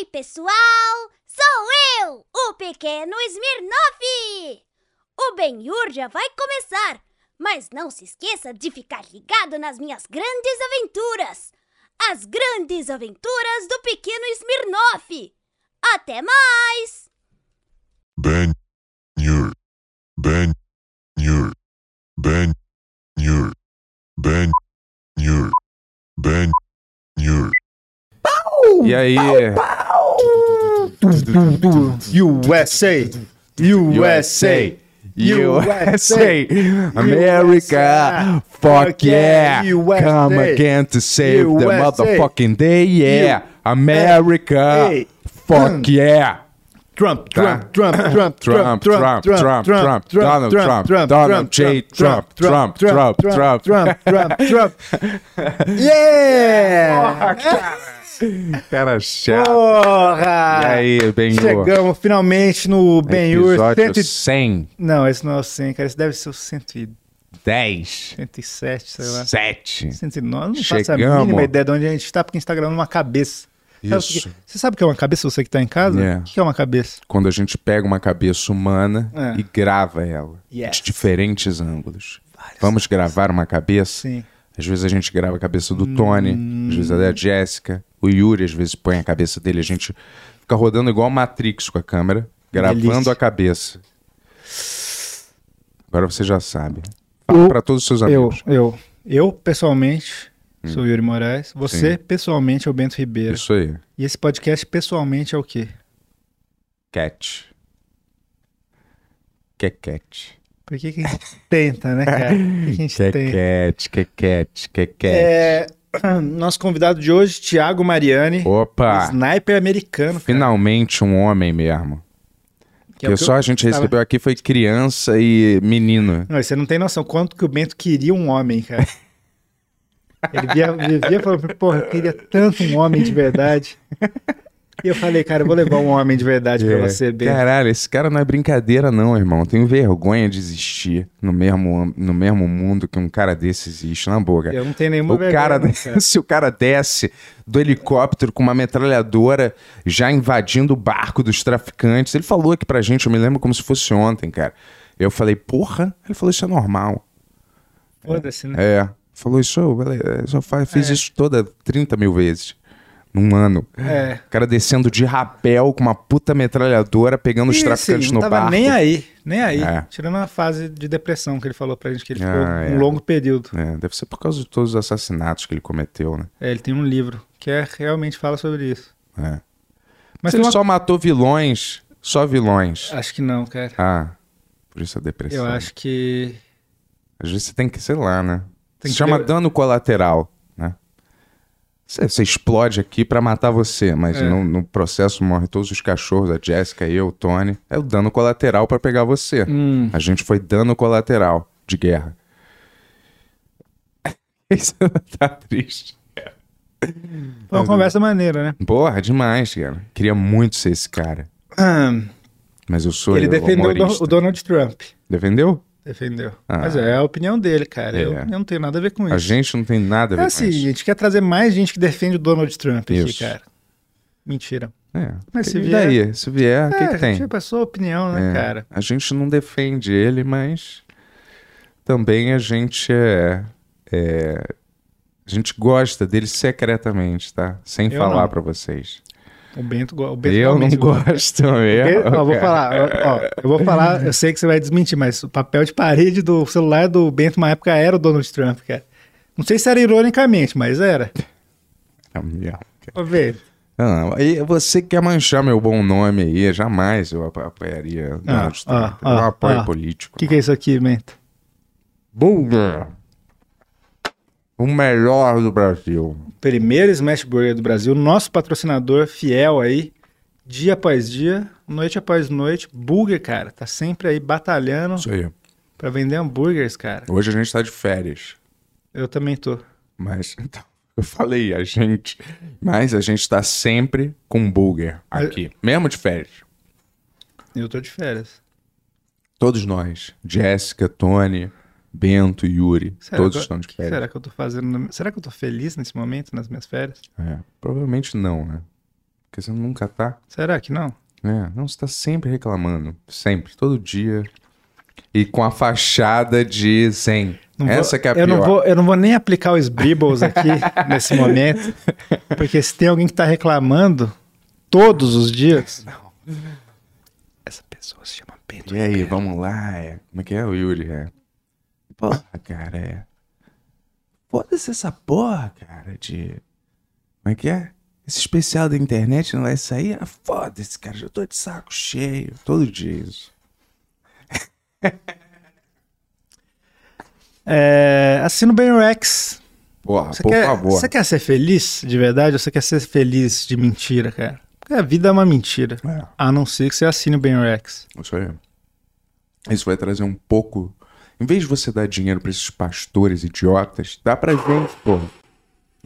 Ei, pessoal! Sou eu, o pequeno Smirnoff! O Ben-Hur já vai começar, mas não se esqueça de ficar ligado nas minhas grandes aventuras! As grandes aventuras do pequeno Smirnoff! Até mais! Ben Nur. Ben Nur. Ben Nur. Ben Nur. Ben. E aí? USA! USA! USA, America, fuck yeah, come again to save the motherfucking day, yeah, America, fuck yeah. Trump. Trump, Trump, Trump, Trump, Trump, Trump, Trump, Donald Trump, Donald J. Trump, Trump, Trump, Trump. Trump, Trump, Trump. Yeah! Cara chato. Porra! E aí, Ben-Hur? Chegamos finalmente no Ben-Hur. Episódio 100... 100, Não, esse não é o 100, cara. Esse deve ser o 110, 10, 107, sei lá. 7. 109, não faço a mínima ideia de onde a gente tá, porque a gente tá gravando uma cabeça. Sabe Isso. que- Você sabe o que é uma cabeça, você que tá em casa? É. O que é uma cabeça? Quando a gente pega uma cabeça humana É. e grava ela Yes. de diferentes ângulos. Vamos gravar uma cabeça? Sim. Às vezes a gente grava a cabeça do Tony, às vezes a da Jessica, o Yuri às vezes põe a cabeça dele, a gente fica rodando igual Matrix com a câmera, gravando Delícia. a cabeça. Agora você já sabe. Fala Eu- pra todos os seus Eu, amigos. eu, eu pessoalmente sou o Yuri Moraes. Você Hum. Sim. pessoalmente é o Bento Ribeiro. Isso aí. E esse podcast pessoalmente é o quê? Cat. Que cat. Por que, que a gente tenta, né, cara? Por que que a gente Que tenta? cat, que é é. É, nosso convidado de hoje, Thiago Mariani, Opa! sniper americano. cara. Finalmente um homem mesmo. Que é que só eu a gente tava- recebeu aqui foi criança e menino. Não, você não tem noção quanto que o Bento queria um homem, cara. Ele via, vivia falando, porra, eu queria tanto um homem de verdade. E eu falei, cara, eu vou levar um homem de verdade pra É, você, Bento. Caralho, esse cara não é brincadeira, não, irmão. Tenho vergonha de existir no mesmo, no mesmo mundo que um cara desse existe, na boa. cara. Eu não tenho nenhuma O vergonha, cara, não, cara. se o cara desce do helicóptero com uma metralhadora já invadindo o barco dos traficantes, ele falou aqui pra gente, eu me lembro como se fosse ontem, cara. Eu falei, porra? Ele falou, isso é normal. Foda-se, né? É, falou isso, eu só fa- fiz É. isso toda 30 mil vezes. Num ano. É. O cara descendo de rapel com uma puta metralhadora, pegando os E, traficantes assim, no tava barco. nem aí, nem aí. É. Tirando a fase de depressão que ele falou pra gente, que ele Ah, ficou é. um longo período. É, deve ser por causa de todos os assassinatos que ele cometeu, né? É, ele tem um livro que é, realmente fala sobre isso. É. Mas ele uma... só matou vilões, só vilões. Acho que não, cara. Ah, por isso a depressão. Eu acho que. Às vezes você tem que, sei lá, né? Tem Se chama ter- dano colateral? Você, explode aqui pra matar você, mas É. no, no processo morre todos os cachorros, a Jessica, eu, o Tony. É o dano colateral pra pegar você. Hum, A gente foi dano colateral de guerra. Isso tá triste. foi uma conversa maneira, né? Porra, demais, cara. Queria muito ser esse cara. Ahn, Mas eu sou ele defendeu o o Donald Trump. Defendeu? Defendeu. Ah. Mas é a opinião dele, cara. Eu, É. eu não tenho nada a ver com isso. A gente não tem nada a ver É com assim, a isso. gente quer trazer mais gente que defende o Donald Trump aqui, Isso. cara. Mentira. É. Mas se e vier- daí? Se vier, o que, é, que a tem? gente é a sua opinião, né, É, cara? A gente não defende ele, mas também a gente é, é- A gente gosta dele secretamente, tá? Sem Eu falar pra vocês. O Bento, o Bento Eu não gosto mesmo. Ó, vou falar, ó, eu vou falar, eu sei que você vai desmentir, mas o papel de parede do celular do Bento, uma época, era o Donald Trump, cara. Não sei se era ironicamente, mas era. Ô, Bento. Não, aí você quer manchar meu bom nome aí, jamais eu apo- apoiaria Donald ah, Trump. eu não ah, apoio ah. político. O que, que é isso aqui, Bento? Burger. O melhor do Brasil. Primeiro Smash Burger do Brasil, nosso patrocinador fiel aí, dia após dia, noite após noite. Burger, cara, tá sempre aí batalhando Isso aí. pra vender hambúrgueres, cara. Hoje a gente tá de férias. Eu também tô. Mas, então, eu falei, a gente. Mas a gente tá sempre com burger aqui. Mesmo de férias. Eu tô de férias. Todos nós. Jéssica, Tony, Bento, Yuri. Será todos eu- estão de férias. será que eu tô fazendo? Será que eu tô feliz nesse momento, nas minhas férias? É, provavelmente não, né? Porque você nunca tá. Será que não? É, não, você tá sempre reclamando. Sempre, todo dia. E com a fachada de zen. Não Essa vou- que é a eu pior. Não vou, eu não vou nem aplicar os Bribbles aqui nesse momento, porque se tem alguém que tá reclamando todos os dias, essa pessoa se chama Pedro. E aí, vamos lá. É. Como é que é o Yuri? É. Porra, cara, é. Foda-se essa porra, cara, de. Como é que é? Esse especial da internet não vai sair? Ah, foda-se, cara, já tô de saco cheio. Todo dia isso. É, assina o Ben Rex. Porra, Você por quer, favor. você quer ser feliz de verdade ou você quer ser feliz de mentira, cara? Porque a vida é uma mentira. É, A não ser que você assine o Ben Rex. isso aí. Isso vai trazer um pouco. Em vez de você dar dinheiro pra esses pastores idiotas, dá pra gente, porra.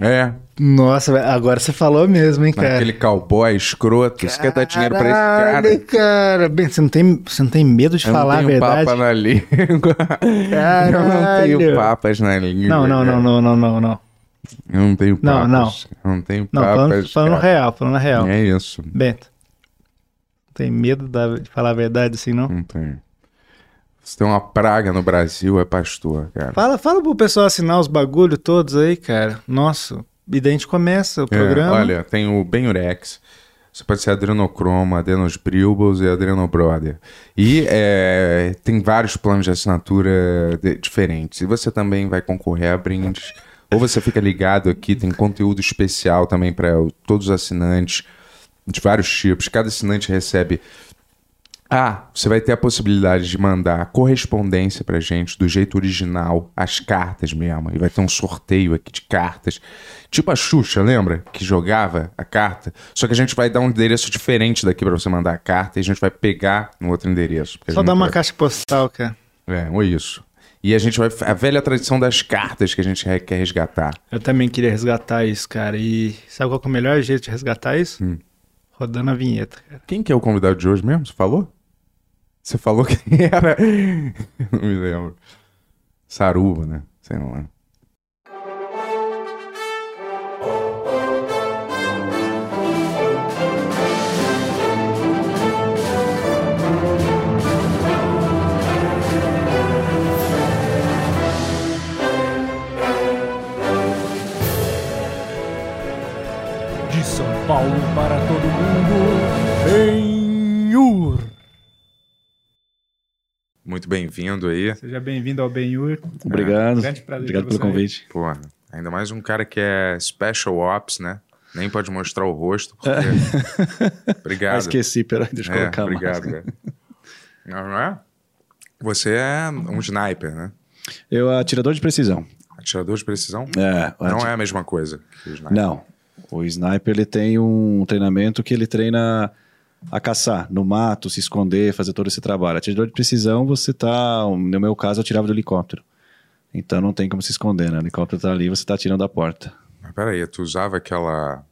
É, Nossa, agora você falou mesmo, hein, cara? aquele cowboy escroto. Você quer dar dinheiro pra esse cara? Caralho, cara. Ben, você não tem, você não tem medo de Eu falar a não tenho verdade? papa na língua. Eu não Caralho. tenho papas na língua. Não, não, não, não, não, não, não. Eu não tenho Não, papas. Eu não tenho Não, papas. falando, falando cara. real, falando real. É isso. Bento, tem medo de falar a verdade assim, não? Não tenho. Se tem uma praga no Brasil, é pastor, cara. Fala, fala pro pessoal assinar os bagulho todos aí, cara. Nossa, e daí a gente começa o É, programa. olha, tem o Benurex. Você pode ser adrenocroma, adenosbrilbos e adrenobrother. E é, tem vários planos de assinatura de- diferentes. E você também vai concorrer a brindes. Ou você fica ligado aqui, tem conteúdo especial também para todos os assinantes de vários tipos. Cada assinante recebe ah, você vai ter a possibilidade de mandar correspondência pra gente do jeito original, as cartas mesmo. E vai ter um sorteio aqui de cartas. Tipo a Xuxa, lembra? Que jogava a carta. Só que a gente vai dar um endereço diferente daqui pra você mandar a carta e a gente vai pegar no outro endereço. Só dá uma vai- caixa postal, cara. É, ou isso. E a gente vai. A velha tradição das cartas que a gente quer resgatar. Eu também queria resgatar isso, cara. E sabe qual que é o melhor jeito de resgatar isso? Hum. Rodando a vinheta, cara. Quem que é o convidado de hoje mesmo? Você falou? Você falou quem era? Não me lembro. Saruba, né? Sei lá. De São Paulo para Muito bem-vindo aí. Seja bem-vindo ao Benhur. Obrigado. Grande prazer Obrigado pelo convite. Porra, ainda mais um cara que é Special Ops, né? Nem pode mostrar o rosto. Porque... Ah, obrigado. esqueci, peraí, deixa eu É, colocar obrigado, cara. Não, não é? Você é um sniper, né? Eu, atirador de precisão. Atirador de precisão? É, Não ati- é a mesma coisa que o sniper. Não. O sniper ele tem um treinamento que ele treina a caçar no mato, se esconder, fazer todo esse trabalho. Atirador de precisão, você tá. No meu caso, eu tirava do helicóptero. Então não tem como se esconder, né? O helicóptero tá ali, você tá atirando da porta. Mas peraí, tu usava aquela.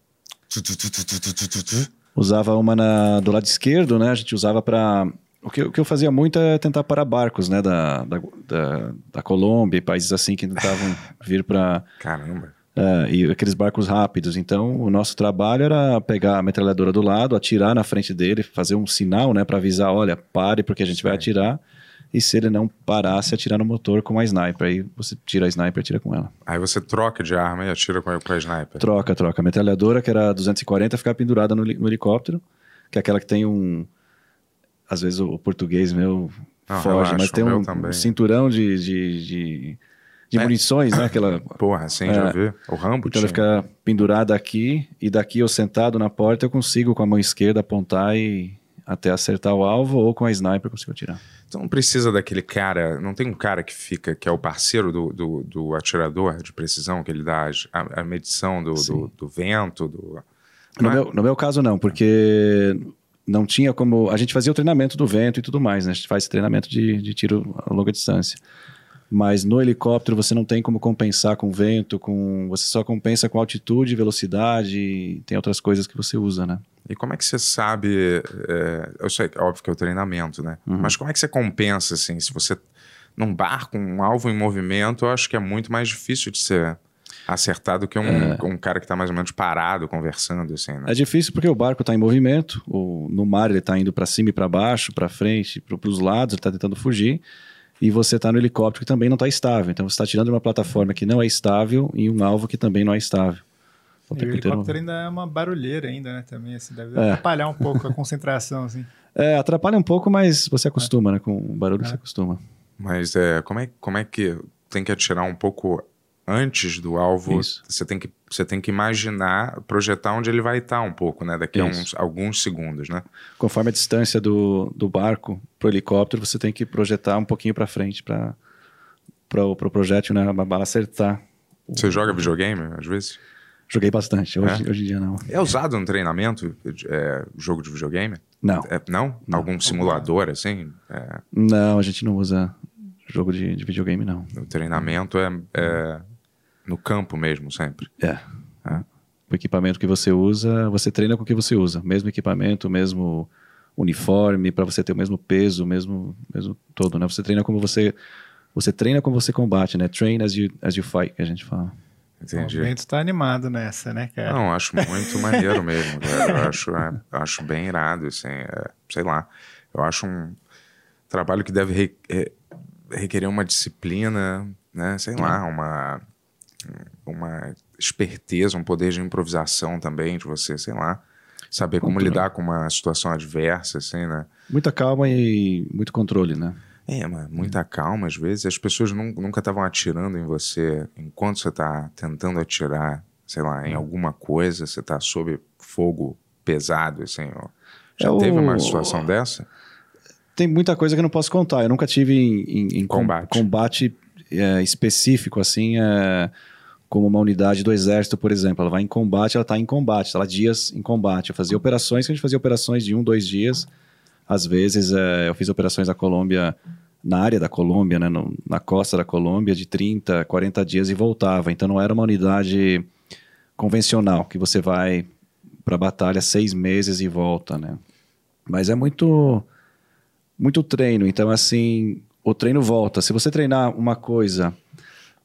Usava uma na... do lado esquerdo, né? A gente usava para o que, o que, eu fazia muito é tentar parar barcos, né? Da, da, da, da Colômbia e países assim que tentavam vir para Caramba. É, e aqueles barcos rápidos. Então, o nosso trabalho era pegar a metralhadora do lado, atirar na frente dele, fazer um sinal, né, para avisar, olha, pare porque a gente vai atirar. E se ele não parasse, atirar no motor com a sniper. Aí você tira a sniper, atira com ela. Aí você troca de arma e atira com a, com a sniper. Troca, troca. A metralhadora, que era 240, fica pendurada no, no helicóptero, que é aquela que tem um. Às vezes o, português meu Não, foge, relaxa, mas tem um, um cinturão de, de, de, de É. munições, né? Aquela, Porra, assim, já vi. O Rambo Então ela tinha. fica pendurada aqui e daqui eu sentado na porta eu consigo com a mão esquerda apontar e até acertar o alvo ou com a sniper eu consigo atirar. Então não precisa daquele cara. Não tem um cara que fica, que é o parceiro do, do, do atirador de precisão, que ele dá a, a medição do, do, do vento, do. No é? meu, no meu caso não, porque não tinha como... A gente fazia o treinamento do vento e tudo mais, né? A gente faz treinamento de, de tiro a longa distância. Mas no helicóptero você não tem como compensar com vento, com você só compensa com altitude, velocidade, e tem outras coisas que você usa, né? E como é que você sabe? é, eu sei, óbvio que é o treinamento, né? Uhum. Mas como é que você compensa, assim, se você. Num barco, um alvo em movimento, eu acho que é muito mais difícil de ser. acertar do que um, um cara que tá mais ou menos parado, conversando, assim, né? É difícil porque o barco está em movimento, o, no mar ele está indo para cima e para baixo, para frente, para os lados, ele está tentando fugir, e você está no helicóptero que também não está estável. Então você está tirando de uma plataforma que não é estável e um alvo que também não é estável. O E o helicóptero ainda é uma barulheira ainda, né? Também, assim, deve É. atrapalhar um pouco a concentração, assim. É, atrapalha um pouco, mas você acostuma, né? Com o barulho você acostuma. Mas é, como, é, como é que tem que atirar um pouco antes do alvo? Isso. Você tem, que, você tem que imaginar, projetar onde ele vai estar um pouco, né? Daqui a Isso. uns, alguns segundos, né? Conforme a distância do, do barco pro helicóptero, você tem que projetar um pouquinho para frente para pro, pro projétil, né? A bala acertar. Você joga videogame, às vezes? Joguei bastante, hoje, É? hoje em dia não. É usado no treinamento, é, jogo de videogame? Não, É, não? Algum simulador, assim? É, não, a gente não usa jogo de, de videogame, não. o treinamento é, é no campo mesmo, sempre. É. O equipamento que você usa, você treina com o que você usa. Mesmo equipamento, mesmo uniforme, para você ter o mesmo peso, mesmo, mesmo todo, né? Você treina como você... Você treina como você combate, né? Train as you, as you fight, que a gente fala. Entendi. O Bento tá animado nessa, né, cara? Não, acho muito maneiro mesmo, cara. Eu acho, é, eu acho bem irado, assim, é, sei lá. Eu acho um trabalho que deve re- re- requerer uma disciplina, né? Sei lá, uma, uma esperteza, um poder de improvisação também de você, sei lá. Saber como Controle. lidar com uma situação adversa, assim, né? Muita calma e muito controle, né? É, mas muita calma às vezes. As pessoas nun- nunca estavam atirando em você enquanto você está tentando atirar, sei lá, em alguma coisa, você está sob fogo pesado, assim, ó. Já É teve o- uma situação dessa? Tem muita coisa que eu não posso contar. Eu nunca tive em, em- em com- Combate. combate é, específico, assim, é, como uma unidade do exército, por exemplo. Ela vai em combate, ela está em combate, ela dias em combate. Eu fazia operações, que a gente fazia operações de um, dois dias. Às vezes, é, eu fiz operações na Colômbia, na área da Colômbia, né, no- na costa da Colômbia, de 30, 40 dias e voltava. Então, não era uma unidade convencional, que você vai para batalha seis meses e volta, né? Mas é muito muito treino. Então, assim, o treino volta. Se você treinar uma coisa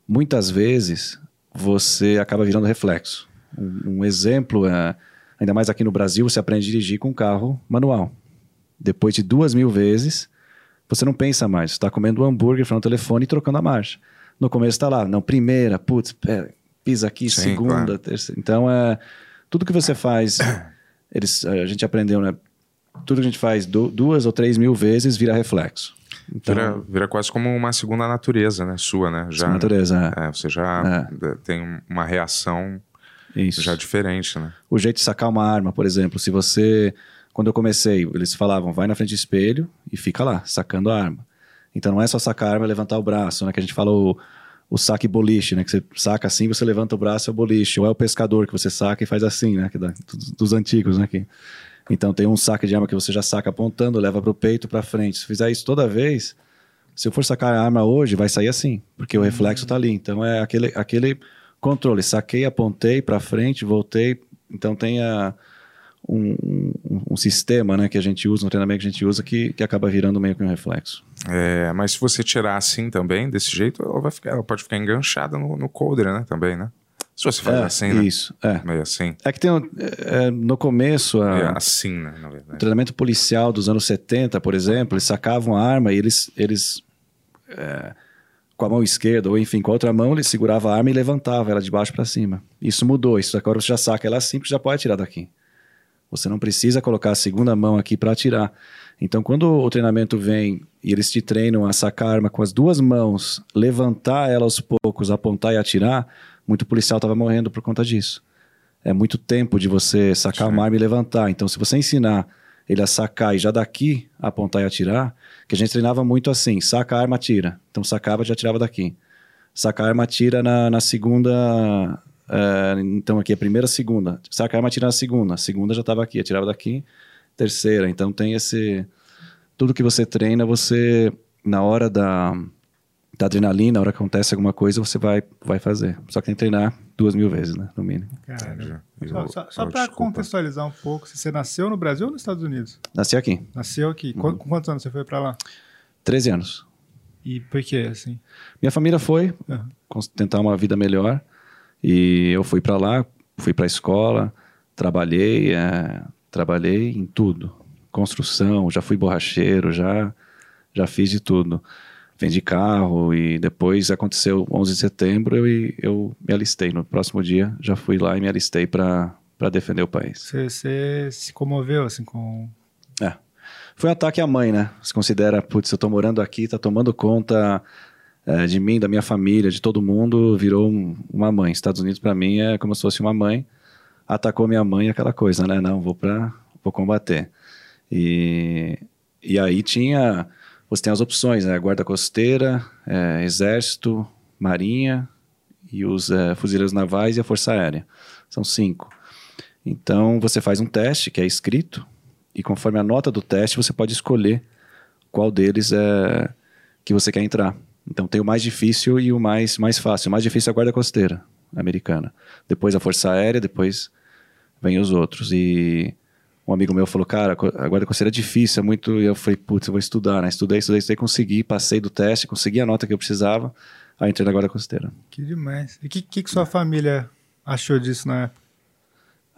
muitas vezes, você acaba virando reflexo. Um, um exemplo é, ainda mais aqui no Brasil, você aprende a dirigir com carro manual. Depois de duas mil vezes, você não pensa mais. Você está comendo um hambúrguer, falando no telefone e trocando a marcha. No começo está lá, não, primeira, putz, pera, pisa aqui, Sim, segunda, claro. terceira. Então, é, tudo que você faz, eles, a gente aprendeu, né? Tudo que a gente faz du- duas ou três mil vezes vira reflexo. Então, Vira, vira quase como uma segunda natureza, né? Sua, né? Já, natureza, é. É, você já tem uma reação isso. já diferente, né? o jeito de sacar uma arma, por exemplo, se você, quando eu comecei, eles falavam, vai na frente do espelho e fica lá, sacando a arma. Então não é só sacar a arma e levantar o braço, né? Que a gente fala o, o saque boliche, né? Que você saca assim, você levanta o braço, é o boliche. Ou é o pescador que você saca e faz assim, né? Que da, dos, dos antigos, né? Que, então tem um saque de arma que você já saca apontando, leva pro peito, pra frente. Se fizer isso toda vez, se eu for sacar a arma hoje, vai sair assim, porque o reflexo tá ali. Então é aquele, aquele controle. Saquei, apontei pra frente, voltei. Então tem a, um, um, um sistema né, que a gente usa, um treinamento que a gente usa, que, que acaba virando meio que um reflexo. É, mas se você tirar assim também, desse jeito, ela, vai ficar, ela pode ficar enganchada no, no coldre, né? Também, né? Se você faz é, assim, né? Isso, é. Meio assim. É que tem um, é, no começo, a- assim, né? O treinamento policial dos anos 70, por exemplo, eles sacavam a arma e eles, eles é, com a mão esquerda, ou enfim, com a outra mão, ele segurava a arma e levantava ela de baixo para cima. Isso mudou, isso agora você já saca ela assim, porque já pode atirar daqui. Você não precisa colocar a segunda mão aqui para atirar. Então, quando o treinamento vem e eles te treinam a sacar a arma com as duas mãos, levantar ela aos poucos, apontar e atirar, muito policial estava morrendo por conta disso. É muito tempo de você sacar Sim. uma arma e levantar. Então, se você ensinar ele a sacar e já daqui apontar e atirar, que a gente treinava muito assim: saca a arma, atira. Então, sacava já atirava daqui. Saca a arma, atira na, na segunda. eh, então, aqui, a primeira, segunda. Saca a arma, atira na segunda. A segunda já estava aqui, atirava daqui. Terceira. Então, tem esse. Tudo que você treina, você, na hora da, da adrenalina, na hora que acontece alguma coisa, você vai, vai fazer. Só que tem que treinar duas mil vezes, né? No mínimo. Cara, só só, só para contextualizar um pouco, você nasceu no Brasil ou nos Estados Unidos? Nasci aqui, Nasceu aqui. Uhum. Com quantos anos você foi para lá? 13 anos. E por quê, assim? Minha família foi cons- tentar uma vida melhor. E eu fui para lá, fui para a escola, trabalhei, é, trabalhei em tudo. Construção, já fui borracheiro, já, já fiz de tudo. Vendi carro e depois aconteceu 11 de setembro eu, eu me alistei. No próximo dia já fui lá e me alistei para defender o país. Você, você se comoveu, assim, com... É. Foi um ataque à mãe, né? Você considera, putz, eu tô morando aqui, tá tomando conta é, de mim, da minha família, de todo mundo, virou um- uma mãe. Estados Unidos para mim é como se fosse uma mãe. Atacou minha mãe, aquela coisa, né? Não, vou para vou combater. E, e aí tinha, você tem as opções, né? Guarda costeira, é, exército, marinha e os é, fuzileiros navais e a força aérea. São cinco. Então você faz um teste que é escrito e conforme a nota do teste você pode escolher qual deles é que você quer entrar. Então tem o mais difícil e o mais, mais fácil. O mais difícil é a guarda costeira americana. Depois a força aérea, depois vem os outros. E um amigo meu falou, cara, a guarda costeira é difícil, é muito... E eu falei, putz, eu vou estudar, né? Estudei, estudei, estudei, consegui, passei do teste, consegui a nota que eu precisava, aí entrei na guarda costeira. Que demais. E o que, que, que sua família achou disso na época?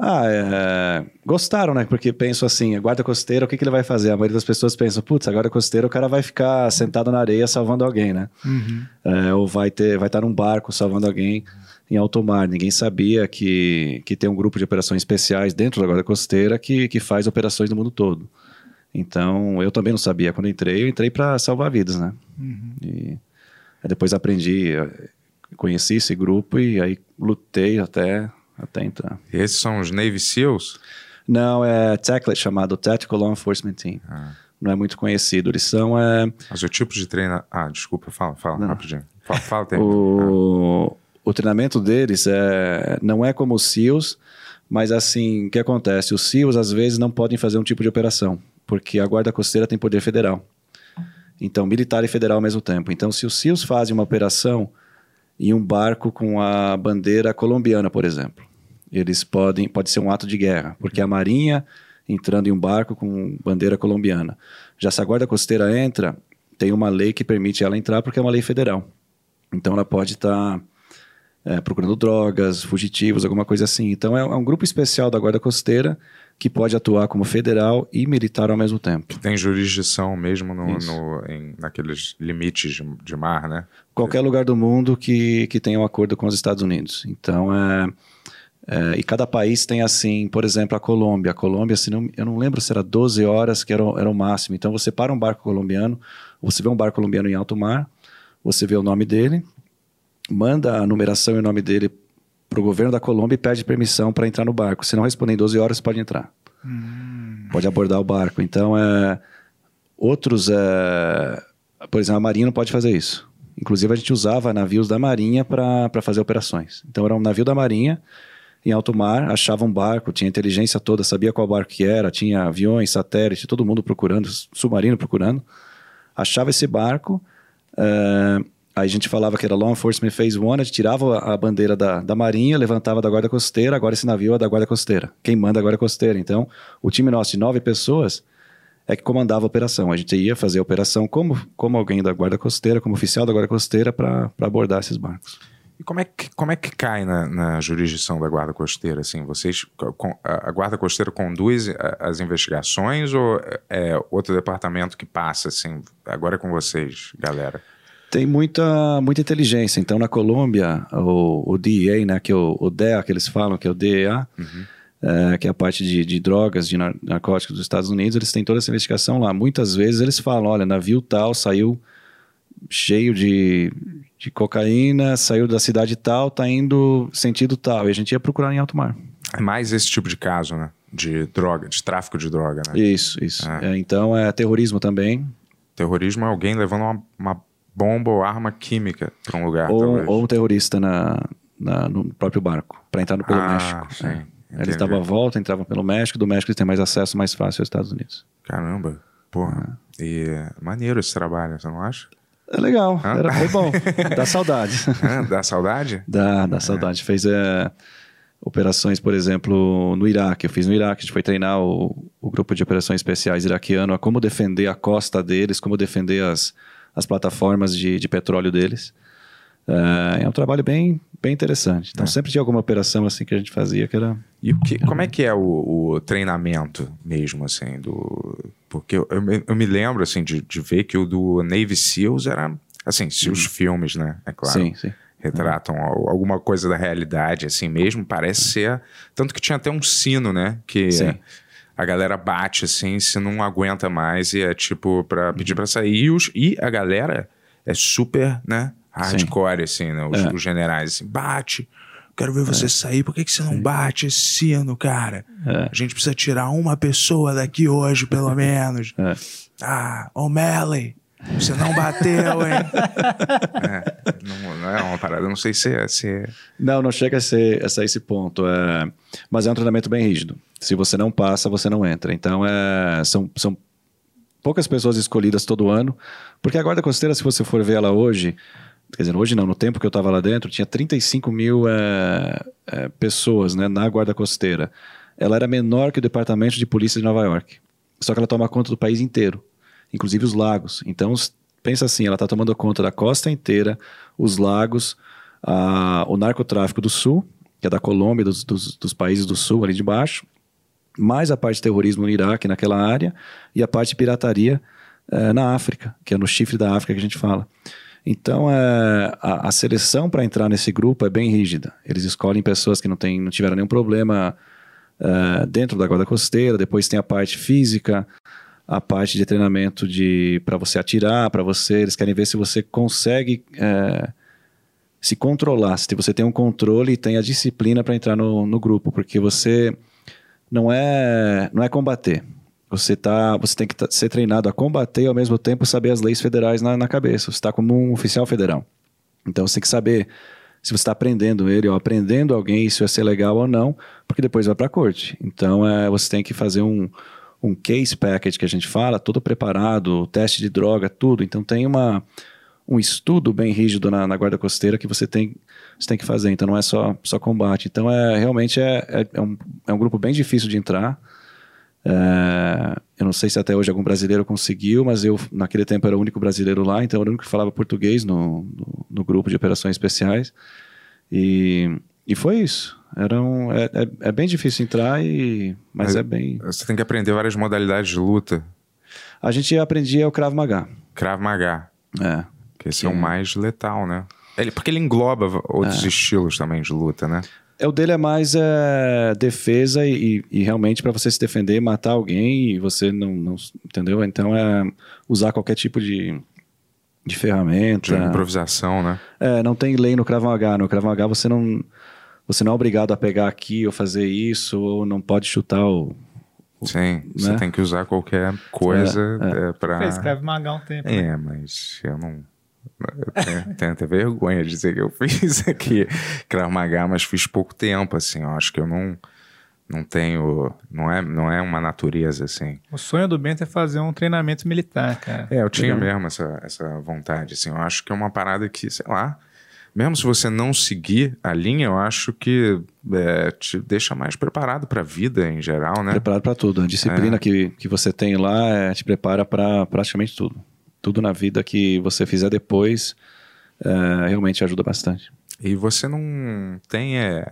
Ah, é... gostaram, né? Porque penso assim, a guarda costeira, o que, que ele vai fazer? A maioria das pessoas pensa, putz, a guarda costeira o cara vai ficar sentado na areia salvando alguém, né? É, ou vai ter, vai estar num barco salvando alguém em alto mar. Ninguém sabia que, que tem um grupo de operações especiais dentro da guarda costeira que, que faz operações no mundo todo. Então, eu também não sabia. Quando eu entrei, eu entrei para salvar vidas, né? E aí depois aprendi, eh, conheci esse grupo e aí lutei até, até entrar. Esses são os Navy SEALs? Não, é TACLET, chamado Tactical Law Enforcement Team. Não é muito conhecido. Eles são... É, Mas o tipo de treino. Ah, desculpa, fala, fala rapidinho. Fala, fala o, o treinamento deles é, não é como os SEALs, mas assim, o que acontece? Os SEALs às vezes não podem fazer um tipo de operação, porque a Guarda Costeira tem poder federal. Então, militar e federal ao mesmo tempo. Então, se os SEALs fazem uma operação em um barco com a bandeira colombiana, por exemplo, eles podem, pode ser um ato de guerra, porque a Marinha entrando em um barco com bandeira colombiana. Já se a Guarda Costeira entra, tem uma lei que permite ela entrar porque é uma lei federal. Então ela pode estar é, procurando drogas, fugitivos, alguma coisa assim. Então é, é um grupo especial da Guarda Costeira que pode atuar como federal e militar ao mesmo tempo. Tem jurisdição mesmo no, no- em- naqueles limites de, de mar, né? Qualquer lugar do mundo que, que tenha um acordo com os Estados Unidos. Então é, é, e cada país tem assim, por exemplo, a Colômbia. A Colômbia, se não, eu não lembro se era 12 horas que era, era o máximo. Então você para um barco colombiano, você vê um barco colombiano em alto mar, você vê o nome dele, manda a numeração e o nome dele para o governo da Colômbia e pede permissão para entrar no barco. Se não responder em 12 horas, pode entrar. Pode abordar o barco. Então, é, outros, é, por exemplo, a Marinha não pode fazer isso. Inclusive, a gente usava navios da Marinha para fazer operações. Então, era um navio da Marinha em alto mar, achava um barco, tinha inteligência toda, sabia qual barco que era, tinha aviões, satélite, todo mundo procurando, submarino procurando. Achava esse barco, é, aí a gente falava que era Law Enforcement Phase One, a gente tirava a bandeira da, da Marinha, levantava da Guarda Costeira, agora esse navio é da Guarda Costeira. Quem manda é a Guarda Costeira. Então, o time nosso de nove pessoas é que comandava a operação. A gente ia fazer a operação como, como alguém da Guarda Costeira, como oficial da Guarda Costeira, para abordar esses barcos. E como é que, como é que cai na, na jurisdição da Guarda Costeira? Assim, vocês, a Guarda Costeira conduz as investigações ou é outro departamento que passa, assim, agora é com vocês, galera? Tem muita, muita inteligência. Então, na Colômbia, o, o DEA, né, que é o, o DEA, que eles falam, que é o DEA, é, que é a parte de, de drogas, de nar- narcóticos dos Estados Unidos, eles têm toda essa investigação lá. Muitas vezes eles falam, olha, navio tal saiu cheio de, de cocaína, saiu da cidade tal, tá indo sentido tal. E a gente ia procurar em alto mar. É mais esse tipo de caso, né? De droga, de tráfico de droga, né? Isso, isso. Ah. É, então, é terrorismo também. Terrorismo é alguém levando uma, uma bomba ou arma química para um lugar, ou, ou um terrorista na, na- no próprio barco, para entrar no, pelo Ah, México. sim. É. Eles davam a volta, entravam pelo México, do México eles têm mais acesso mais fácil aos Estados Unidos. Caramba, porra. E é maneiro esse trabalho, você não acha? É legal, Ah. era, foi bom, dá saudade. Hã? Dá saudade? dá, dá saudade. Fez é, operações, por exemplo, no Iraque. Eu fiz no Iraque, a gente foi treinar o, o grupo de operações especiais iraquiano a como defender a costa deles, como defender as, as plataformas de, de petróleo deles. É, é um trabalho bem, bem interessante. Então, sempre tinha alguma operação assim que a gente fazia que era. E o que, como é que é o, o treinamento mesmo, assim, do... Porque eu, eu me- eu me lembro, assim, de, de ver que o do Navy SEALs era... Assim, se os filmes, né, é claro, Sim, sim. retratam al- alguma coisa da realidade, assim mesmo, parece ser... Tanto que tinha até um sino, né, que Sim. A galera bate, assim, se não aguenta mais e é tipo pra pedir pra sair. E, os, e a galera é super, né, hardcore, assim, né, os, É. os generais, assim, bate... Quero ver você sair. Por que, que você não bate esse sino, cara? É. A gente precisa tirar uma pessoa daqui hoje, pelo menos. É. Ah, O'Malley, você não bateu, hein? é, não, não é uma parada, eu não sei se é. Se é- Não, não chega a ser, a ser esse ponto. É... Mas é um treinamento bem rígido. Se você não passa, você não entra. Então, é... são, são poucas pessoas escolhidas todo ano. Porque a Guarda Costeira, se você for ver ela hoje, quer dizer, hoje não, no tempo que eu estava lá dentro, tinha 35 mil é, é, pessoas né, na Guarda Costeira. Ela era menor que o Departamento de Polícia de Nova York. Só que ela toma conta do país inteiro, inclusive os lagos. Então, pensa assim, ela está tomando conta da costa inteira, os lagos, a- o narcotráfico do sul, que é da Colômbia, dos, dos, dos países do sul ali de baixo, mais a parte de terrorismo no Iraque, naquela área, e a parte de pirataria eh, na África, que é no chifre da África que a gente fala. Então, eh, a, a seleção para entrar nesse grupo é bem rígida. Eles escolhem pessoas que não, têm, não tiveram nenhum problema eh, dentro da guarda costeira, depois tem a parte física, a parte de treinamento de para você atirar, para você, eles querem ver se você consegue eh, se controlar, se você tem um controle e tem a disciplina para entrar no, no grupo, porque você não é não é combater. Você tá, você tem que tá- ser treinado a combater e ao mesmo tempo saber as leis federais na, na cabeça. Você está como um oficial federal. Então você tem que saber se você está aprendendo ele ou aprendendo alguém, se vai ser legal ou não, porque depois vai para a corte. Então é, você tem que fazer um, um case package que a gente fala, todo preparado, teste de droga, tudo. Então tem uma, um estudo bem rígido na, na guarda costeira que você tem, você tem que fazer. Então não é só, só combate. Então é realmente é, é, é um, é um grupo bem difícil de entrar. É, eu não sei se até hoje algum brasileiro conseguiu, mas eu naquele tempo era o único brasileiro lá, então era o único que falava português no, no, no grupo de operações especiais. E, e foi isso. Era um, é, é, é bem difícil entrar, e, mas Mas- é bem. Você tem que aprender várias modalidades de luta. A gente aprendia o Krav Maga. Krav Maga, É. que esse é o mais letal, né? Ele, porque ele engloba outros estilos também de luta, né? É, o dele é mais é, defesa e, e realmente para você se defender, matar alguém e você não, não- Entendeu? Então é usar qualquer tipo de, de De ferramenta. improvisação, né? É, não tem lei no Krav Maga. No Krav Maga você não, você não é obrigado a pegar aqui ou fazer isso, ou não pode chutar o. Sim, você né? tem que usar qualquer coisa é, pra... Fez Krav Maga há um tempo. né? É, mas eu não. Eu tenho, tenho até vergonha de dizer que eu fiz aqui Krav Maga, mas fiz pouco tempo, assim. Eu acho que eu não, não tenho. Não é, não é uma natureza, assim. O sonho do Bento é fazer um treinamento militar, cara. É, eu tinha Legal. mesmo essa, essa vontade, assim. Eu acho que é uma parada que, sei lá. Mesmo se você não seguir a linha, eu acho que é, te deixa mais preparado pra vida em geral, né? Preparado para tudo. A disciplina que, que você tem lá é, te prepara para praticamente tudo. Tudo na vida que você fizer depois é, realmente ajuda bastante. E você não tem é,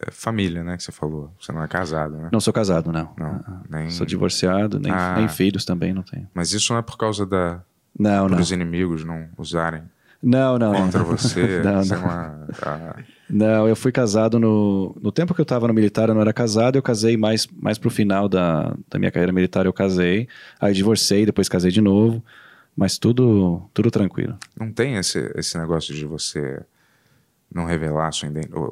é, família, né? Que você falou. Você não é casado, né? Não sou casado, não. Não, nem... Sou divorciado, nem, Ah. nem filhos também não tenho. Mas isso não é por causa da Não, não. dos inimigos não usarem Não, não. contra não. você. não, não. lá, a- Não, eu fui casado no. No tempo que eu estava no militar, eu não era casado, eu casei mais, mais pro final da, da minha carreira militar, eu casei. Aí divorciei, depois casei de novo. Mas tudo, tudo tranquilo. não tem esse, esse negócio de você não revelar sua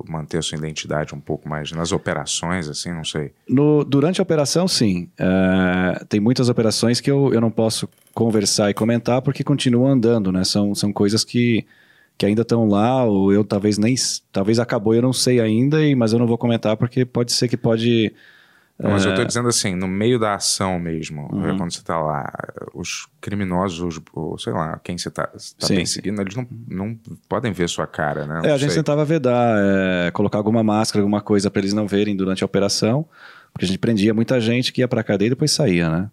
manter sua identidade um pouco mais nas operações, assim, não sei. No, durante a operação, sim. É, tem muitas operações que eu, eu não posso conversar e comentar porque continuam andando, né? São, são coisas que, que ainda estão lá, ou eu talvez nem. Talvez acabou, eu não sei ainda, e, mas eu não vou comentar porque pode ser que pode. Não, Mas É. eu tô dizendo assim, no meio da ação mesmo, Uhum. é, quando você tá lá, os criminosos, os, ou, sei lá, quem você tá, tá Sim, perseguindo, eles não, não podem ver sua cara, né? É, a gente sei. tentava vedar, é, colocar alguma máscara, alguma coisa para eles não verem durante a operação, porque a gente prendia muita gente que ia para cadeia e depois saía, né?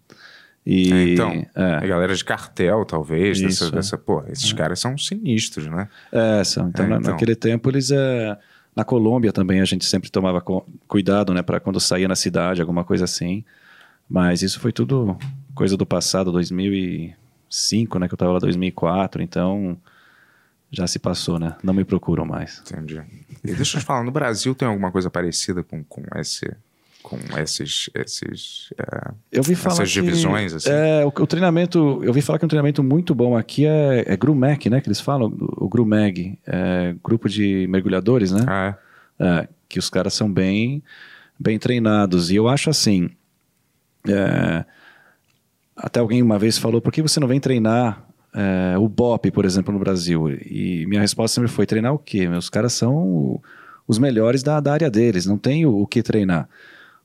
E, É, então, é. A galera de cartel, talvez. Dessa, Isso, é. dessa, pô, esses caras são sinistros, né? É, são. Então, É, então. naquele tempo eles é, na Colômbia também a gente sempre tomava cuidado, né, para quando saía na cidade, alguma coisa assim. Mas isso foi tudo coisa do passado, 2005, né, que eu tava lá 2004, então já se passou, né? Não me procuram mais. Entendi. E deixa eu te falar, no Brasil tem alguma coisa parecida com, com esse. Com esses. esses é, Eu vi falar Essas que- divisões, assim. É, o, o treinamento, eu vi falar que um treinamento muito bom aqui é, é GRUMEC, né, que eles falam, o, GRUMEG, é, grupo de mergulhadores, né? ah, é? É, que os caras são bem, bem treinados. E eu acho assim. é, até alguém uma vez falou: por que você não vem treinar é, o BOP, por exemplo, no Brasil? E minha resposta sempre foi: treinar o quê? Meus caras são os melhores da, da área deles, não tem o, o que treinar.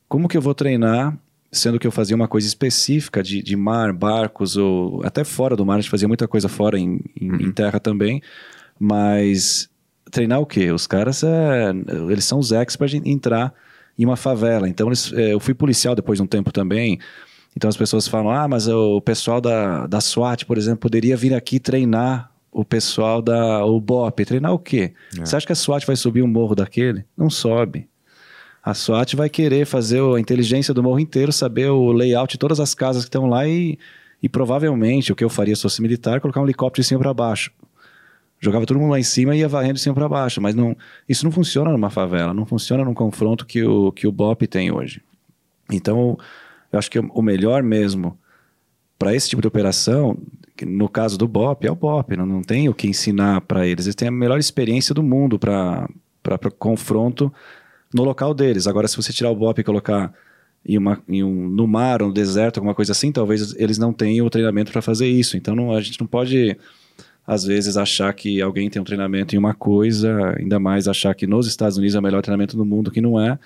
Como que eu vou treinar, sendo que eu fazia uma coisa específica de, de mar, barcos, ou até fora do mar, a gente fazia muita coisa fora em, em- em terra também, mas treinar o quê? Os caras, é, eles são os experts em entrar em uma favela. Então, eles, é, eu fui policial depois de um tempo também. Então, as pessoas falam: ah, mas o pessoal da, da SWAT, por exemplo, poderia vir aqui treinar o pessoal da o BOP. Treinar o quê? Você acha que a SWAT vai subir um morro daquele? Não sobe. A SWAT vai querer fazer a inteligência do morro inteiro, saber o layout de todas as casas que estão lá e, e provavelmente o que eu faria se fosse militar, colocar um helicóptero de cima para baixo. Jogava todo mundo lá em cima e ia varrendo de cima para baixo. Mas não, isso não funciona numa favela, não funciona num confronto que o, que o BOP tem hoje. Então, eu acho que o melhor mesmo para esse tipo de operação, no caso do BOP, é o BOP. Não, não tem o que ensinar para eles. Eles têm a melhor experiência do mundo para confronto no local deles. Agora, se você tirar o BOP e colocar em, uma, em um, no mar, ou no deserto, alguma coisa assim, talvez eles não tenham o treinamento para fazer isso. Então, não, a gente não pode, às vezes, achar que alguém tem um treinamento em uma coisa, ainda mais achar que nos Estados Unidos é o melhor treinamento do mundo, que não é,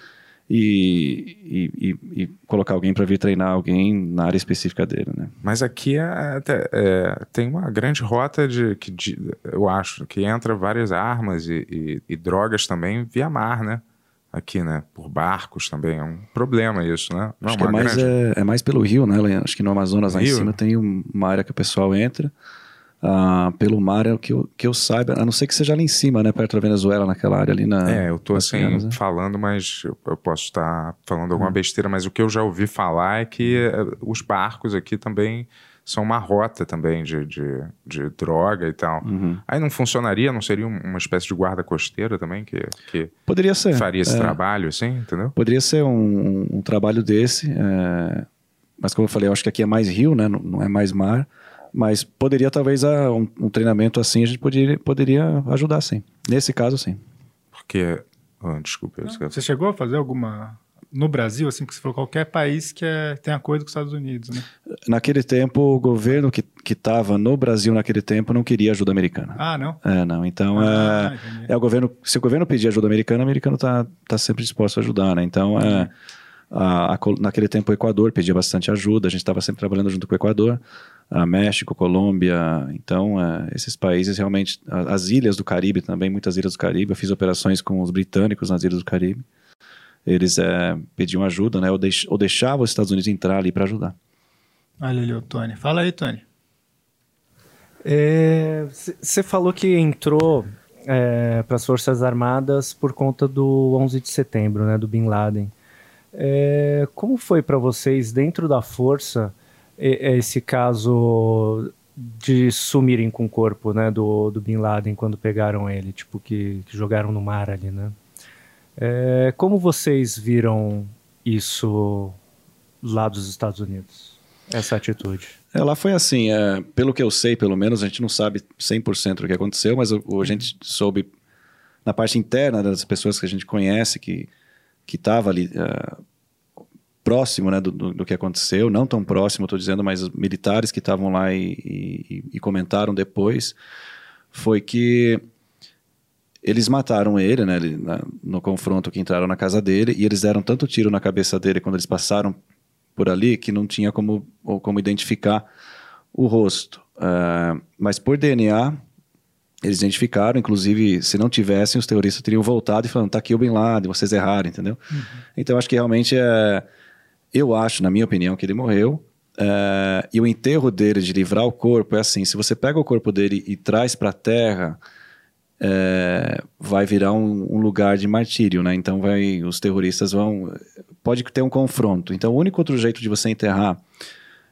e, e, e- e colocar alguém para vir treinar alguém na área específica dele, né? Mas aqui é, é, tem uma grande rota de, que de- eu acho que entra várias armas e drogas também via mar, né? Aqui, né? Por barcos também. É um problema isso, né? Não Acho que é uma mais, é, é mais pelo rio, né? Lá- Acho que no Amazonas, lá em Rio? cima, tem um- uma área que o pessoal entra. Ah, pelo mar é o que eu, que eu saiba, a não ser que seja ali em cima, né? Perto da Venezuela, naquela área ali na. É, eu tô assim né? falando, mas eu, eu posso estar falando Hum. alguma besteira, mas o que eu já ouvi falar é que eh, os barcos aqui também são uma rota também de, de, de droga e tal. Uhum. Aí não funcionaria, não seria um- uma espécie de guarda costeira também que, que Poderia ser. faria esse é. trabalho, assim, entendeu? Poderia ser um, um trabalho desse, é, mas como eu falei, eu acho que aqui é mais rio, né? Não, não é mais mar. Mas poderia, talvez, ah, um, um treinamento assim, a gente poderia, poderia ajudar, sim. Nesse caso, sim. Porque. ah, desculpa, eu esqueci. Você chegou a fazer alguma. No Brasil, assim, que você falou, qualquer país que é- tem acordo com os Estados Unidos, né? Naquele tempo, o governo que estava no Brasil naquele tempo não queria ajuda americana. Ah, não? É, não. Então, Ah, é, entendi. é o governo. Se o governo pedir ajuda americana, o americano está tá sempre disposto a ajudar, né? Então, é, a- a Col- naquele tempo, o Equador pedia bastante ajuda, a gente estava sempre trabalhando junto com o Equador, a México, Colômbia. Então, é, esses países realmente. a- As ilhas do Caribe também, muitas ilhas do Caribe. Eu fiz operações com os britânicos nas ilhas do Caribe. Eles é, pediam ajuda, né? Ou, deix, ou deixavam os Estados Unidos entrar ali para ajudar. Olha ali o Tony. Fala aí, Tony. Você falou que entrou para as Forças Armadas por conta do 11 de setembro, né, do Bin Laden. É, como foi para vocês, dentro da Força, e- esse caso de sumirem com o corpo né, do, do Bin Laden quando pegaram ele, tipo, que, que jogaram no mar ali, né? É, como vocês viram isso lá dos Estados Unidos? Essa atitude. É, lá foi assim, é, pelo que eu sei, pelo menos, a gente não sabe 100% o que aconteceu, mas o, a gente soube na parte interna das pessoas que a gente conhece que que estava ali é, próximo né, do, do, do que aconteceu, não tão próximo, estou dizendo, mas os militares que estavam lá e, e- e comentaram depois, foi que eles mataram ele, né, ele- na- no confronto que entraram na casa dele, e eles deram tanto tiro na cabeça dele quando eles passaram por ali que não tinha como, como identificar o rosto. Ah, mas por DNA, eles identificaram, inclusive, se não tivessem, os terroristas teriam voltado e falando, tá aqui o Bin Laden, vocês erraram, entendeu? Então, acho que realmente é... Eu acho, na minha opinião, que ele morreu. é, e o enterro dele, de livrar o corpo, é assim: se você pega o corpo dele e traz para a terra, é, vai virar um, um, lugar de martírio, né? Então vai, os terroristas vão, pode ter um confronto. Então o único outro jeito de você enterrar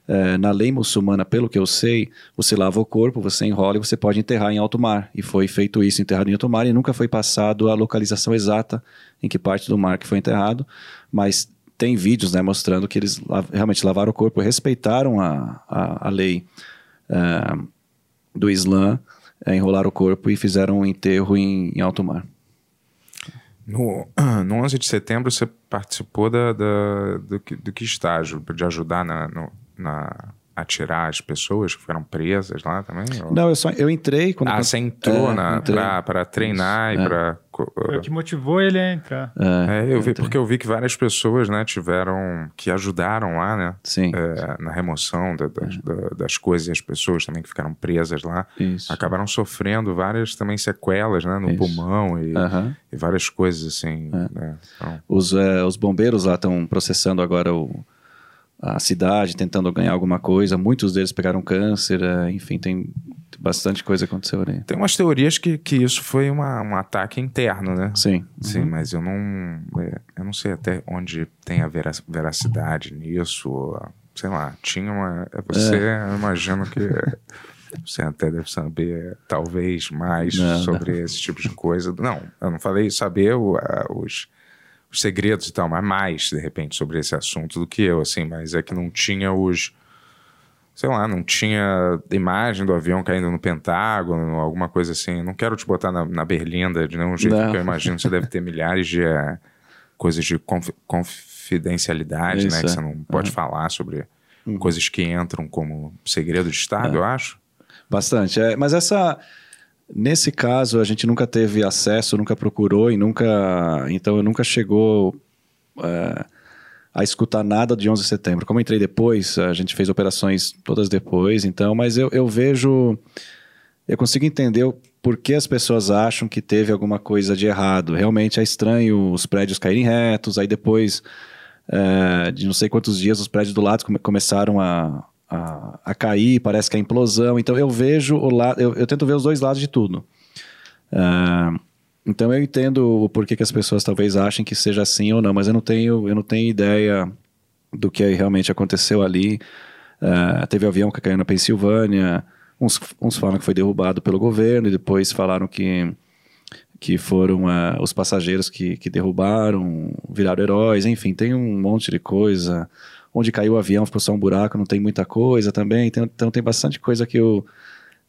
é, na lei muçulmana, pelo que eu sei, você lava o corpo, você enrola e você pode enterrar em alto mar. E foi feito isso, enterrado em alto mar, e nunca foi passado a localização exata em que parte do mar que foi enterrado, mas tem vídeos né, mostrando que eles realmente lavaram o corpo, respeitaram a, a, a lei é, do Islã, é, enrolaram o corpo e fizeram um enterro em, em alto mar. No, no 11 de setembro, você participou da, da do, que, do que estágio? De ajudar na, no, na, atirar as pessoas que foram presas lá também? Ou... Não, eu, só, eu entrei quando... Ah, você entrou é, para treinar Isso, e é. para... Foi o que motivou ele a entrar. É, é eu vi, porque eu vi que várias pessoas, né, tiveram... que ajudaram lá, né? Sim. É, na remoção da, das, é. da, das coisas e as pessoas também que ficaram presas lá. Isso. Acabaram sofrendo várias também sequelas, né? No Isso. pulmão e, e, várias coisas assim. É. Né? Então... Os, os bombeiros lá estão processando agora o a cidade tentando ganhar alguma coisa. Muitos deles pegaram câncer, é, enfim, tem bastante coisa aconteceu ali. Tem umas teorias que, que isso foi uma, um ataque interno, né? Sim. Sim, uhum. mas eu não, é, eu não sei até onde tem a veracidade nisso. Sei lá, tinha uma. É, você, é. eu imagino que. Você até deve saber, talvez, mais não, sobre não. esse tipo de coisa. Não, eu não falei saber o, a, os, os segredos e tal, mas mais, de repente, sobre esse assunto do que eu, assim, mas é que não tinha os. Sei lá, não tinha imagem do avião caindo no Pentágono, alguma coisa assim. Não quero te botar na, na berlinda de nenhum jeito, não. porque eu imagino que você deve ter milhares de é, coisas de conf, confidencialidade, Isso, né? Que você não pode uhum. falar sobre uhum. coisas que entram como segredo de Estado, é. eu acho. Bastante. É, mas essa Nesse caso, a gente nunca teve acesso, nunca procurou e nunca. Então, nunca chegou é, a escutar nada de 11 de setembro. Como eu entrei depois, a gente fez operações todas depois, então, mas eu, eu vejo. Eu consigo entender por que as pessoas acham que teve alguma coisa de errado. Realmente é estranho os prédios caírem retos, aí depois é, de não sei quantos dias os prédios do lado come começaram a, a, a cair, parece que é implosão. Então eu vejo o lado, eu, eu tento ver os dois lados de tudo. Uh, então eu entendo o porquê que as pessoas talvez achem que seja assim ou não, mas eu não tenho, eu não tenho ideia do que realmente aconteceu ali. Uh, teve um avião que caiu na Pensilvânia, uns, uns falam que foi derrubado pelo governo e depois falaram que que foram uh, os passageiros que, que derrubaram, viraram heróis, enfim, tem um monte de coisa onde caiu o avião ficou só um buraco, não tem muita coisa também. Então, então tem bastante coisa que eu,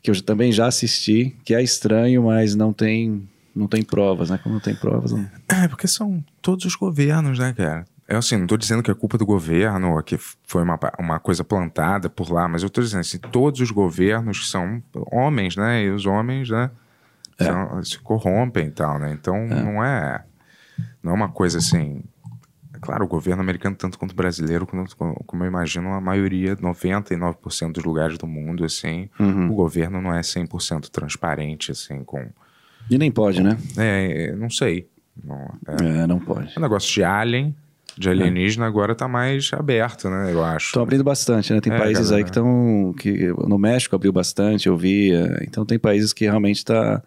que eu também já assisti, que é estranho, mas não tem, não tem provas, né? Como não tem provas. Não... É, porque são todos os governos, né, cara? É assim, não estou dizendo que é culpa do governo, que foi uma, uma coisa plantada por lá, mas eu estou dizendo assim, todos os governos são homens, né? E os homens, né? É. São, se corrompem e tal, né? Então é. não é não é uma coisa assim claro, o governo americano, tanto quanto o brasileiro, como, como eu imagino, a maioria, 99% dos lugares do mundo, assim, uhum. o governo não é 100% transparente, assim, com... E nem pode, com, né? É, não sei. Não, é, é, não pode. O negócio de alien, de alienígena, é. agora tá mais aberto, né, eu acho. Estão abrindo bastante, né? Tem é, países galera. aí que estão... que No México abriu bastante, eu vi. Então tem países que realmente tá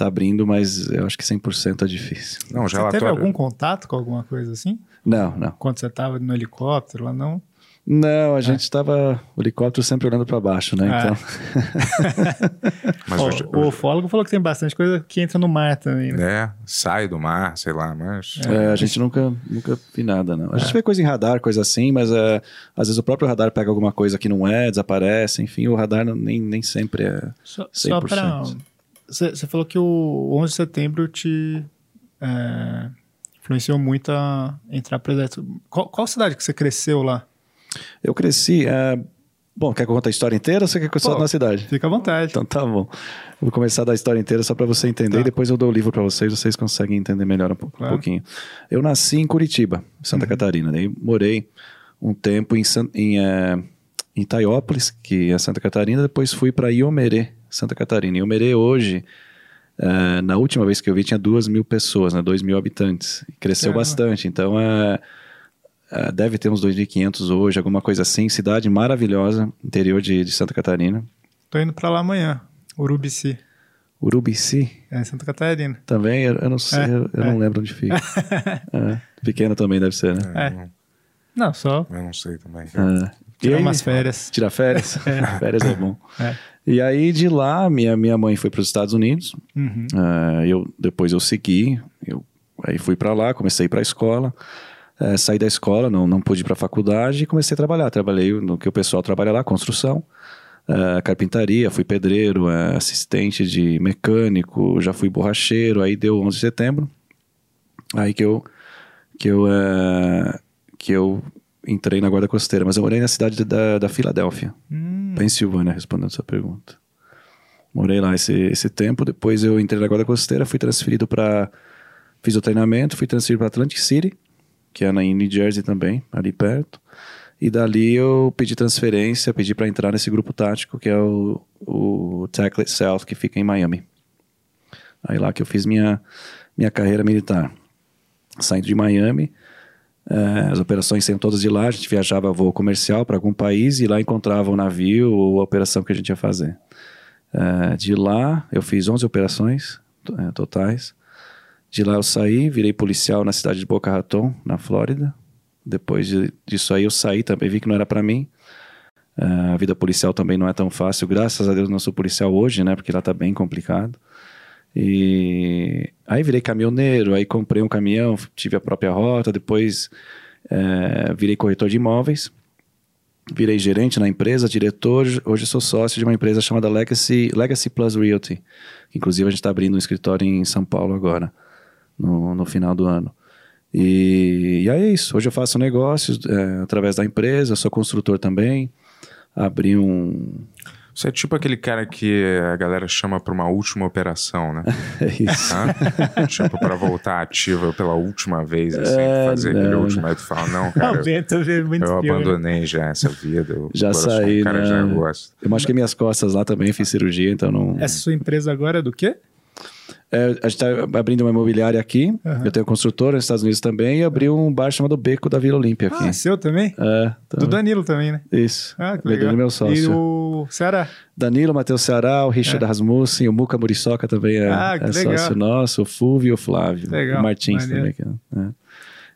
tá abrindo, mas eu acho que 100% é difícil. Não, já você teve algum contato com alguma coisa assim? Não, não. Quando você estava no helicóptero lá, não? Não, a é. gente estava o helicóptero sempre olhando para baixo, né? É. Então. mas o, o ufólogo falou que tem bastante coisa que entra no mar também, né? É, sai do mar, sei lá, mas. É, a gente nunca, nunca vi nada, não. A gente é. vê coisa em radar, coisa assim, mas é, às vezes o próprio radar pega alguma coisa que não é, desaparece, enfim, o radar nem, nem sempre é. Só, 100%. só para você falou que o 11 de setembro te é, influenciou muito a entrar para qual, qual cidade que você cresceu lá? Eu cresci. É... Bom, quer que eu conte a história inteira ou você quer que eu só na cidade? Fica à vontade. Então tá bom. vou começar da história inteira só para você entender tá. e depois eu dou o livro para vocês, vocês conseguem entender melhor um, claro. pouquinho. Eu nasci em Curitiba, Santa uhum. Catarina. Daí morei um tempo em, em, é, em Itaiópolis, que é Santa Catarina, depois fui para Iomerê, Santa Catarina. E Omerê hoje, uh, na última vez que eu vi, tinha duas mil pessoas, né, dois mil habitantes. Cresceu bastante. Então, uh, ah, deve ter uns 2.500 hoje, alguma coisa assim. Cidade maravilhosa, interior de, de Santa Catarina. Tô indo pra lá amanhã. Urubici. Urubici É, em Santa Catarina. também, eu, eu não sei, É, eu, eu é. não lembro onde fica. É, pequena também deve ser, né? É. não- só Eu não sei também. É. Tirar aí, umas férias. Tirar férias? Férias é bom. É. E aí, de lá, minha, minha mãe foi para os Estados Unidos. Uhum. Ah, eu, depois eu segui. Eu, aí fui para lá, comecei para a escola. Eh, saí da escola, não, não pude ir para a faculdade e comecei a trabalhar. Trabalhei no que o pessoal trabalha lá, construção, eh, carpintaria, fui pedreiro, assistente de mecânico, já fui borracheiro. Aí deu 11 de setembro. Aí que eu, que eu, que eu entrei na Guarda Costeira. Mas eu morei na cidade da, da Filadélfia. Hum, Pensilvânia, respondendo sua pergunta. Morei lá esse, esse tempo, depois eu entrei na Guarda Costeira, fui transferido para. Fiz o treinamento, fui transferido para Atlantic City, que é na, em New Jersey também, ali perto. E dali eu pedi transferência, pedi para entrar nesse grupo tático, que é o, o Tackle Itself, que fica em Miami. Aí lá que eu fiz minha, minha carreira militar. Saindo de Miami, eh, as operações saíam todas de lá, a gente viajava a voo comercial para algum país e lá encontrava o navio ou a operação que a gente ia fazer. Eh, de lá, eu fiz 11 operações eh, totais. De lá eu saí, virei policial na cidade de Boca Raton, na Flórida. Depois de- disso aí eu saí também, vi que não era para mim. Eh, a vida policial também não é tão fácil. Graças a Deus não sou policial hoje, né? Porque lá tá bem complicado. E aí virei caminhoneiro, aí comprei um caminhão, tive a própria rota, depois eh, virei corretor de imóveis, virei gerente na empresa, diretor, hoje sou sócio de uma empresa chamada Legacy, Legacy Plus Realty. Inclusive a gente está abrindo um escritório em São Paulo agora, no, no final do ano. E, e aí é isso, hoje eu faço negócios eh, através da empresa, sou construtor também, abri um... Você é tipo aquele cara que a galera chama pra uma última operação, né? É isso. Tipo, pra voltar ativa pela última vez, assim, É, fazer aquele não. último. Aí tu fala, não, cara, eu, Bento vê muito eu filme. abandonei já essa vida. Eu, Já eu saí, um cara de né? negócio. Eu machuquei minhas costas lá também, fiz cirurgia, então não... Essa sua empresa agora é do quê? É, a gente está abrindo uma imobiliária aqui. Aham. Eu tenho construtora nos Estados Unidos também e abri um bar chamado Beco da Vila Olímpia aqui. Ah, seu também? É, então, Do Danilo também, né? Isso. Ah, que legal. Danilo é meu sócio. E o Ceará? Danilo, Matheus Ceará, o Richard Rasmussen, o Muca Muriçoca também é, Ah, é legal. sócio nosso, o Fulvio e o Flávio. Legal, O Martins maneiro. também. Que, é.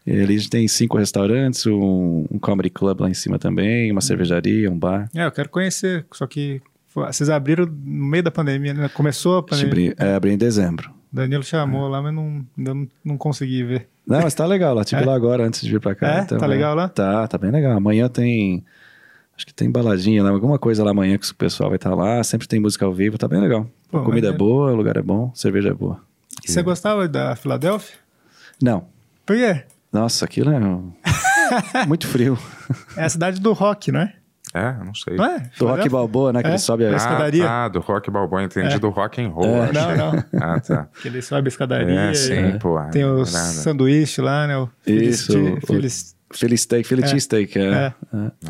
E ali a gente tem cinco restaurantes, um, um comedy club lá em cima também, Hum. uma cervejaria, um bar. É, eu quero conhecer, só que vocês abriram no meio da pandemia, né? Começou a pandemia. abri, é, abri em dezembro. Danilo chamou lá, mas não, ainda não, não consegui ver. Não, mas tá legal lá. Tive É? lá agora antes de vir pra cá. É? então, Tá legal lá? Tá, tá bem legal. Amanhã tem. Acho que tem baladinha lá, alguma coisa lá amanhã que o pessoal vai estar lá. Sempre tem música ao vivo, tá bem legal. Pô, a comida é boa, o lugar é bom, cerveja é boa. E você gostava da Filadélfia? Não. Por quê? Nossa, aquilo é muito frio. É a cidade do rock, não é? É, não sei. Não é? Do rock balboa, né? Que É? ele sobe a. Parece- escadaria? Ah, do rock balboa, entendi É. do rock and roll. É. Não, não. Ah, tá. Que ele sobe a escadaria. É, sim, pô. Tem o nada. sanduíche lá, né? O Isso, o- Felici- Philly steak, É. É. É.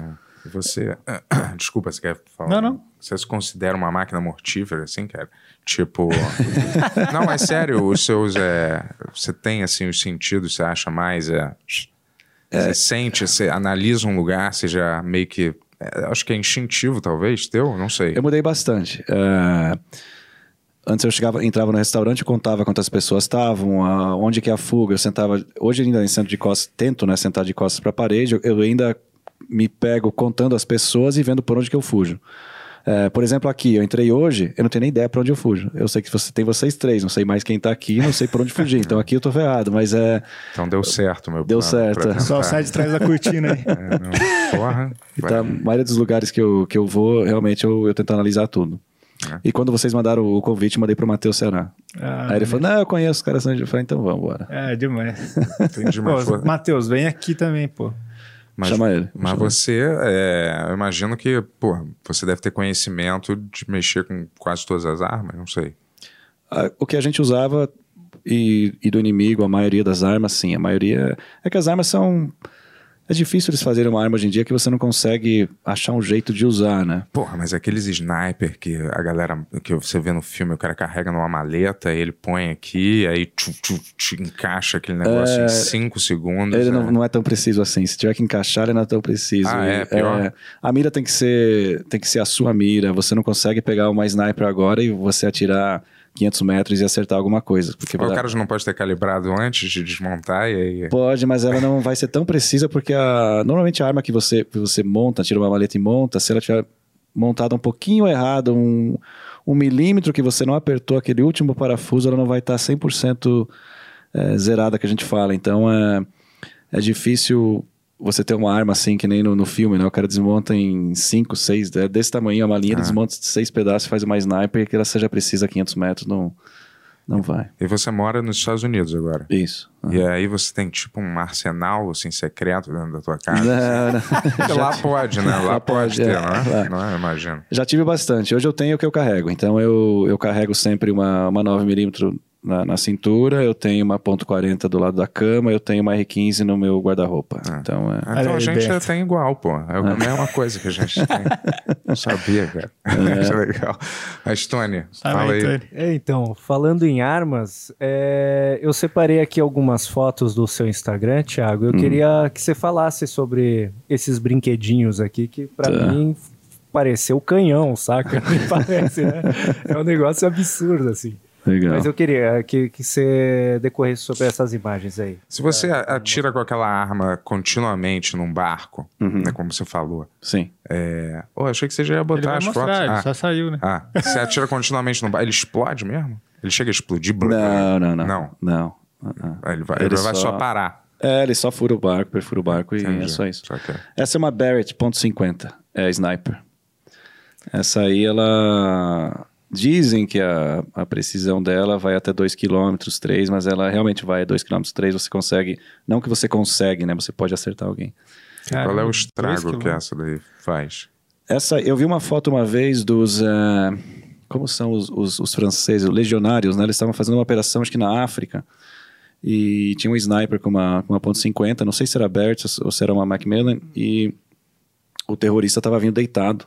É. Você. Desculpa, você quer falar? Não, não. Você se considera uma máquina mortífera, assim, cara? Tipo. não, mas sério, os seus. É... Você tem, assim, os sentidos, você acha mais. É... Você sente, você analisa um lugar, você já meio que. É, acho que é instintivo, talvez, teu? Não sei. Eu mudei bastante. É, Antes eu chegava, entrava no restaurante e contava quantas pessoas estavam, onde que é a fuga. Eu sentava. Hoje ainda em centro de costas, tento, né, sentar de costas para a parede. Eu, eu ainda me pego contando as pessoas e vendo por onde que eu fujo. É, por exemplo, aqui, eu entrei hoje, eu não tenho nem ideia para onde eu fujo. Eu sei que você tem vocês três, não sei mais quem tá aqui, não sei por onde fugir. Então aqui eu tô ferrado, mas é. Então deu certo, meu Deu certo. Só sai de trás da cortina aí. É, não, porra. Então, a maioria dos lugares que eu, que eu vou, realmente eu, eu tento analisar tudo. É. E quando vocês mandaram o convite, eu mandei pro Matheus Ceará. Ah, Aí ele falou: Não, eu conheço os caras. Eu falei: Então vamos embora. É, demais. Matheus, vem aqui também, pô. Mas, Chama ele. Mas Chama ele. você, é, eu imagino que, pô, você deve ter conhecimento de mexer com quase todas as armas, não sei. Ah, O que a gente usava e, e do inimigo, a maioria das armas, sim. A maioria. É que as armas são. É difícil eles fazerem uma arma hoje em dia que você não consegue achar um jeito de usar, né? Porra, mas aqueles sniper que a galera que você vê no filme, o cara carrega numa maleta, ele põe aqui, aí tchu, tchu, tchu, encaixa aquele negócio em 5 segundos. Ele é. não, não é tão preciso assim. Se tiver que encaixar, ele não é tão preciso. Ah, é? E, Pior? a mira tem que ser tem que ser a sua mira. Você não consegue pegar uma sniper agora e você atirar 500 metros e acertar alguma coisa. Porque O cara já não pode ter calibrado antes de desmontar e aí. Pode, mas ela não vai ser tão precisa porque a, normalmente a arma que você, que você monta, tira uma maleta e monta, se ela tiver montada um pouquinho errado, um, um milímetro que você não apertou aquele último parafuso, ela não vai estar 100% é, zerada que a gente fala. Então é, é difícil você ter uma arma assim, que nem no, no filme, né? O cara desmonta em 5, 6, é desse tamanho a malinha, ele desmonta de seis pedaços, faz uma sniper que ela seja precisa a 500 metros, não, não vai. E você mora nos Estados Unidos agora. Isso. E aí você tem tipo um arsenal assim secreto dentro da tua casa. Não, não. Lá pode, né? Lá Lá pode pode, ter, é. não é? É. Não é? Imagino. Já tive bastante. Hoje eu tenho o que eu carrego. Então eu, eu carrego sempre uma, uma 9mm na, na cintura, eu tenho uma .40 do lado da cama, eu tenho uma R15 no meu guarda-roupa. Então é. Ah, Olha Então a gente tem igual, pô. É a mesma coisa que a gente tem. Não sabia, cara. Isso é legal. Mas, Tony, Fala fala aí, aí. É, então, falando em armas, é, eu separei aqui algumas fotos do seu Instagram, Thiago. Eu queria que você falasse sobre esses brinquedinhos aqui, que pra Tá. mim pareceu canhão, saca? Me parece, né? É um negócio absurdo, assim. Legal. Mas eu queria que, que você decorresse sobre essas imagens aí. Se você a- atira com aquela arma continuamente num barco, né, como você falou, Sim. é... Oh, achei que você já ia Ele botar vai as mostrar, fotos. ele Ah, só saiu, né? ah, você atira continuamente num barco, ele explode mesmo? Ele chega a explodir? Não, não, não. Não. Não. Ah, Ele vai, Ele ele vai só só- parar. É, ele só fura o barco, perfura o barco e Entendi. é só isso. Só que- Essa é uma Barrett .50, é a sniper. Essa aí, ela... Dizem que a, a precisão dela vai até 2 km, 3, mas ela realmente vai a 2 km, 3, você consegue... Não que você consegue, né? Você pode acertar alguém. Qual é o estrago que essa daí faz? Essa, eu vi uma foto uma vez dos... eh, como são os, os, os franceses, os legionários, né? Eles estavam fazendo uma operação, acho que na África, e tinha um sniper com uma, com uma ponto .50, não sei se era Bert ou se era uma Macmillan, e o terrorista estava vindo deitado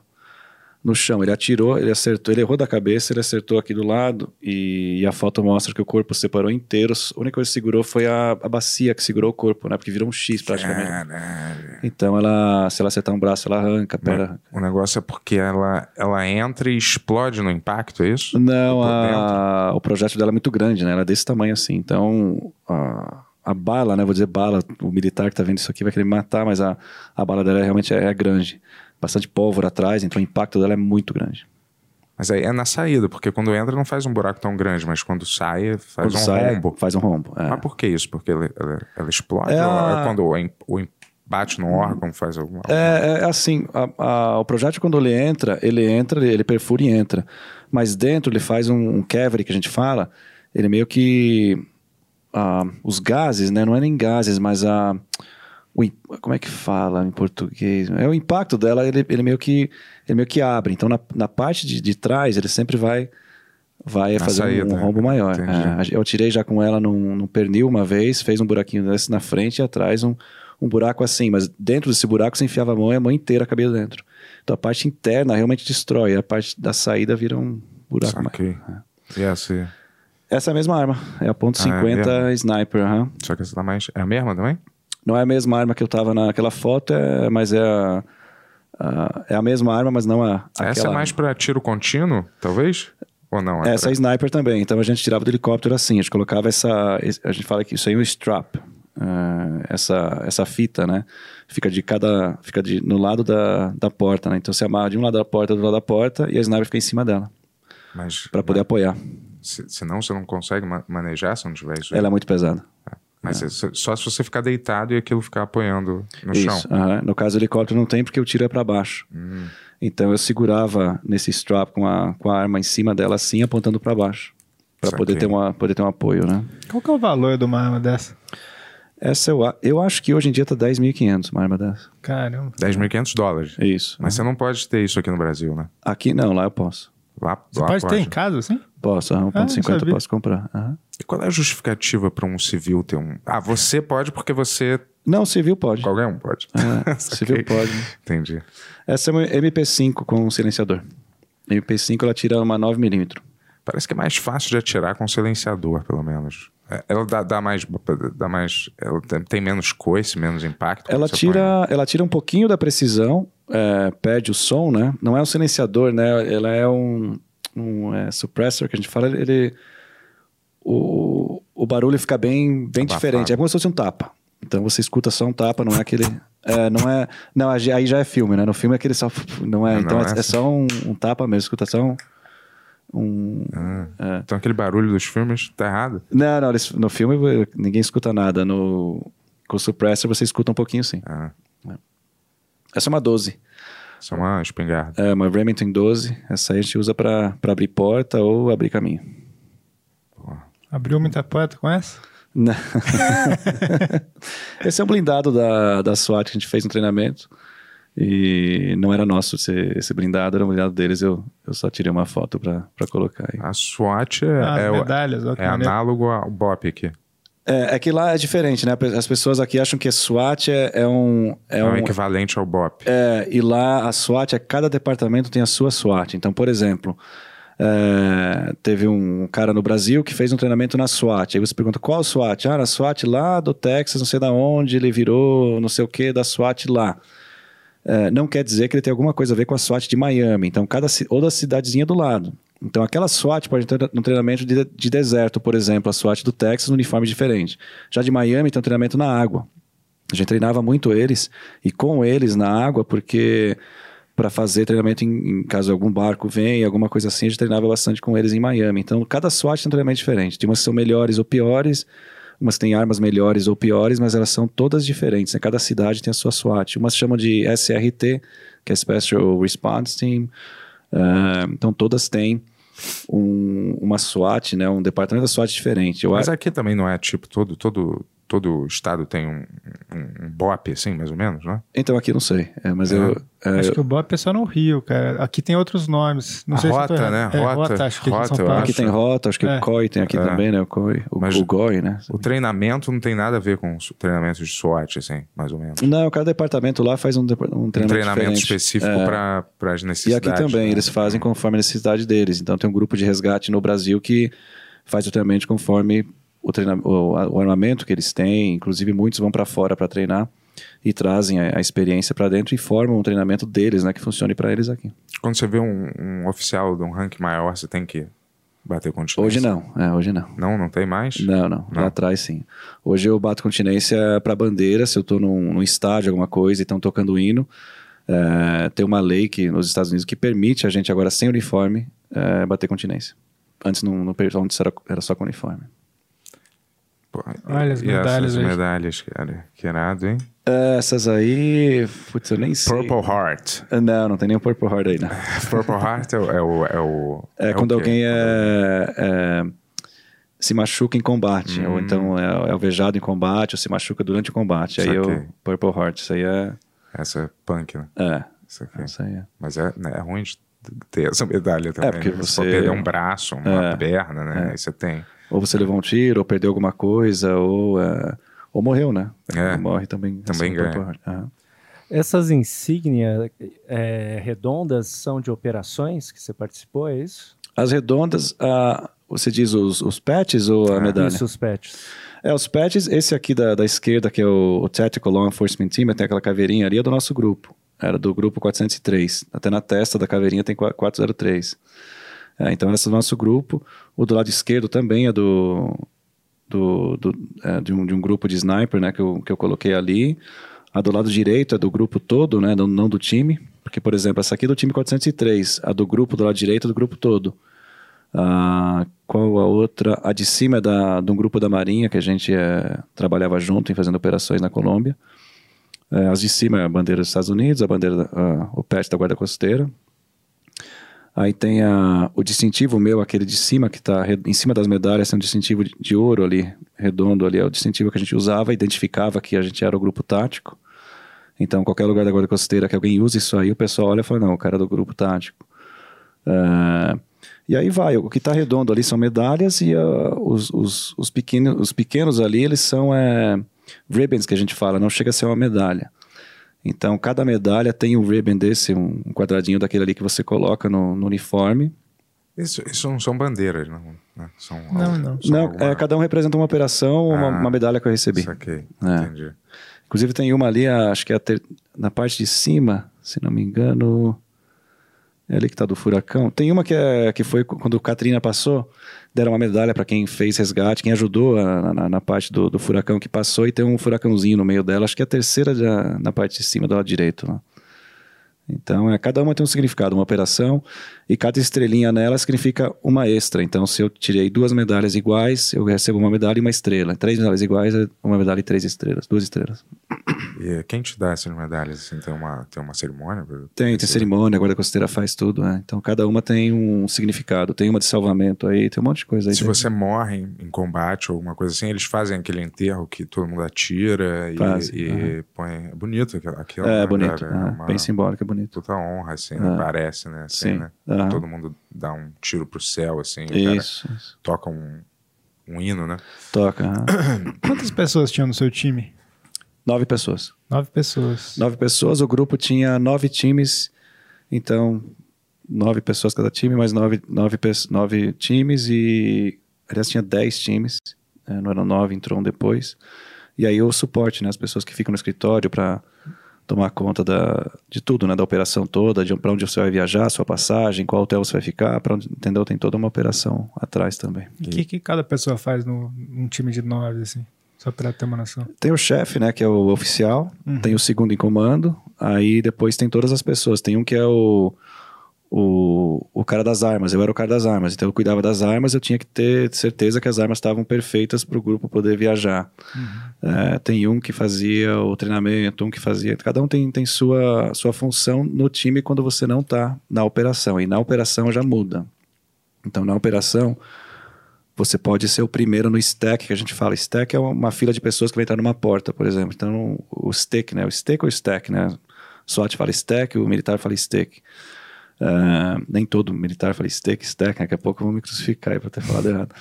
no chão. Ele atirou, ele acertou, ele errou da cabeça, ele acertou aqui do lado, e, e a foto mostra que o corpo separou inteiro. A única coisa que segurou foi a, a bacia que segurou o corpo, né? Porque virou um X praticamente. Caralho. Então ela, se ela acertar um braço, ela arranca, a perna arranca. O negócio é porque ela, ela entra e explode no impacto, é isso? Não, a- o projeto dela é muito grande, né? Ela é desse tamanho assim. Então, a, a bala, né? Vou dizer bala, o militar que tá vendo isso aqui vai querer me matar, mas a, a bala dela realmente é, é grande. Bastante pólvora atrás, então o impacto dela é muito grande. Mas aí é na saída, porque quando entra não faz um buraco tão grande, mas quando sai, faz Quando um sai, rombo. Faz um rombo. é. Mas por que isso? Porque ela, ela- ela explode? É a- é quando o, bate no órgão, faz alguma... É, é assim, a- a- o projétil quando ele entra, ele entra, ele, ele perfura e entra. Mas dentro ele faz um, um cavity que a gente fala, ele meio que... ah, os gases, né? Não é nem gases, mas a... o como é que fala em português? É o impacto dela, ele, ele meio que ele meio que abre. Então na, na parte de, de trás ele sempre vai vai Na fazer um- saída, um rombo maior. É, eu tirei já com ela num, num pernil uma vez, fez um buraquinho desse na frente e atrás um, um buraco assim, mas dentro desse buraco você enfiava a mão e a mão inteira cabia dentro. Então a parte interna realmente destrói, a parte da saída vira um buraco. Saquei. E essa, Essa é a mesma arma, é a ponto Ah, é 50 sniper, só que essa tá mais... É a mesma também? Não é a mesma arma que eu tava naquela foto, é, mas é a, a- é a mesma arma, mas não a. Essa é mais pra tiro contínuo, talvez? Ou não? É Essa é pra- sniper também. Então a gente tirava do helicóptero assim, a gente colocava essa. A gente fala que isso aí é um strap. ah, essa, essa fita, né? Fica de cada. Fica de, no lado da, da porta, né? Então você amarra de um lado da porta, do lado da porta, e a sniper fica em cima dela, Mas, para poder apoiar. se, senão você não consegue ma- manejar se não tiver isso. Ela é muito pesada. Mas se- só se você ficar deitado e aquilo ficar apoiando no Isso. chão. aham. No caso do helicóptero não tem porque o tiro é para baixo. Hum. Então eu segurava nesse strap com a, com a arma em cima dela assim, apontando para baixo. Para poder ter, uma, poder ter um apoio, né? Qual que é o valor de uma arma dessa? Essa eu, eu acho que hoje em dia tá 10.500 uma arma dessa. Caramba. 10.500 dólares. Isso. Mas você não pode ter isso aqui no Brasil, né? Aqui não, lá eu posso. Lá, Você lá pode ter em casa, assim? Posso, ah, Ah, 1.50 não sabia. posso comprar. aham. E qual é a justificativa para um civil ter um. Ah, você pode porque você. Não, civil pode. Qualquer um pode. É, civil pode. Entendi. Essa é uma MP5 com silenciador. MP5 ela tira uma 9mm. Parece que é mais fácil de atirar com silenciador, pelo menos. Ela dá, dá mais. Dá mais ela tem- menos coice, menos impacto. Ela tira, ela tira um pouquinho da precisão, é, perde o som, né? Não é um silenciador, né? Ela é um, um é, suppressor que a gente fala. Ele, o, o barulho fica bem, bem Abafado. diferente. É como se fosse um tapa. Então você escuta só um tapa, não é aquele. É, não é. Não, aí já é filme, né? No filme é aquele só. Não é. Não, então não é, é é só um, um tapa mesmo, escuta só um. Um põe- é. Ah, Então aquele barulho dos filmes tá errado. Não, não, no filme ninguém escuta nada. No, com o suppressor você escuta um pouquinho sim. Ah, Essa é uma 12. isso é uma espingarda. É uma Remington 12. Essa aí a gente usa pra pra abrir porta ou abrir caminho. Abriu muita porta com essa? Não. esse é um blindado da, da SWAT que a gente fez no treinamento. E não era nosso esse, esse blindado, era um blindado deles. Eu, eu só tirei uma foto pra, pra colocar aí. A SWAT é, Ah, é, o- medalhas, é análogo ao BOP aqui. É, é que lá é diferente, né? As pessoas aqui acham que SWAT é, é um. É É o um equivalente ao BOP. É, e lá a SWAT, é, cada departamento tem a sua SWAT. Então, por exemplo, é, teve um cara no Brasil que fez um treinamento na SWAT. Aí você pergunta, qual SWAT? Ah, na SWAT lá do Texas, não sei da onde, ele virou não sei o que da SWAT lá. É, não quer dizer que ele tem alguma coisa a ver com a SWAT de Miami. Então, cada ou da cidadezinha do lado. Então, aquela SWAT pode ter um treinamento de, de deserto, por exemplo, a SWAT do Texas, no uniforme diferente. Já de Miami tem um treinamento na água. A gente treinava muito eles e com eles na água, porque para fazer treinamento em, em caso algum barco venha, alguma coisa assim, a gente treinava bastante com eles em Miami. Então, cada SWAT tem um treinamento diferente. Tem umas que são melhores ou piores, umas têm armas melhores ou piores, mas elas são todas diferentes. né? Cada cidade tem a sua SWAT. Umas chamam de SRT, que é Special Response Team. Ah, então, todas têm um- uma SWAT, né? um departamento da SWAT diferente. Eu Mas aqui também não é tipo, todo, todo, todo estado tem um, um, um BOP, assim, mais ou menos, né? Então, aqui não sei. É, mas É. eu. é, Acho que o BOP é só no Rio, cara. Aqui tem outros nomes. Não A sei se rota, tô errado. né? É, Rota. rota, acho que aqui em Rota, Paulo. Aqui tem rota, acho que É. o COI tem aqui É. também, né? O COI. O, Mas- o GOI, né? O treinamento não tem nada a ver com os treinamentos de SWAT, assim, mais ou menos. Não, cada departamento lá faz um, um Um treinamento, treinamento diferente. específico É. para as E necessidades. aqui também, né? eles fazem conforme a necessidade deles. Então tem um grupo de resgate no Brasil que faz o treinamento conforme o, o, o armamento que eles têm. Inclusive, muitos vão para fora para treinar e trazem a, a experiência para dentro e formam um treinamento deles, né? Que funcione para eles aqui. Quando você vê um, um oficial de um rank maior, você tem que bater continência. Hoje não, é, hoje não. Não, não tem mais? Não, não, Não. Lá atrás sim. Hoje eu bato continência para bandeira, se eu tô num, num estádio, alguma coisa, e estão tocando hino. É, tem uma lei que nos Estados Unidos que permite a gente agora sem uniforme é, bater continência. Antes não, antes era, era só com uniforme. Pô, Olha as medalhas essas aí. medalhas, cara. Que irado, hein? É, Essas aí, putz, eu nem sei. Purple Heart. Não, não tem nenhum Purple Heart aí, não. Purple Heart é o... É, o, é, o, É, o quando quê? alguém é, é, se machuca em combate, Hum. ou então é, é alvejado em combate, ou se machuca durante o combate. Aí é Saquei. o Purple Heart. Isso aí é. Essa é punk, né? É, Isso aqui. isso aí é. Mas é, né, é ruim de ter essa medalha também. porque né? você- pode perder um braço, uma É. perna, né? É. Aí você tem. Ou você levou um tiro, ou perdeu alguma coisa, ou, é, ou morreu, né? É. Morre também. Também assim, ganha. Purple Heart. Aham. Essas insígnias é, redondas são de operações que você participou, é isso? As redondas, ah, você diz os, os patches ou a Ah, medalha? Isso, os patches. É, os patches, esse aqui da, da esquerda, que é o, o Tactical Law Enforcement Team, tem aquela caveirinha ali, é do nosso grupo. Era do grupo 403. Até na testa da caveirinha tem 403. É, então, esse é o nosso grupo. O do lado esquerdo também é do, do, do- é, de, um, de um grupo de sniper, né, que eu, que eu coloquei ali. A do lado direito é do grupo todo, né, não, não do time. Porque, por exemplo, essa aqui é do time 403. A do grupo do lado direito é do grupo todo. Ah, qual a outra? A de cima é da, de um grupo da Marinha, que a gente eh, trabalhava junto em fazendo operações na Colômbia. Eh, as de cima é a bandeira dos Estados Unidos, a bandeira, ah, o patch da Guarda Costeira. Aí tem a, o distintivo meu, aquele de cima, que está em cima das medalhas, tem um distintivo de, ouro ali, redondo ali, é o distintivo que a gente usava, identificava que a gente era o grupo tático. Então, qualquer lugar da Guarda Costeira que alguém use isso aí, o pessoal olha e fala, não, o cara é do grupo tático. Ah, E aí vai, o que está redondo ali são medalhas e ah, os, os, os, pequenos, os pequenos ali, eles são é, ribbons que a gente fala, não chega a ser uma medalha. Então, cada medalha tem um ribbon desse, um quadradinho daquele ali que você coloca no, no uniforme. Isso, isso não são bandeiras, não. Né? São, Não, não. são Não, alguma- é, cada um representa uma operação, uma, Ah, uma medalha que eu recebi. Saquei, É. entendi. Inclusive tem uma ali, acho que é ter- na parte de cima, se não me engano, é ali que tá do furacão. Tem uma que, é, que foi quando o Katrina passou, deram uma medalha para quem fez resgate, quem ajudou a- na, na parte do, do furacão que passou e tem um furacãozinho no meio dela, acho que é a terceira da- na parte de cima do lado direito. Lá. Então, é, cada uma tem um significado, uma operação, e cada estrelinha nela significa uma extra. Então, se eu tirei duas medalhas iguais, eu recebo uma medalha e uma estrela. Três medalhas iguais, é uma medalha e três estrelas, duas estrelas. E quem te dá essas medalhas? Assim, tem, uma, tem uma cerimônia? Tem, tem cerimônia, a guarda costeira faz tudo, né? Então cada uma tem um significado. Tem uma de salvamento aí, tem um monte de coisa aí. Se você morre em- combate ou alguma coisa assim, eles fazem aquele enterro que todo mundo atira e, Fazem, e aham. põe. É bonito aquilo É né, bonito, cara? é, É uma bem simbólico, é bonito. Puta honra, assim, né? É. Parece, né? Assim, Sim, né? Todo mundo dá um tiro pro céu, assim. Isso, isso. toca um, um hino, né? Toca. aham. Quantas pessoas tinham no seu time? Nove pessoas. Nove pessoas. Nove pessoas, o grupo tinha nove times, então nove pessoas cada time, mais nove, nove, nove times e. Aliás, tinha dez times, é, não eram nove, entrou um depois. E aí o suporte, né? As pessoas que ficam no escritório para tomar conta da, de tudo, né? Da operação toda, de para onde você vai viajar, sua passagem, qual hotel você vai ficar, para onde, entendeu? Tem toda uma operação atrás também. E o que, que cada pessoa faz no, num time de nove, assim? Só pra ter uma noção. Tem o chefe, né, que é o oficial, tem o segundo em comando, aí depois tem todas as pessoas. Tem um que é o, o, o cara das armas, eu era o cara das armas, então eu cuidava das armas, eu tinha que ter certeza que as armas estavam perfeitas para o grupo poder viajar. É, tem um que fazia o treinamento, um que fazia. Cada um tem, tem sua, sua função no time quando você não está na operação, e na operação já muda. Então, na operação, você pode ser o primeiro no stack, que a gente fala. Stack é uma fila de pessoas que vai entrar numa porta, por exemplo. Então, o stack, né? O stack ou stack, né? SWAT fala stack, o militar fala stack. Ah, nem todo militar fala stack, stack. Daqui a pouco vão me crucificar aí por ter falado errado.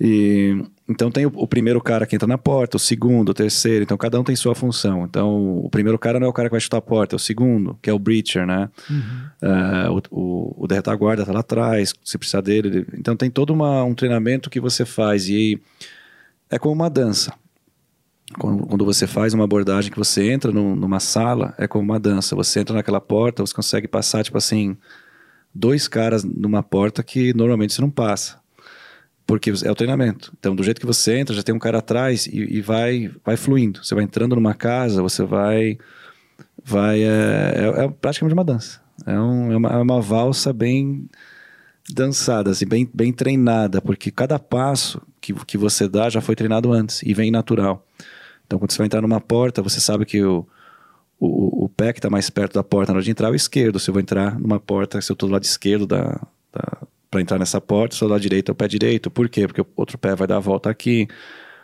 E, então tem o, o primeiro cara que entra na porta, o segundo, o terceiro. Então cada um tem sua função. Então o primeiro cara não é o cara que vai chutar a porta, é o segundo, que é o breacher, né? Ah, o, o, o da retaguarda tá lá atrás, se precisar dele. ele- Então tem todo uma, um treinamento que você faz e é como uma dança. Quando, quando você faz uma abordagem que você entra num- numa sala, é como uma dança. Você entra naquela porta, você consegue passar, tipo assim, dois caras numa porta que normalmente você não passa. Porque é o treinamento. Então, do jeito que você entra, já tem um cara atrás e, e vai, vai fluindo. Você vai entrando numa casa, você vai. vai é, é- é praticamente uma dança. É, um- é uma, é uma valsa bem dançada, assim, bem, bem treinada, porque cada passo que, que você dá já foi treinado antes e vem natural. Então, quando você vai entrar numa porta, você sabe que o, o, o pé que está mais perto da porta na hora de entrar é o esquerdo. Se eu vou entrar numa porta, se eu estou do lado esquerdo da, para entrar nessa porta, se eu do lado direito é o pé direito. Por quê? Porque o outro pé vai dar a volta aqui.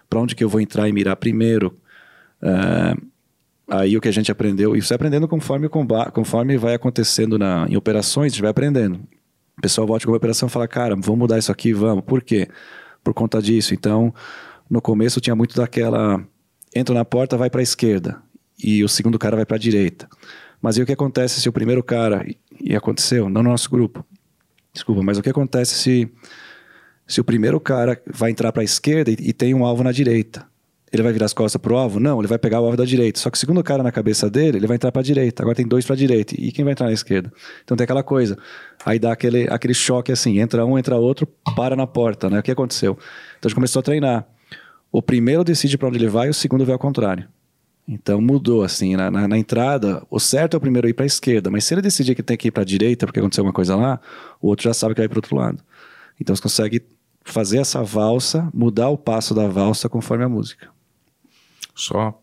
Para onde que eu vou entrar e mirar primeiro? É, aí o que a gente aprendeu, e você vai aprendendo conforme, conforme vai acontecendo na, em operações, a gente vai aprendendo. O pessoal volta com a operação e fala, cara, vamos mudar isso aqui, vamos. Por quê? Por conta disso. Então, no começo tinha muito daquela, entra na porta, vai para a esquerda, e o segundo cara vai para a direita. Mas e o que acontece se o primeiro cara, e- e aconteceu, não no nosso grupo, desculpa, mas o que acontece se, se o primeiro cara vai entrar para a esquerda e, e tem um alvo na direita? Ele vai virar as costas pro alvo? Não, ele vai pegar o alvo da direita. Só que o segundo cara na cabeça dele, ele vai entrar para a direita. Agora tem dois para a direita. E quem vai entrar na esquerda? Então tem aquela coisa. Aí dá aquele, aquele choque assim: entra um, entra outro, para na porta. Né? O que aconteceu? Então a gente começou a treinar. O primeiro decide para onde ele vai, o segundo vai ao contrário. Então mudou assim, na, na, na entrada, o certo é o primeiro ir para a esquerda, mas se ele decidir que tem que ir para a direita porque aconteceu alguma coisa lá, o outro já sabe que vai para o outro lado. Então você consegue fazer essa valsa, mudar o passo da valsa conforme a música. Só.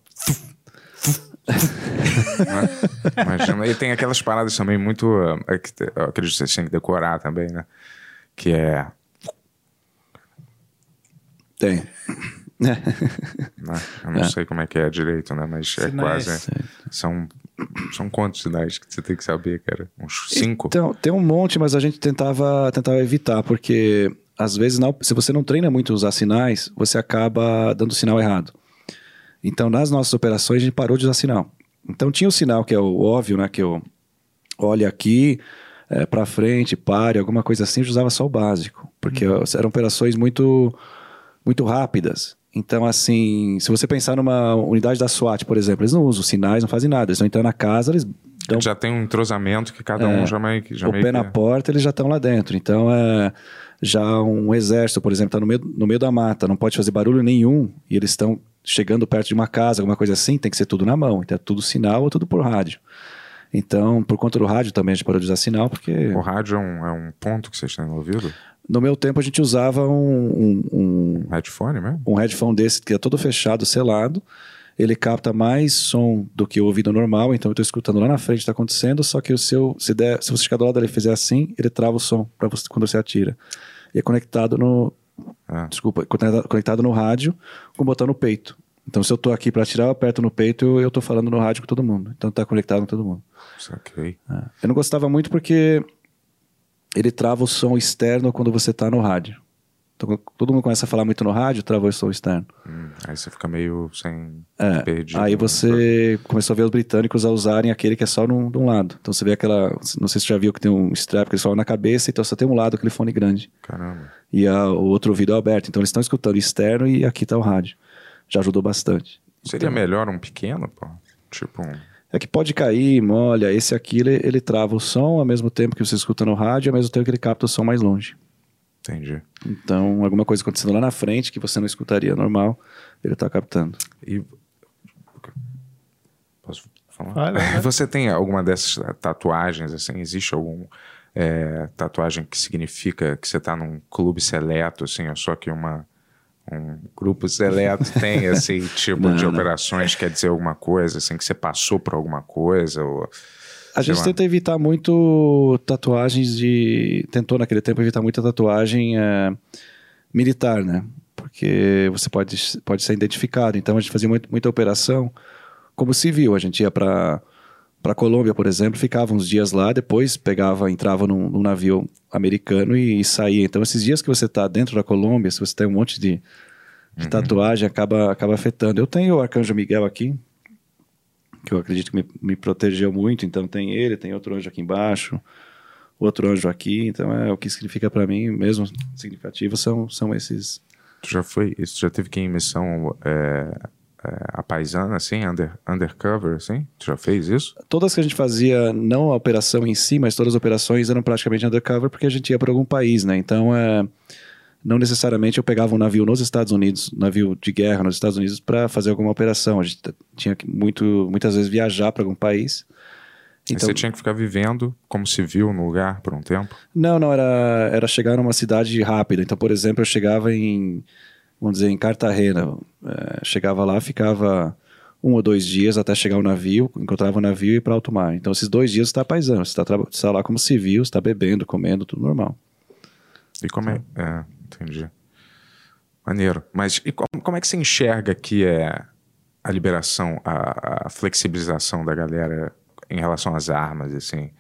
Imagina. E tem aquelas paradas também muito. é acredito que você tem que decorar também, né? Que é. Tem. Né? Eu não sei como é que é direito, né? Mas é Sinais. quase. São, são quantos sinais que você tem que saber, cara? Uns cinco? Então, tem um monte, mas a gente tentava, tentava evitar, porque às vezes, não- se você não treina muito usar sinais, você acaba dando sinal errado. Então, nas nossas operações, a gente parou de usar sinal. Então, tinha o sinal que é o óbvio, né? Que eu olhe aqui, é, para frente, pare, alguma coisa assim, eu usava só o básico. Porque eram operações muito, muito rápidas. Então, assim, se você pensar numa unidade da SWAT, por exemplo, eles não usam sinais, não fazem nada. Eles vão entrar na casa, eles dão Já tem um entrosamento que cada um já meio que. Já o meio pé que... na porta, eles já estão lá dentro. Então, é, já um exército, por exemplo, está no meio, no meio da mata, não pode fazer barulho nenhum, e eles estão chegando perto de uma casa, alguma coisa assim, tem que ser tudo na mão. Então, é tudo sinal ou tudo por rádio. Então, por conta do rádio também a gente parou de usar sinal, porque O rádio é um, é um ponto que vocês têm no ouvido? No meu tempo a gente usava um, um, um, headphone mesmo? um headphone desse que é todo fechado, selado. Ele capta mais som do que o ouvido normal, então eu estou escutando lá na frente está acontecendo, só que o seu, se, der, se você chegar do lado dele e fizer assim, ele trava o som para você quando você atira. E é conectado no, Ah. desculpa, conectado, no rádio com o botão no peito. Então se eu tô aqui para atirar, eu aperto no peito e eu, tô falando no rádio com todo mundo. Então tá conectado com todo mundo. Saquei. É. Eu não gostava muito porque ele trava o som externo quando você tá no rádio. Então, todo mundo começa a falar muito no rádio, trava o som externo. Hum, aí você fica meio sem. É, perdido. aí né? você começou a ver os britânicos a usarem aquele que é só num, de um lado. Então você vê aquela. Não sei se você já viu que tem um strap que eles falam na cabeça, então só tem um lado aquele fone grande. Caramba. E a- o outro ouvido é aberto. Então eles estão escutando externo e aqui tá o rádio. Já ajudou bastante. Seria melhor um pequeno, pô? Tipo um. É que pode cair, molha. Esse aqui ele, ele trava o som ao mesmo tempo que você escuta no rádio, ao mesmo tempo que ele capta o som mais longe. Entendi. Então, alguma coisa acontecendo lá na frente que você não escutaria normal, ele tá captando. E. Posso falar? Você tem alguma dessas tatuagens, assim? Existe algum é, tatuagem que significa que você tá num clube seleto, assim, ou só que uma. Um grupo seleto tem esse tipo Não, de não. operações, quer dizer alguma coisa, assim, que você passou por alguma coisa? Ou, A gente lá. tenta evitar muito tatuagens de. Tentou naquele tempo evitar muita tatuagem é, militar, né? Porque você pode, pode ser identificado. Então a gente fazia muito- muita operação como civil. A gente ia para para Colômbia, por exemplo, ficava uns dias lá, depois pegava, entrava num, num navio americano e, saía. Então esses dias que você está dentro da Colômbia, se você tem um monte de, de tatuagem, acaba, acaba afetando. Eu tenho o Arcanjo Miguel aqui, que eu acredito que me, me protegeu muito. Então tem ele, tem outro anjo aqui embaixo, outro anjo aqui. Então é o que significa para mim, mesmo significativo, são, são esses. Tu já foi, isso já teve que ir em missão é, a paisana, assim, under, undercover, assim? Tu já fez isso? Todas que a gente fazia, não a operação em si, mas todas as operações eram praticamente undercover porque a gente ia para algum país, né? Então é. Não necessariamente eu pegava um navio nos Estados Unidos, um navio de guerra nos Estados Unidos, para fazer alguma operação. A gente tinha que muito, muitas vezes viajar para algum país. Aí Então, você tinha que ficar vivendo como civil no lugar por um tempo? Não, não, era, era chegar numa cidade rápida. Então, por exemplo, eu chegava em, vamos dizer, em Cartagena. É, chegava lá, ficava um ou dois dias até chegar o navio, encontrava o navio e ir para alto mar. Então, esses dois dias você está paisano, você está lá como civil, você está bebendo, comendo, tudo normal. E como é. É, entendi. Maneiro. Mas e como, como é que você enxerga que é a liberação, a, a flexibilização da galera em relação às armas, assim?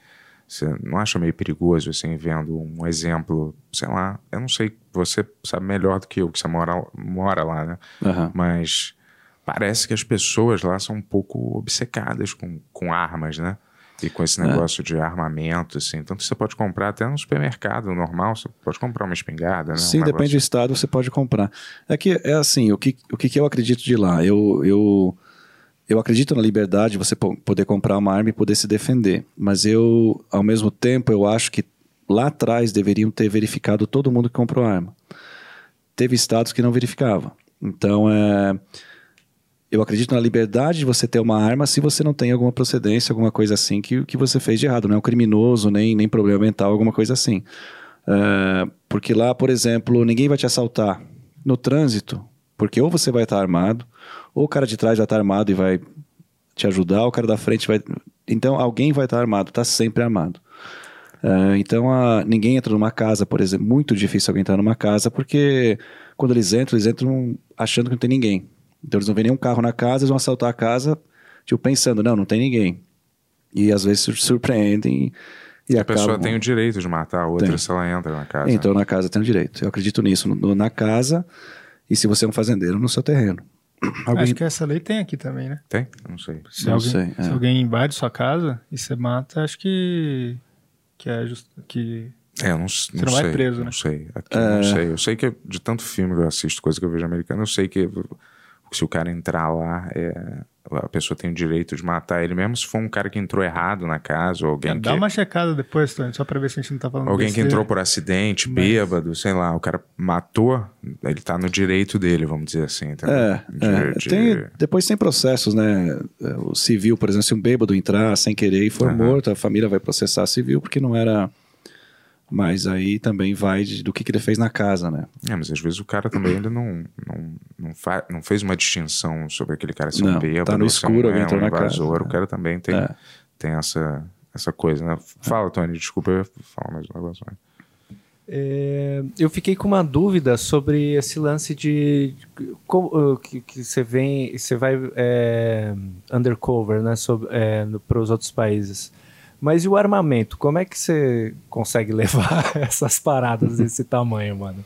Você não acha meio perigoso, assim, vendo um exemplo, sei lá, eu não sei, você sabe melhor do que eu, que você mora, mora lá, né? Aham. Mas parece que as pessoas lá são um pouco obcecadas com, com armas, né? E com É. esse negócio de armamento, assim. Tanto você pode comprar até no supermercado normal, você pode comprar uma espingarda, né? Sim, Um depende do negócio- estado, você pode comprar. É que é assim, o que, o que eu acredito de lá? Eu, eu, eu acredito na liberdade de você po- poder comprar uma arma e poder se defender. Mas eu, ao mesmo tempo, eu acho que lá atrás deveriam ter verificado todo mundo que comprou arma. Teve estados que não verificavam. Então, é, eu acredito na liberdade de você ter uma arma se você não tem alguma procedência, alguma coisa assim que, que você fez de errado. Não é um criminoso, nem, nem problema mental, alguma coisa assim. É, porque lá, por exemplo, ninguém vai te assaltar no trânsito, porque ou você vai estar armado, ou o cara de trás vai estar armado e vai te ajudar, o cara da frente vai. Então alguém vai estar armado, está sempre armado. É, então, a- ninguém entra numa casa, por exemplo. Muito difícil alguém entrar numa casa, porque quando eles entram, eles entram achando que não tem ninguém. Então, eles não veem nenhum carro na casa, eles vão assaltar a casa, tipo, pensando, não, não tem ninguém. E às vezes se surpreendem e A acabam... pessoa tem o direito de matar a outra Tem. se ela entra na casa. Então, na casa tem o direito. Eu acredito nisso, no- na casa e se você é um fazendeiro, no seu terreno. Alguém... Acho que essa lei tem aqui também, né? Tem? Não sei. Se, Não alguém, sei, se é. alguém invade sua casa e você mata, acho que. Que é just, que É, eu não, s- não não vai sei. preso, né? Não sei. Aqui eu não sei. Eu sei que de tanto filme que eu assisto, coisa que eu vejo americana, eu sei que se o cara entrar lá, é, a pessoa tem o direito de matar ele, mesmo se for um cara que entrou errado na casa, ou alguém É, que. Dá uma checada depois, Tony, só pra ver se a gente não tá falando Alguém que entrou por acidente, bêbado, sei lá, o cara matou, ele tá no direito dele, vamos dizer assim. entendeu? É, De- é. de- Tem, depois tem processos, né? É, O civil, por exemplo, se um bêbado entrar sem querer e for Aham. morto, a família vai processar civil porque não era. Mas aí também vai de- do que, que ele fez na casa, né? É, mas às vezes o cara também ele não, não, não, fa não fez uma distinção sobre aquele cara ser um Não, bêbado, tá no escuro, um, alguém é, entrou um na casa, invasor. O é. cara também tem, É. tem essa, essa coisa, né? Fala, Tony, desculpa, eu falar mais um negócio. né? É, eu fiquei com uma dúvida sobre esse lance de como, uh, que, que você vem, você vai é, undercover, né, para os outros países. Mas e o armamento? Como é que você consegue levar essas paradas desse tamanho, mano?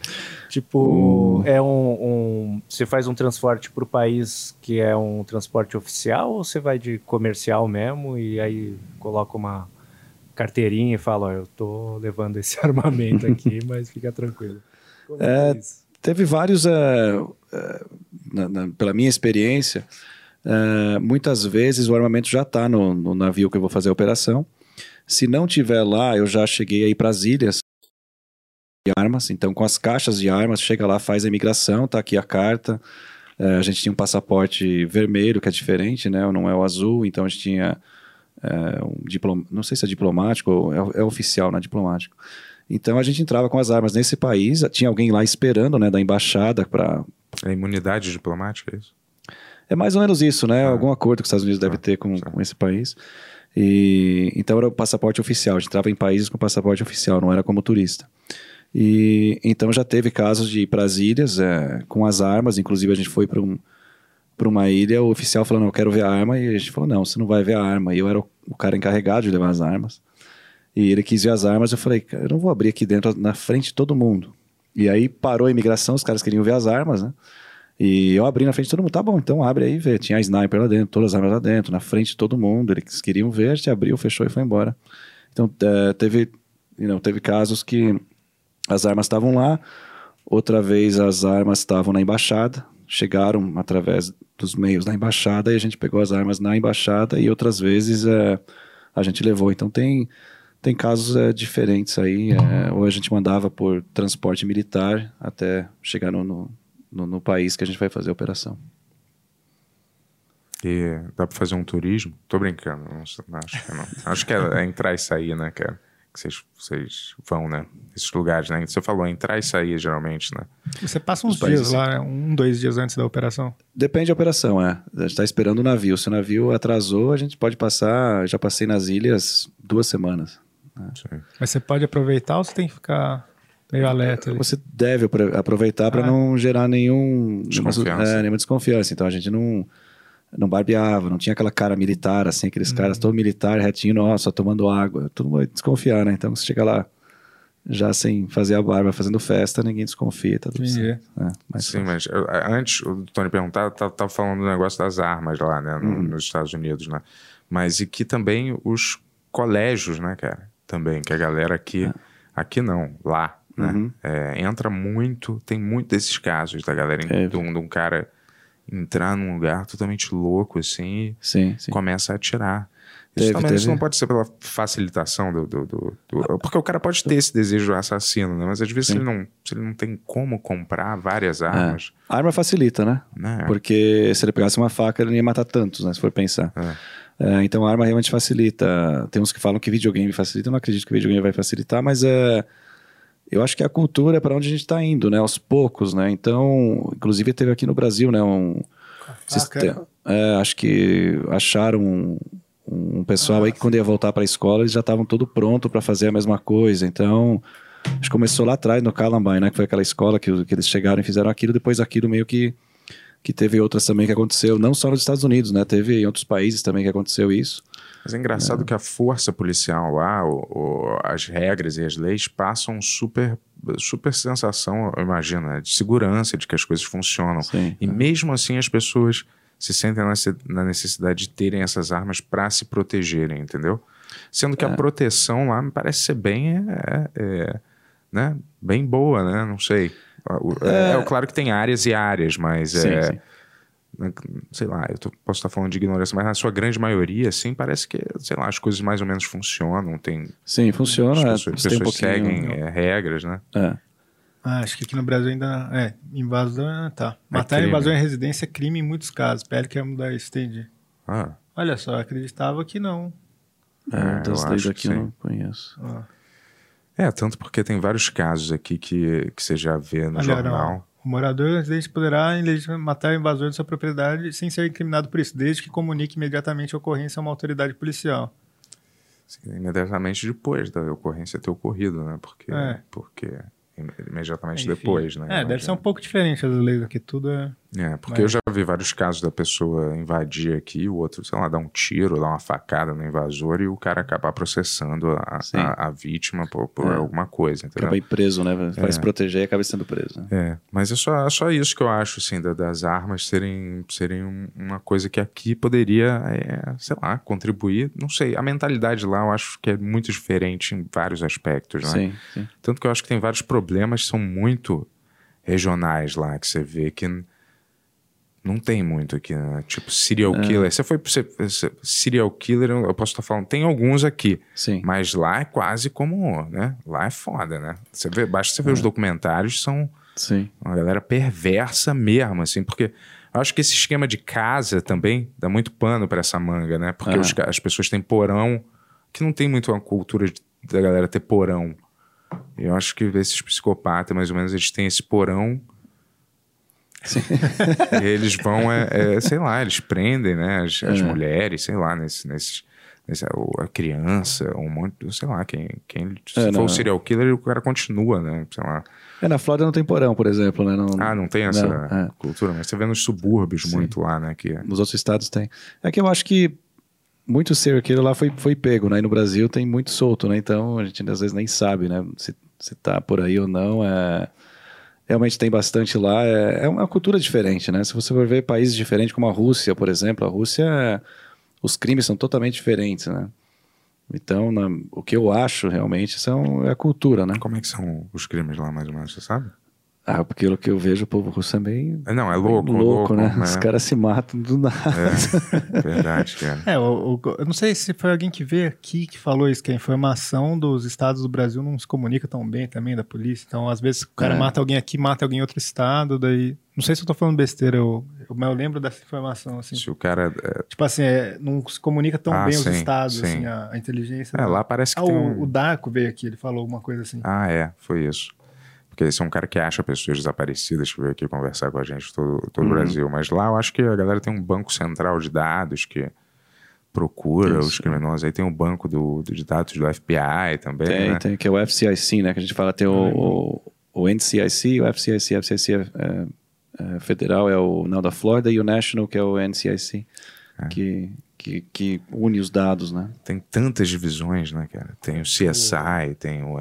Tipo, é um, um- você faz um transporte para o país que é um transporte oficial ou você vai de comercial mesmo e aí coloca uma carteirinha e fala, ó, eu tô levando esse armamento aqui, mas fica tranquilo. É, é? Teve vários, é, é, na- na- pela minha experiência, é, muitas vezes o armamento já está no, no navio que eu vou fazer a operação. Se não tiver lá, eu já cheguei aí para as ilhas de armas. Então, com as caixas de armas, chega lá, faz a imigração, tá aqui a carta. É, a gente tinha um passaporte vermelho, que é diferente, né? Não é o azul, então a gente tinha é, um diploma, não sei se é diplomático ou é, é oficial, não é diplomático. Então a gente entrava com as armas nesse país, tinha alguém lá esperando, né, da embaixada para É imunidade diplomática, é isso? é mais ou menos isso, né? Ah. Algum acordo que os Estados Unidos deve ter com, com esse país. E então era o passaporte oficial. A gente entrava em países com passaporte oficial, não era como turista. E então já teve casos de ir para as ilhas é, com as armas. Inclusive a gente foi para um uma ilha, o oficial falando, eu quero ver a arma, e a gente falou, não, você não vai ver a arma. E eu era o, o cara encarregado de levar as armas. E ele quis ver as armas, eu falei, cara, eu não vou abrir aqui dentro, na frente de todo mundo. E aí parou a imigração, os caras queriam ver as armas, né? E eu abri na frente de todo mundo, tá bom, então abre aí e vê. Tinha a sniper lá dentro, todas as armas lá dentro, na frente de todo mundo. Eles queriam ver, a gente abriu, fechou e foi embora. Então eh, teve, you know, teve casos que as armas estavam lá, outra vez as armas estavam na embaixada, chegaram através dos meios da embaixada e a gente pegou as armas na embaixada e outras vezes eh, a gente levou. Então tem tem casos eh, diferentes aí, eh, ou a gente mandava por transporte militar até chegar no, no, no- no país que a gente vai fazer a operação. E dá pra fazer um turismo? Tô brincando, não, acho que não. Acho que é, é entrar e sair, né, cara? Que vocês, vocês vão, né? Esses lugares, né? Você falou entrar e sair, geralmente, né? Você passa uns Os países, dias lá, né? um, dois dias antes da operação. Depende da operação, é. A gente está esperando o navio. Se o navio atrasou, a gente pode passar. Já passei nas ilhas duas semanas. Sim. Mas você pode aproveitar ou você tem que ficar meio alerta ali? Você deve apro- aproveitar para Ah. não gerar nenhum Desconfiança. é, nenhuma desconfiança. Então a gente não não barbeava, não tinha aquela cara militar assim, aqueles caras todo militar, retinho, nossa, só tomando água. Todo mundo vai desconfiar, né? Então você chega lá já sem fazer a barba, fazendo festa, ninguém desconfia, tá tudo Entendi. certo. É, mas Sim, mas eu- antes o Tony perguntar, tava, tava falando do negócio das armas lá, né, no- Uhum. nos Estados Unidos, né? Mas e que também os colégios, né, cara? Também, que a galera aqui, aqui não, lá, né? É. Uhum. É, entra muito, tem muito desses casos da galera, Teve. de um, de um cara entrar num lugar totalmente louco, assim, e sim, sim. começa a atirar. Isso Teve, também teve. isso não pode ser pela facilitação do, do- do- do- Porque o cara pode ter esse desejo assassino, né? Mas às vezes Sim. ele, não, se ele não tem como comprar várias armas, A arma facilita, né? né? Porque se ele pegasse uma faca, ele não ia matar tantos, né? Se for pensar. É. É, então a arma realmente facilita. Tem uns que falam que videogame facilita, eu não acredito que videogame vai facilitar, mas é. Eu acho que a cultura é para onde a gente está indo, né? Aos poucos, né? Então, inclusive teve aqui no Brasil, né? Um sistema. É, acho que acharam um, um pessoal aí que quando ia voltar para a escola, eles já estavam tudo pronto para fazer a mesma coisa. Então, acho que começou lá atrás no Columbine, né? Que foi aquela escola que, que eles chegaram e fizeram aquilo. Depois aquilo meio que que teve outras também que aconteceu, não só nos Estados Unidos, né? Teve em outros países também que aconteceu isso. Mas é engraçado que a força policial lá, o- o- as regras e as leis passam super, super sensação, eu imagino, né, de segurança, de que as coisas funcionam. Sim. E mesmo assim as pessoas se sentem na nece- na necessidade de terem essas armas para se protegerem, entendeu? Sendo que a proteção lá me parece ser bem, é, é, né, bem boa, né? Não sei. É, é claro que tem áreas e áreas, mas Sim, é, sim. Né, sei lá, eu tô- posso estar falando de ignorância, mas na sua grande maioria, assim, parece que, sei lá, as coisas mais ou menos funcionam, tem Sim, funciona. as é, pessoas, um pessoas pouquinho- seguem é, regras, né? É. Ah, acho que aqui no Brasil ainda. É, invasão. Tá. Matar crime. invasão em residência é crime em muitos casos. PL quer mudar isso, entendi. Ah, Olha só, eu acreditava que não. É, É, das eu leis acho aqui que eu sim. não conheço. é, tanto porque tem vários casos aqui que, que você já vê no Olha, jornal. não. O morador residência poderá matar o invasor de sua propriedade sem ser incriminado por isso, desde que comunique imediatamente a ocorrência a uma autoridade policial. assim, imediatamente depois da ocorrência ter ocorrido, né? Porque, É. porque im- imediatamente Enfim. depois, né? É, deve ser um pouco diferente as leis aqui, tudo é. É, porque eu já vi vários casos da pessoa invadir aqui, o outro, sei lá, dar um tiro, dar uma facada no invasor e o cara acabar processando a, a, a vítima por, por É. alguma coisa, entendeu? Acaba aí preso, né? Vai É. se proteger e acaba sendo preso. né? É, mas é só, é só isso que eu acho, assim, da- das armas serem, serem um- uma coisa que aqui poderia, é, sei lá, contribuir. Não sei, a mentalidade lá eu acho que é muito diferente em vários aspectos, né? Sim, sim. Tanto que eu acho que tem vários problemas que são muito regionais lá, que você vê que não tem muito aqui, né? Tipo, serial É. killer. Você foi você, você- serial killer, eu posso estar falando, tem alguns aqui. Sim. Mas lá é quase como, né? Lá é foda, né? Você vê, basta você ver É. os documentários, são Sim. uma galera perversa mesmo, assim, porque eu acho que esse esquema de casa também dá muito pano pra essa manga, né? Porque Aham. os as pessoas têm porão, que não tem muito uma cultura de- da galera ter porão. E Eu acho que esses psicopatas, mais ou menos, eles têm esse porão. Eles vão, é, é, sei lá, eles prendem, né? As, as É. mulheres, sei lá, nesse, nesse, nesse- a criança, um monte, sei lá, quem, quem se É, for não. um serial killer, o cara continua, né? Sei lá. É, na Flórida não tem porão, por exemplo, né? Não, Ah, não tem essa Não, é. cultura, mas você vê nos subúrbios Sim. muito lá, né? Que Nos outros estados tem. É que eu acho que muito serial killer lá foi, foi pego, né? E no Brasil tem muito solto, né? Então a gente às vezes nem sabe, né? Se, se tá por aí ou não. É... Realmente tem bastante lá. É, é uma cultura diferente, né? Se você for ver países diferentes, como a Rússia, por exemplo, a Rússia, os crimes são totalmente diferentes, né? Então, na- o que eu acho realmente são, é a cultura, né? como é que são os crimes lá, mais ou menos, você sabe? Ah, porque pelo que eu vejo, o povo russo é bem É, Não, é bem louco, louco, né? né? Os caras se matam do nada. É, verdade, cara. É, o- o- eu não sei se foi alguém que veio aqui que falou isso, que a informação dos estados do Brasil não se comunica tão bem também da polícia. Então, às vezes, o cara É. mata alguém aqui, mata alguém em outro estado, daí. Não sei se eu tô falando besteira, eu, eu- mas eu lembro dessa informação, assim. Se o cara. É, Tipo assim, é, não se comunica tão Ah, bem os sim, estados, sim. assim, a, a inteligência. é, lá parece que Ah, tem. o, um- o Darko veio aqui, ele falou alguma coisa assim. Ah, é, foi isso. Porque esse é um cara que acha pessoas desaparecidas que veio aqui conversar com a gente todo, todo Uhum. o Brasil. Mas lá eu acho que a galera tem um banco central de dados que procura os Isso. criminosos. Aí tem o banco do, de dados do FBI também, Tem, né? tem, que é o FCIC, né? Que a gente fala, tem o, o, o NCIC, o FCIC, o FCIC é, é, é, federal é o não da Flórida e o National, que é o NCIC, É. que, que, que une os dados, né? Tem tantas divisões, né, cara? Tem o CSI, tem o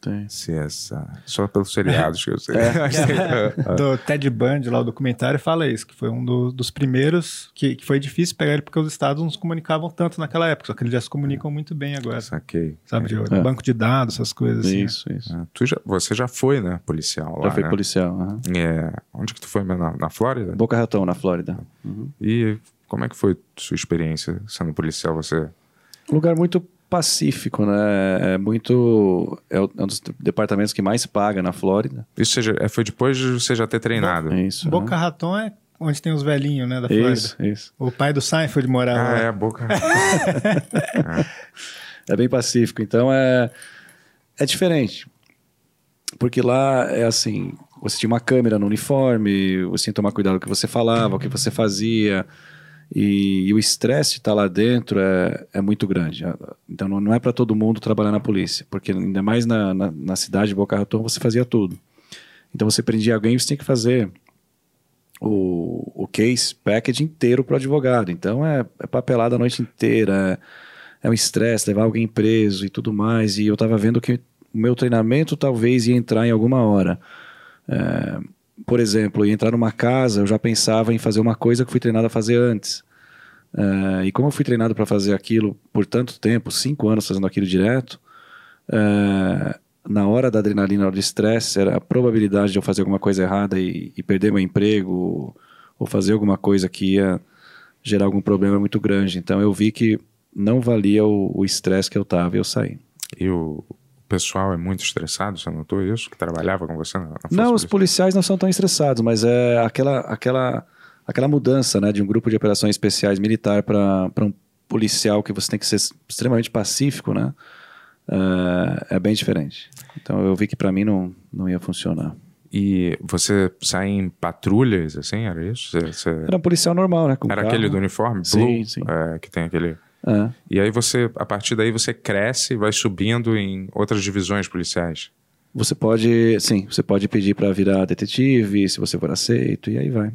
Tem. NCSI. Só pelos seriados que eu sei. É. do Ted Bundy, lá o documentário, fala isso, que foi um do- dos primeiros que, que foi difícil pegar ele porque os estados não se comunicavam tanto naquela época, só que eles já se comunicam muito bem agora. Saquei. Sabe, de É. banco de dados, essas coisas assim. Isso, isso. Ah, tu já, você já foi, né, policial lá, Já foi né? policial. aham. É, onde que tu foi? Na, na Flórida? Boca Raton, na Flórida. Uhum. E como é que foi sua experiência sendo policial? Você Um lugar muito pacífico, né? É muito. É um dos departamentos que mais paga na Flórida. Isso seja, é, foi depois de você já ter treinado? É isso. Boca aham. Raton é onde tem os velhinhos, né, da Flórida. Isso, isso. O pai do Seinfeld morava Ah, lá. é, a boca. É bem pacífico. Então é, é diferente. Porque lá é assim: você tinha uma câmera no uniforme, você tinha que tomar cuidado com o que você falava, o que você fazia. E, e o estresse estar lá dentro é, é muito grande. Então não, é para todo mundo trabalhar na polícia, porque ainda mais na, na, na cidade de Boca Raton você fazia tudo. Então você prendia alguém você tinha que fazer o, o case package inteiro para o advogado. Então é, é papelada a noite inteira, é, é um estresse levar alguém preso e tudo mais. E eu estava vendo que o meu treinamento talvez ia entrar em alguma hora. É, por exemplo, ia entrar numa casa, eu já pensava em fazer uma coisa que fui treinado a fazer antes. É, e como eu fui treinado para fazer aquilo por tanto tempo, cinco anos fazendo aquilo direto, é, na hora da adrenalina, na hora do estresse, era a probabilidade de eu fazer alguma coisa errada e, e perder meu emprego ou fazer alguma coisa que ia gerar algum problema muito grande. Então eu vi que não valia o estresse que eu tava e eu saí. E o pessoal é muito estressado, você notou isso? Que trabalhava com você na, na Não, os policiais não são tão estressados, mas é aquela, aquela, aquela mudança né, de um grupo de operações especiais militar para um policial que você tem que ser extremamente pacífico, né? é, é bem diferente. Então eu vi que para mim não, não ia funcionar. E você sai em patrulhas, assim, era isso? Você, você... Era um policial normal, né? era carro. aquele do uniforme? Sim, blue, sim. É, que tem aquele... É. E aí você, a partir daí você cresce e vai subindo em outras divisões policiais. Você pode, sim, você pode pedir para virar detetive, se você for aceito, e aí vai.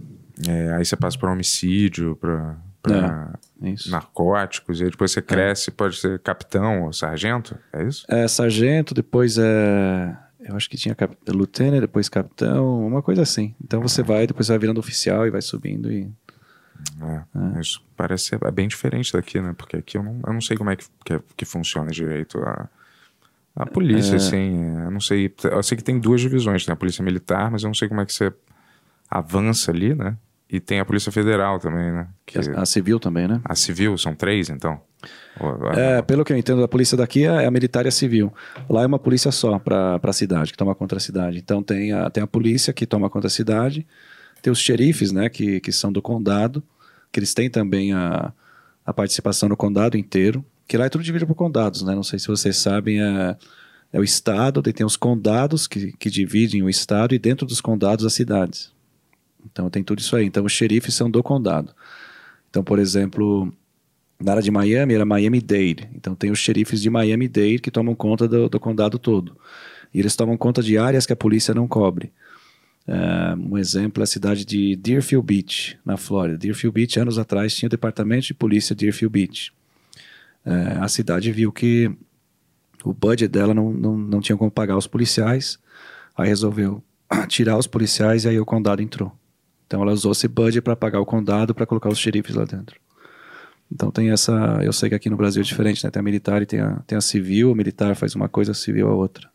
É, aí você passa para homicídio, para É, isso. narcóticos, e aí depois você cresce, pode ser capitão ou sargento, é isso? É sargento, depois é. Eu acho que tinha cap... lieutenant, depois capitão, uma coisa assim. Então você vai, depois vai virando oficial e vai subindo e. É, Isso parece ser é bem diferente daqui, né? Porque aqui eu não, eu não sei como é que, que, que funciona direito a, a polícia, É. assim. Eu não sei. Eu sei que tem duas divisões, tem a polícia militar, mas eu não sei como é que você avança ali, né? E tem a polícia federal também, né? Que, A, civil também, né? a civil, são três, então? É, pelo que eu entendo, a polícia daqui é a militar e a civil. Lá é uma polícia só para a cidade, que toma conta da cidade. Então tem a, tem a polícia que toma conta da cidade, tem os xerifes, né, que, que são do condado, que eles têm também a, a participação no condado inteiro, que lá é tudo dividido por condados, né? Não sei se vocês sabem, é, é o estado, tem os condados que, que dividem o estado e dentro dos condados as cidades. Então tem tudo isso aí. Então os xerifes são do condado. Então, por exemplo, na área de Miami era Miami-Dade. Então tem os xerifes de Miami-Dade que tomam conta do, do condado todo. E eles tomam conta de áreas que a polícia não cobre. É, um exemplo é a cidade de Deerfield Beach, na Flórida. Deerfield Beach, anos atrás, tinha o departamento de polícia de Deerfield Beach. É, a cidade viu que o budget dela não, não, não tinha como pagar os policiais, aí resolveu tirar os policiais e aí o condado entrou. Então ela usou esse budget para pagar o condado para colocar os xerifes lá dentro. Então tem essa. Eu sei que aqui no Brasil é diferente, né? Tem a militar e tem a, tem a civil, o militar faz uma coisa, a civil a outra.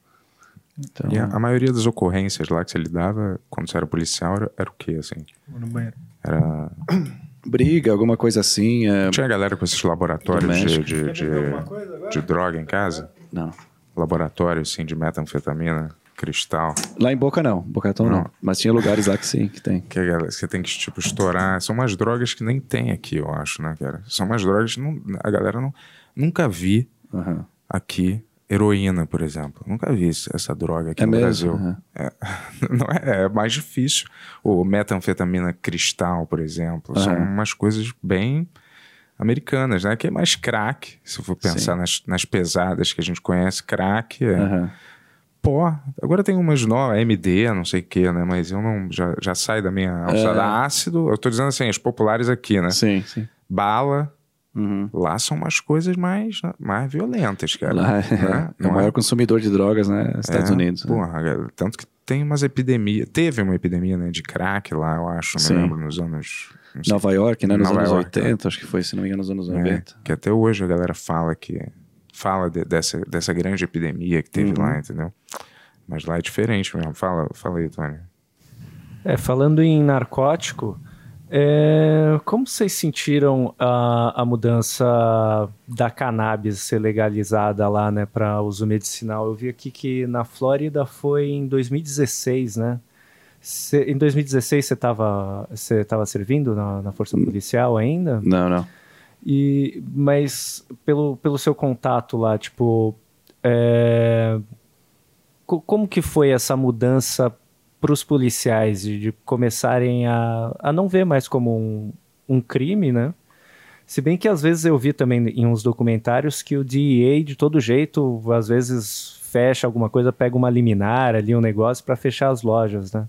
Então, E a, a maioria das ocorrências lá que você lidava quando você era policial era, era o quê, assim? No banheiro. Era... briga, alguma coisa assim. É... Tinha galera com esses laboratórios de, de, de, de droga em casa? Não. Laboratório, assim, de metanfetamina, cristal. Lá em Boca não, Boca Raton não. Não. Mas tinha lugares lá que sim, que tem. Que galera- você tem que, tipo, estourar. São umas drogas que nem tem aqui, eu acho, né, cara? São umas drogas que não, a galera não... Nunca vi Aham. aqui heroína, por exemplo. Nunca vi essa droga aqui É no mesmo? Brasil. Aham. É, não é, é mais difícil. O metanfetamina cristal, por exemplo, são Aham. umas coisas bem americanas, né? Que é mais crack, se for pensar nas, nas pesadas que a gente conhece, crack é Aham. pó. Agora tem umas novas, MD, não sei o que, né? Mas eu não, já, já sai da minha alçada. É. Ácido, eu tô dizendo assim, as populares aqui, né? Sim, sim. Bala, Uhum. lá são umas coisas mais, mais violentas, cara. Lá é, né? é o maior consumidor de drogas, né? Estados É, Unidos. né? Porra, cara, tanto que tem umas epidemias. Teve uma epidemia né, de crack lá, eu acho, Sim. me lembro, nos anos. Nova York, né? Nos Nova anos York, 80, acho que foi, se não me engano, nos anos é, 90. que até hoje a galera fala que. Fala de- dessa, dessa grande epidemia que teve Uhum. lá, entendeu? Mas lá é diferente mesmo. Fala, fala aí, Tony. É, falando em narcótico, é, como vocês sentiram a, a mudança da cannabis ser legalizada lá, né, para uso medicinal? Eu vi aqui que na Flórida foi em 2016, né? Cê- em 2016 você estava você tava servindo na, na força policial ainda? Não, não. E, mas pelo, pelo seu contato lá, tipo, é, co- como que foi essa mudança para os policiais de, de começarem a, a não ver mais como um, um crime, né? Se bem que às vezes eu vi também em uns documentários que o DEA, de todo jeito, às vezes fecha alguma coisa, pega uma liminar ali, um negócio para fechar as lojas, né?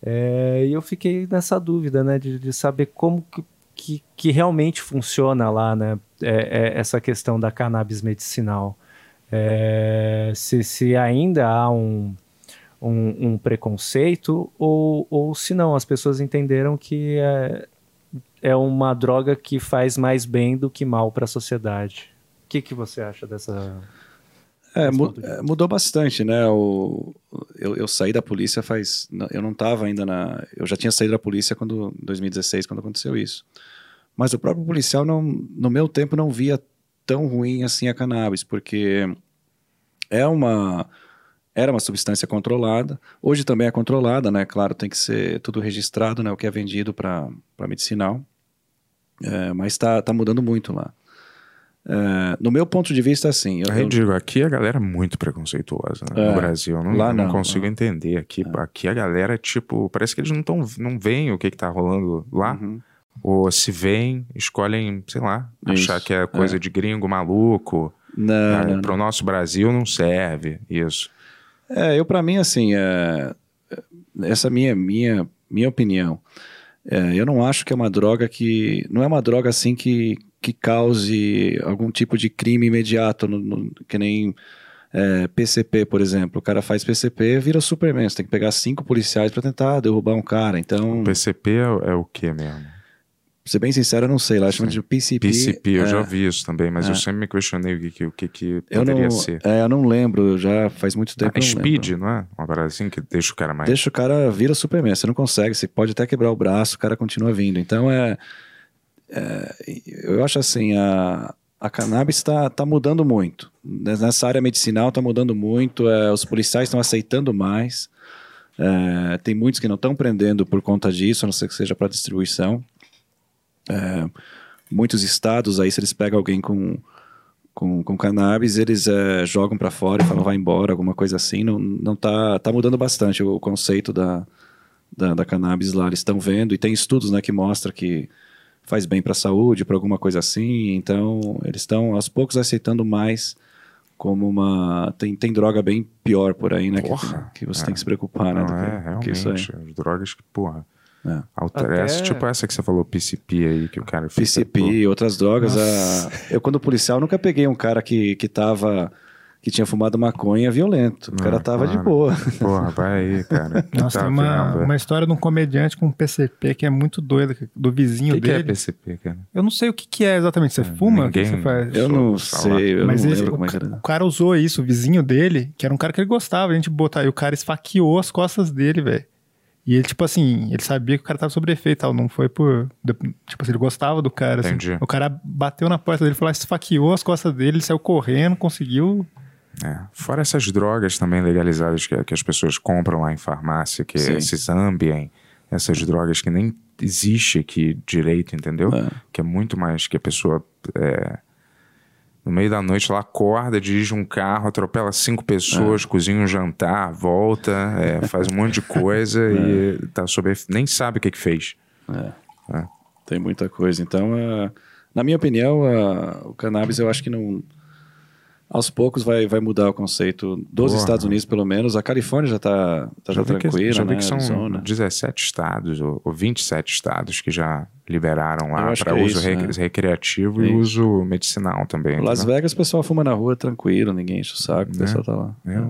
É, e eu fiquei nessa dúvida, né, de, de saber como que, que, que, realmente funciona lá, né, é, é essa questão da cannabis medicinal. É, se, se ainda há um, um, um, preconceito ou, ou se não, as pessoas entenderam que é, é uma droga que faz mais bem do que mal para a sociedade. O que, que você acha dessa é, é, mudou bastante, né? O, eu, eu, saí da polícia faz. Eu não estava ainda na. Eu já tinha saído da polícia quando 2016, quando aconteceu isso. Mas o próprio policial, não, no meu tempo, não via tão ruim assim a cannabis, porque é uma. Era uma substância controlada. Hoje também é controlada, né? Claro, tem que ser tudo registrado, né? O que é vendido para medicinal. É, mas está tá mudando muito lá. Uh, no meu ponto de vista, assim. Eu, eu digo, aqui a galera é muito preconceituosa né? é, no Brasil. Não, lá não, não consigo não. entender. Aqui, é. aqui a galera é tipo. Parece que eles não, tão, não veem o que, que tá rolando lá. Uhum. Ou se veem, escolhem, sei lá, isso. achar que é coisa é. de gringo maluco. Não, ah, não, Pro nosso Brasil não serve isso. É, eu para mim, assim, é, essa minha, minha, minha opinião. É, eu não acho que é uma droga que. Não é uma droga assim que, que cause algum tipo de crime imediato, no, no, que nem é, PCP, por exemplo. O cara faz PCP, vira Superman. Você tem que pegar cinco policiais para tentar derrubar um cara. Então. PCP é, é o que mesmo? Ser bem sincero, eu não sei. Lá chama de PCP. PCP, eu é, já ouvi isso também, mas é. eu sempre me questionei o que, o que, que poderia não, ser. É, eu não lembro, já faz muito tempo. Ah, speed, não, não é? Uma parada assim que deixa o cara mais. Deixa o cara vira Superman. Você não consegue, você pode até quebrar o braço, o cara continua vindo. Então é. é eu acho assim, a, a cannabis está tá mudando muito. Nessa área medicinal está mudando muito, é, os policiais estão aceitando mais. É, tem muitos que não estão prendendo por conta disso, a não ser que seja para distribuição. É, muitos estados aí, se eles pegam alguém com, com, com cannabis, eles é, jogam para fora e falam vai embora, alguma coisa assim. Não, não tá, tá mudando bastante o, conceito da, da, da, cannabis lá. Eles estão vendo e tem estudos né, que mostram que faz bem para a saúde, para alguma coisa assim. Então, eles estão aos poucos aceitando mais como uma. Tem, tem droga bem pior por aí, né? Porra, que, que você é. tem que se preocupar, né? Não, é, realmente. As drogas que, porra é. Até... Essa, tipo essa que você falou, PCP aí, que o cara fez. PCP, outras drogas. A... Eu, quando policial, nunca peguei um cara que, que tava. que tinha fumado maconha violento. O cara tava de boa. Porra, vai aí, cara. Nossa, tá tem uma, uma história de um comediante com um PCP que é muito doida, do vizinho que dele. O que é PCP, cara? Eu não sei o que, que é exatamente. Você é, fuma? Ninguém... O que você faz? Eu não sei, eu Mas não lembro como é que era. O cara usou isso, o vizinho dele, que era um cara que ele gostava, a gente botar. E o cara esfaqueou as costas dele, velho. E ele, tipo assim, ele sabia que o cara tava sobre efeito tal, não foi por. Tipo assim, ele gostava do cara. Assim. Entendi. O cara bateu na porta dele, falou, esfaqueou as costas dele, ele saiu correndo, conseguiu. É. Fora essas drogas também legalizadas que, que as pessoas compram lá em farmácia, que Sim. esses Ambien, essas drogas que nem existe aqui direito, entendeu? É. Que é muito mais que a pessoa. É, no meio da noite ela acorda, dirige um carro, atropela cinco pessoas, é. cozinha um jantar, volta, é, faz um monte de coisa é. e tá sob, nem sabe o que, que fez. É. é. Tem muita coisa. Então, uh, na minha opinião, uh, o cannabis eu acho que não aos poucos vai, vai mudar o conceito dos Porra. Estados Unidos, pelo menos. A Califórnia já está tá já, já tranquila, já né? que são Arizona. 17 estados ou, ou 27 estados que já liberaram lá para é uso isso, né? recreativo e uso medicinal também. Las Vegas o pessoal fuma na rua tranquilo, ninguém enche o saco, o é, pessoal tá lá. É.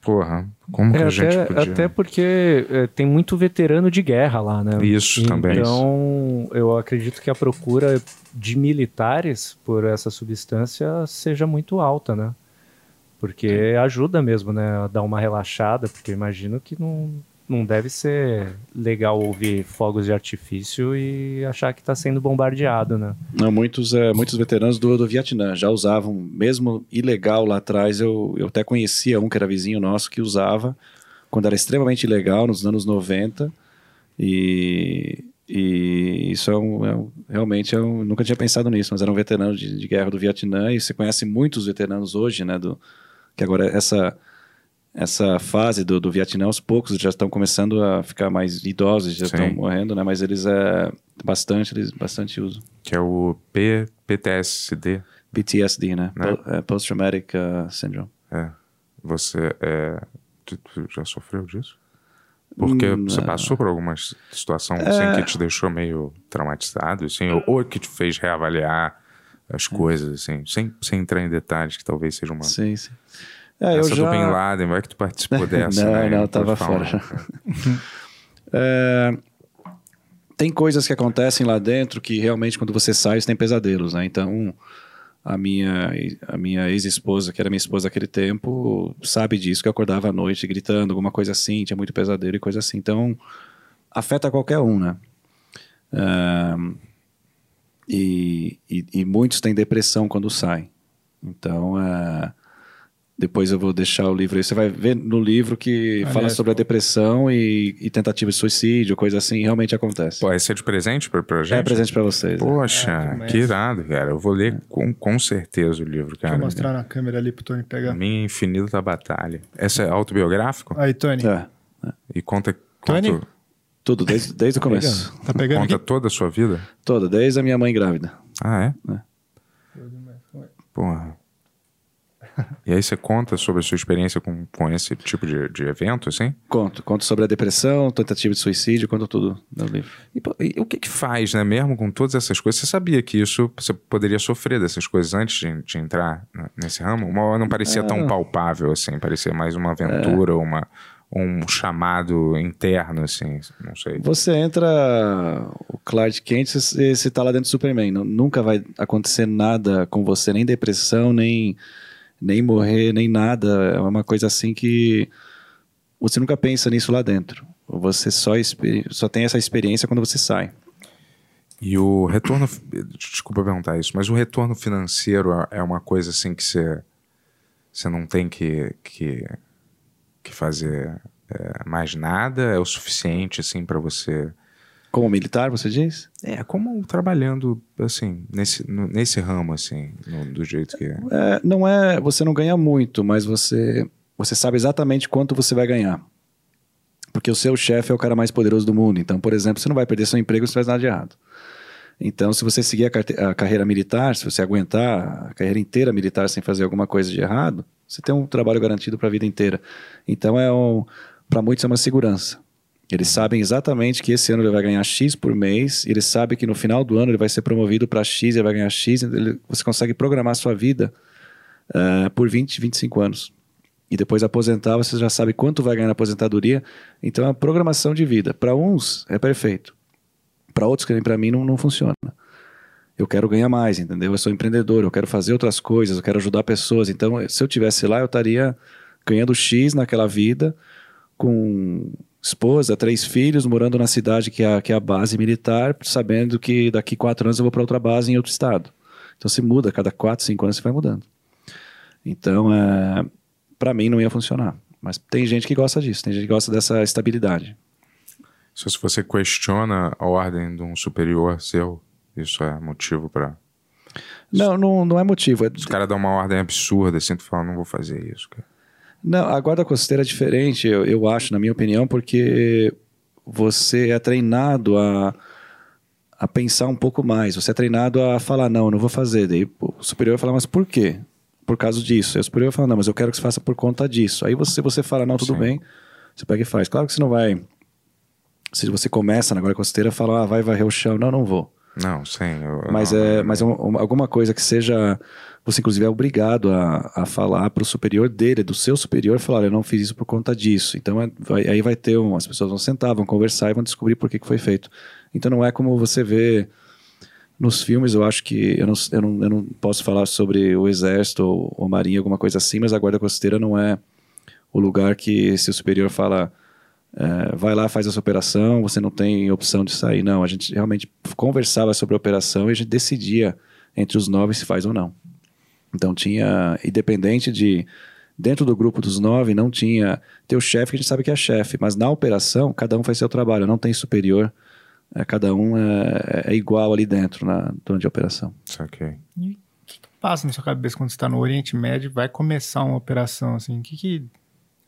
Porra, como é, que a gente até, podia... Até porque é, tem muito veterano de guerra lá, né? Isso então, também. Então, eu acredito que a procura de militares por essa substância seja muito alta, né? Porque Sim. ajuda mesmo, né? A dar uma relaxada, porque imagino que não, não deve ser legal ouvir fogos de artifício e achar que está sendo bombardeado, né? Não, muitos, é, muitos veteranos do, do Vietnã já usavam, mesmo ilegal lá atrás, eu, eu até conhecia um que era vizinho nosso que usava, quando era extremamente ilegal, nos anos 90, e, e isso é um, é um realmente eu nunca tinha pensado nisso, mas era um veterano de, de, guerra do Vietnã e você conhece muitos veteranos hoje, né, do, que agora essa essa fase do, do Vietnã, aos poucos já estão começando a ficar mais idosos, já Sim. estão morrendo, né? Mas eles é, Bastante, eles bastante usam. Que é o P, PTSD. PTSD, né? Né? Po- é, Post-Traumatic uh, Syndrome. É. Você é. Tu, tu já sofreu disso? Porque Hum, você não. passou por alguma situação assim, que te deixou meio traumatizado, assim, ou, ou que te fez reavaliar as coisas, assim, sem, sem entrar em detalhes, que talvez seja uma. Sim, sim. É, eu Essa já... do Bin Laden, vai que tu participou dessa, Não, né? não, Pode tava fora. É, tem coisas que acontecem lá dentro que realmente quando você sai você tem pesadelos, né? Então a minha a minha ex-esposa, que era minha esposa naquele tempo, sabe disso que eu acordava à noite gritando alguma coisa assim, tinha muito pesadelo e coisa assim. Então afeta qualquer um, né? É, e, e, e muitos têm depressão quando saem. Então é, depois eu vou deixar o livro aí. Você vai ver no livro que Aliás, fala sobre a depressão e, e tentativa de suicídio, coisa assim, realmente acontece. Pô, esse é de presente pra, pra gente? é presente pra vocês. né? Poxa, É, que irado, cara. Eu vou ler com, com certeza o livro, Deixa cara. eu mostrar na câmera ali pro Tony pegar. Minha Infinita Batalha. Essa é autobiográfico? Aí, Tony. É, E conta, Tony? conta, tudo, desde, desde o começo. Tá pegando conta aqui? toda a sua vida? Toda, desde a minha mãe grávida. Ah, é? É. Porra. E aí você conta sobre a sua experiência com, com esse tipo de, de evento, assim? Conto, conto sobre a depressão, tentativa de suicídio, conto tudo no livro. E, e o que que faz, né? Mesmo com todas essas coisas, você sabia que isso, você poderia sofrer dessas coisas antes de, de entrar nesse ramo? Uma hora não parecia tão palpável, assim. Parecia mais uma aventura, uma, um chamado interno, assim. Não sei. Você entra, o Clark Kent, você, você tá lá dentro do Superman. Nunca vai acontecer nada com você, nem depressão, nem, nem morrer, nem nada. É uma coisa assim que você nunca pensa nisso lá dentro. Você só, só tem essa experiência quando você sai. E o retorno. Desculpa perguntar isso, mas o retorno financeiro é- é uma coisa assim que você, você não tem que, que, que fazer é, mais nada? É o suficiente assim para você. Como militar, você diz? É, como trabalhando assim, nesse, nesse ramo, assim, no- do jeito que é. É, não é, você não ganha muito, mas você, você sabe exatamente quanto você vai ganhar. Porque o seu chefe é o cara mais poderoso do mundo. Então, por exemplo, você não vai perder seu emprego se faz nada de errado. Então, se você seguir a, a carreira militar, se você aguentar a carreira inteira militar sem fazer alguma coisa de errado, você tem um trabalho garantido para a vida inteira. Então, é um, para muitos é uma segurança. Eles sabem exatamente que esse ano ele vai ganhar X por mês, e eles sabem que no final do ano ele vai ser promovido para X, ele vai ganhar X, ele- você consegue programar a sua vida eh, por 20, 25 anos. E depois aposentar, você já sabe quanto vai ganhar na aposentadoria. Então é uma programação de vida. Para uns é perfeito. Para outros, que nem para mim, não, não funciona. Eu quero ganhar mais, entendeu? Eu sou empreendedor, eu quero fazer outras coisas, eu quero ajudar pessoas. Então, se eu tivesse lá, eu estaria ganhando X naquela vida, com esposa, três filhos, morando na cidade que é, a- que é a base militar, sabendo que daqui quatro anos eu vou para outra base em outro estado. Então, se muda, cada quatro, cinco anos você vai mudando. Então, é, para mim não ia funcionar. Mas tem gente que gosta disso, tem gente que gosta dessa estabilidade. Se você questiona a ordem de um superior seu, isso é motivo para Não, não, não é motivo. É, Os caras dão uma ordem absurda, assim, tu fala, não vou fazer isso, cara. Não, a guarda costeira é diferente, eu, eu acho, na minha opinião, porque você é treinado a, a pensar um pouco mais. Você é treinado a falar, não, não vou fazer. Daí o superior vai falar, mas por quê? Por causa disso. Aí o superior vai falar, não, mas eu quero que você faça por conta disso. Aí você, você fala, não, tudo Sim. bem, você pega e faz. Claro que você não vai. Se você começa na guarda costeira, fala, ah, vai varrer o chão. Não, não vou. Não, sim. eu- Mas não, é, mas é um- alguma coisa que seja. Você, inclusive, é obrigado a, a falar para o superior dele, do seu superior, falar: "Olha, eu não fiz isso por conta disso. Então, é- vai- aí vai ter. Um, as pessoas vão sentar, vão conversar e vão descobrir por que, que foi feito. Então, não é como você vê nos filmes. Eu acho que. Eu não, eu não, eu não posso falar sobre o exército ou, ou marinha, alguma coisa assim, mas a guarda costeira não é o lugar que, se o superior fala. É, vai lá, faz essa operação, você não tem opção de sair. Não, a gente realmente conversava sobre a operação e a gente decidia entre os nove se faz ou não. Então tinha, independente de, dentro do grupo dos nove, não tinha, tem o chefe que a gente sabe que é chefe, mas na operação, cada um faz seu trabalho, não tem superior, é, cada um é, é igual ali dentro, na, durante a operação. Saquei. Passa na sua cabeça quando você tá no Oriente Médio vai começar uma operação, assim? O que que...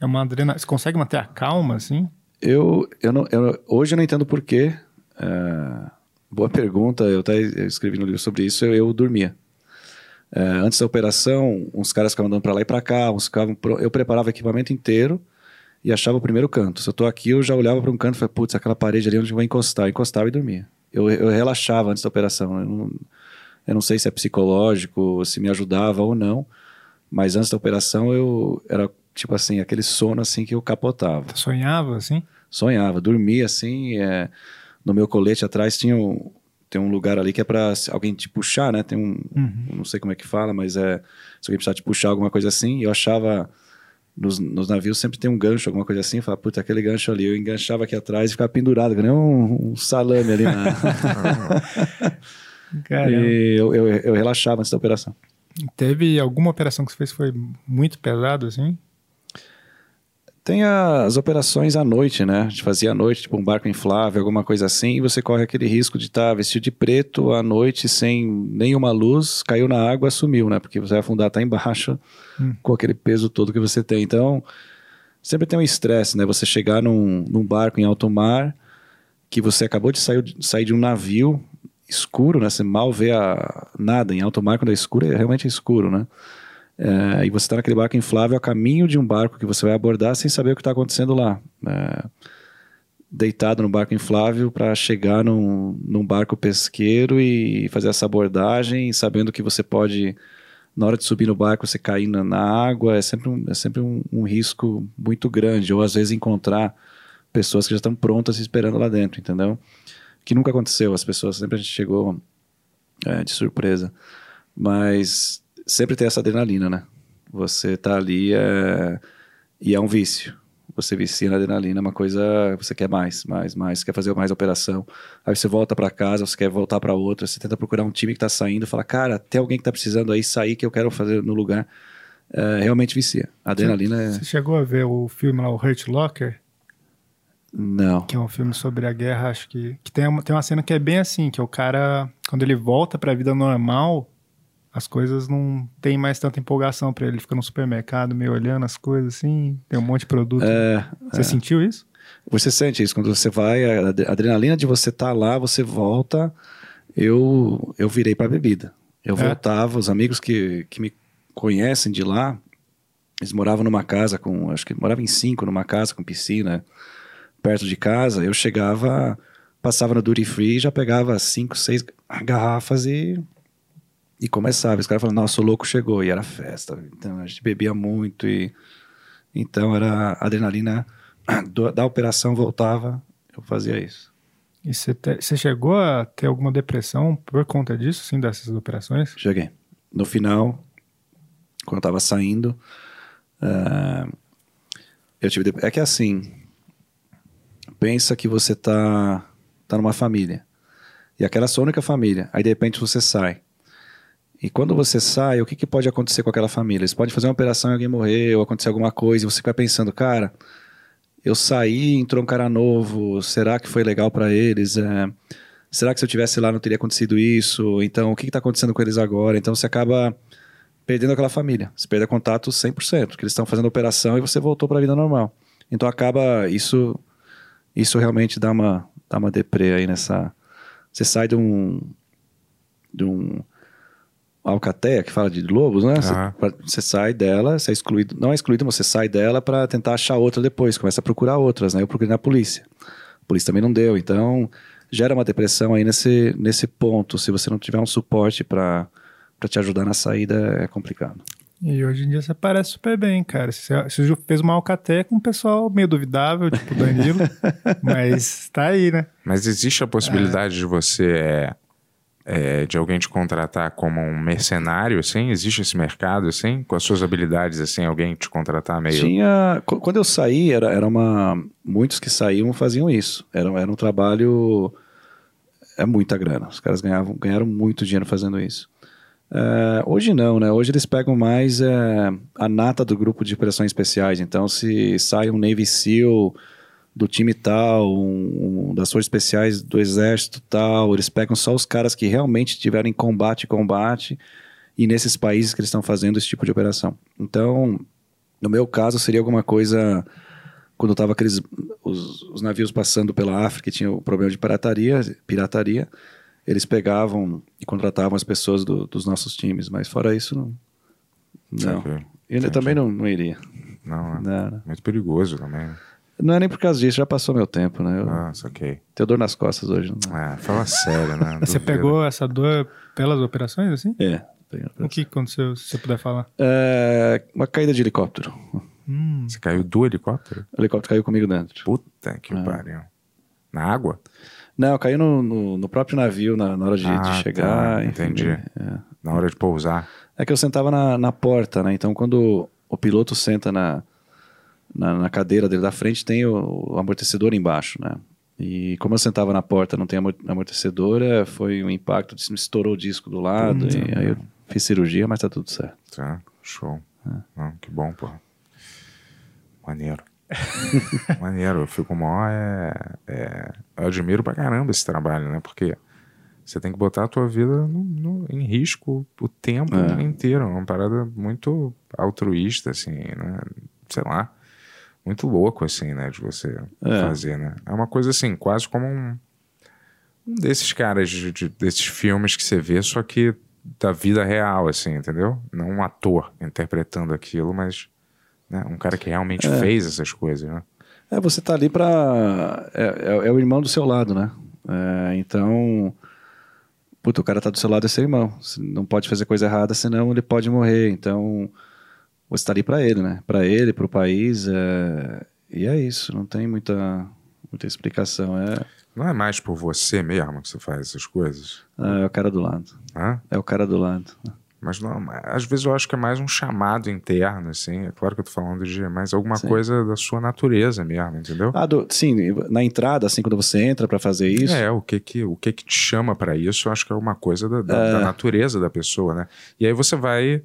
É uma adrenalina... Você consegue manter a calma, assim? Eu, eu não, eu- hoje eu não entendo porquê, é, Boa pergunta. Eu até escrevi no livro sobre isso. Eu, eu dormia. É, antes da operação, uns caras ficavam andando para lá e para cá, uns ficavam. pro- Eu preparava o equipamento inteiro e achava o primeiro canto. Se eu tô aqui, eu já olhava para um canto e falei, putz, aquela parede ali onde eu vou encostar. Eu encostava e dormia. Eu, eu relaxava antes da operação. Eu não, eu não sei se é psicológico, se me ajudava ou não, mas antes da operação eu era tipo assim, aquele sono assim que eu capotava. Sonhava, assim? Sonhava, dormia assim. é, no meu colete atrás tinha um, tem um lugar ali que é se alguém te puxar, né? Tem um. Não sei como é que fala, mas é. Se alguém precisar te puxar, alguma coisa assim. Eu achava. Nos, nos navios sempre tem um gancho, alguma coisa assim. Eu falava, puta, aquele gancho ali. Eu enganchava aqui atrás e ficava pendurado, que nem um, um salame ali na. E eu, eu, eu relaxava antes da operação. Teve alguma operação que você fez que foi muito pesado, assim? Tem as operações à noite, né? A gente fazia à noite, tipo um barco inflável, alguma coisa assim, e você corre aquele risco de estar vestido de preto à noite, sem nenhuma luz, caiu na água, sumiu, né? Porque você vai afundar, tá embaixo, com aquele peso todo que você tem. Então, sempre tem um estresse, né? Você chegar num, num barco em alto mar, que você acabou de sair, sair de um navio escuro, né? Você mal vê a, nada. Em alto mar, quando é escuro, é realmente escuro, né? É, e você está naquele barco inflável a caminho de um barco que você vai abordar sem saber o que está acontecendo lá. É, deitado no barco inflável para chegar num, num barco pesqueiro e fazer essa abordagem, sabendo que você pode, na hora de subir no barco, você cair na, na água, é sempre, um, é sempre um, um risco muito grande. Ou às vezes encontrar pessoas que já estão prontas esperando lá dentro, entendeu? Que nunca aconteceu, as pessoas sempre a gente chegou é, de surpresa. Mas sempre tem essa adrenalina, né? Você tá ali é... e é um vício. Você vicia na adrenalina, é uma coisa. Você quer mais, mais, mais. Você quer fazer mais operação. Aí você volta para casa, você quer voltar para outra. Você tenta procurar um time que tá saindo. Fala, cara, tem alguém que tá precisando aí sair que eu quero fazer no lugar. É, realmente vicia. A adrenalina é. Você chegou a ver o filme lá, o Hurt Locker? Não. Que é um filme sobre a guerra, acho que. Que tem uma, tem uma cena que é bem assim, que é o cara, quando ele volta pra vida normal, as coisas não tem mais tanta empolgação pra ele. Ele fica no supermercado meio olhando as coisas assim, tem um monte de produto. É, Você sentiu isso? Você sente isso quando você vai, a ad- a adrenalina de você estar lá, você volta. Eu eu virei para bebida. Eu É? voltava, os amigos que, que me conhecem de lá, eles moravam numa casa com, acho que moravam em cinco numa casa com piscina perto de casa. Eu chegava, passava no duty free, já pegava cinco, seis garrafas e e começava. Os caras falavam, nossa, o louco chegou e era festa. Então a gente bebia muito e então era adrenalina da operação voltava, eu fazia isso. E você, chegou a ter alguma depressão por conta disso, assim, dessas operações? Cheguei. No final, quando eu tava saindo, ah, eu tive. É que assim, pensa que você tá, tá numa família. E aquela é a sua única família. Aí de repente você sai. E quando você sai, o que, que pode acontecer com aquela família? Eles podem fazer uma operação e alguém morrer, ou acontecer alguma coisa, e você fica pensando, cara, eu saí, entrou um cara novo, será que foi legal pra eles? É, será que se eu tivesse lá não teria acontecido isso? Então, o que está acontecendo com eles agora? Então, você acaba perdendo aquela família. Você perde contato 100%, porque eles estão fazendo operação e você voltou para a vida normal. Então, acaba isso isso realmente dá uma dá uma deprê aí nessa você sai de um de um alcateia que fala de lobos, né? Você, sai dela, você é excluído, não é excluído, mas você sai dela para tentar achar outra depois, começa a procurar outras, né? Eu procurei na polícia. A polícia também não deu, então gera uma depressão aí nesse nesse ponto, se você não tiver um suporte para para te ajudar na saída é complicado. E hoje em dia você parece super bem, cara. Você, você fez uma alcateia com um pessoal meio duvidável, tipo o Danilo, mas tá aí, né? Mas existe a possibilidade de você, é, é, de alguém te contratar como um mercenário, assim? Existe esse mercado, assim? Com as suas habilidades, assim, alguém te contratar meio... Tinha. qu- Quando eu saí, era, era uma. Muitos que saíam faziam isso. Era, era um trabalho. É muita grana. Os caras ganhavam, ganharam muito dinheiro fazendo isso. É, hoje não, né? Hoje eles pegam mais é, a nata do grupo de operações especiais. Então, se sai um Navy SEAL do time tal, um, um das forças especiais do exército tal, eles pegam só os caras que realmente tiveram em combate, combate, e nesses países que eles estão fazendo esse tipo de operação. Então, no meu caso, seria alguma coisa quando tava aqueles os, os navios passando pela África tinha o problema de pirataria, pirataria. eles pegavam e contratavam as pessoas do- dos nossos times, mas fora isso, não. Não. Saquei. Ele também não, não iria. Não, é Não, não. muito perigoso também. Não é nem por causa disso, já passou meu tempo, né? Eu Ah, saquei. tenho dor nas costas hoje. Não. É, fala sério, né? Você pegou essa dor pelas operações, assim? É. O que aconteceu, se você puder falar? É, uma caída de helicóptero. Hum, Você caiu do helicóptero? O helicóptero caiu comigo dentro. Puta que pariu. Na água? Não, caiu no, no, no próprio navio na, na hora de, de Ah, chegar. tá, enfim, entendi. É. Na hora de pousar. É que eu sentava na, na porta, né? Então, quando o piloto senta na, na, na cadeira dele da frente, tem o, o amortecedor embaixo, né? E como eu sentava na porta, não tem amor- amortecedor, é, foi um impacto, estourou o disco do lado, e aí eu fiz cirurgia, mas tá tudo certo. Tá, show. É. Que bom, pô. Maneiro. Maneiro, eu fico mó. É, é, eu admiro pra caramba esse trabalho, né? Porque você tem que botar a tua vida no- no- em risco o tempo É. inteiro. É uma parada muito altruísta, assim, né? Sei lá. Muito louco, assim, né? De você É. fazer, né? É uma coisa assim, quase como um. Um desses caras, de, de- desses filmes que você vê, só que da vida real, assim, entendeu? Não um ator interpretando aquilo, mas né, um cara que realmente fez essas coisas, né? É, você tá ali pra. É, é- é o irmão do seu lado, né? É, então. Puta, o cara tá do seu lado é seu irmão. Você não pode fazer coisa errada, senão ele pode morrer. Então. Você tá ali pra ele, né? Pra ele, pro país. é, E é isso. Não tem muita, muita explicação. É, Não é mais por você mesmo que você faz essas coisas, é o cara do lado. né? É o cara do lado. Mas não, às vezes eu acho que é mais um chamado interno, assim. É claro que eu tô falando de mais alguma Sim. coisa da sua natureza mesmo, entendeu? Ah, do- sim, na entrada, assim, quando você entra pra fazer isso. É, o que que, o que que te chama pra isso, eu acho que é uma coisa da, da- da natureza da pessoa, né? E aí você vai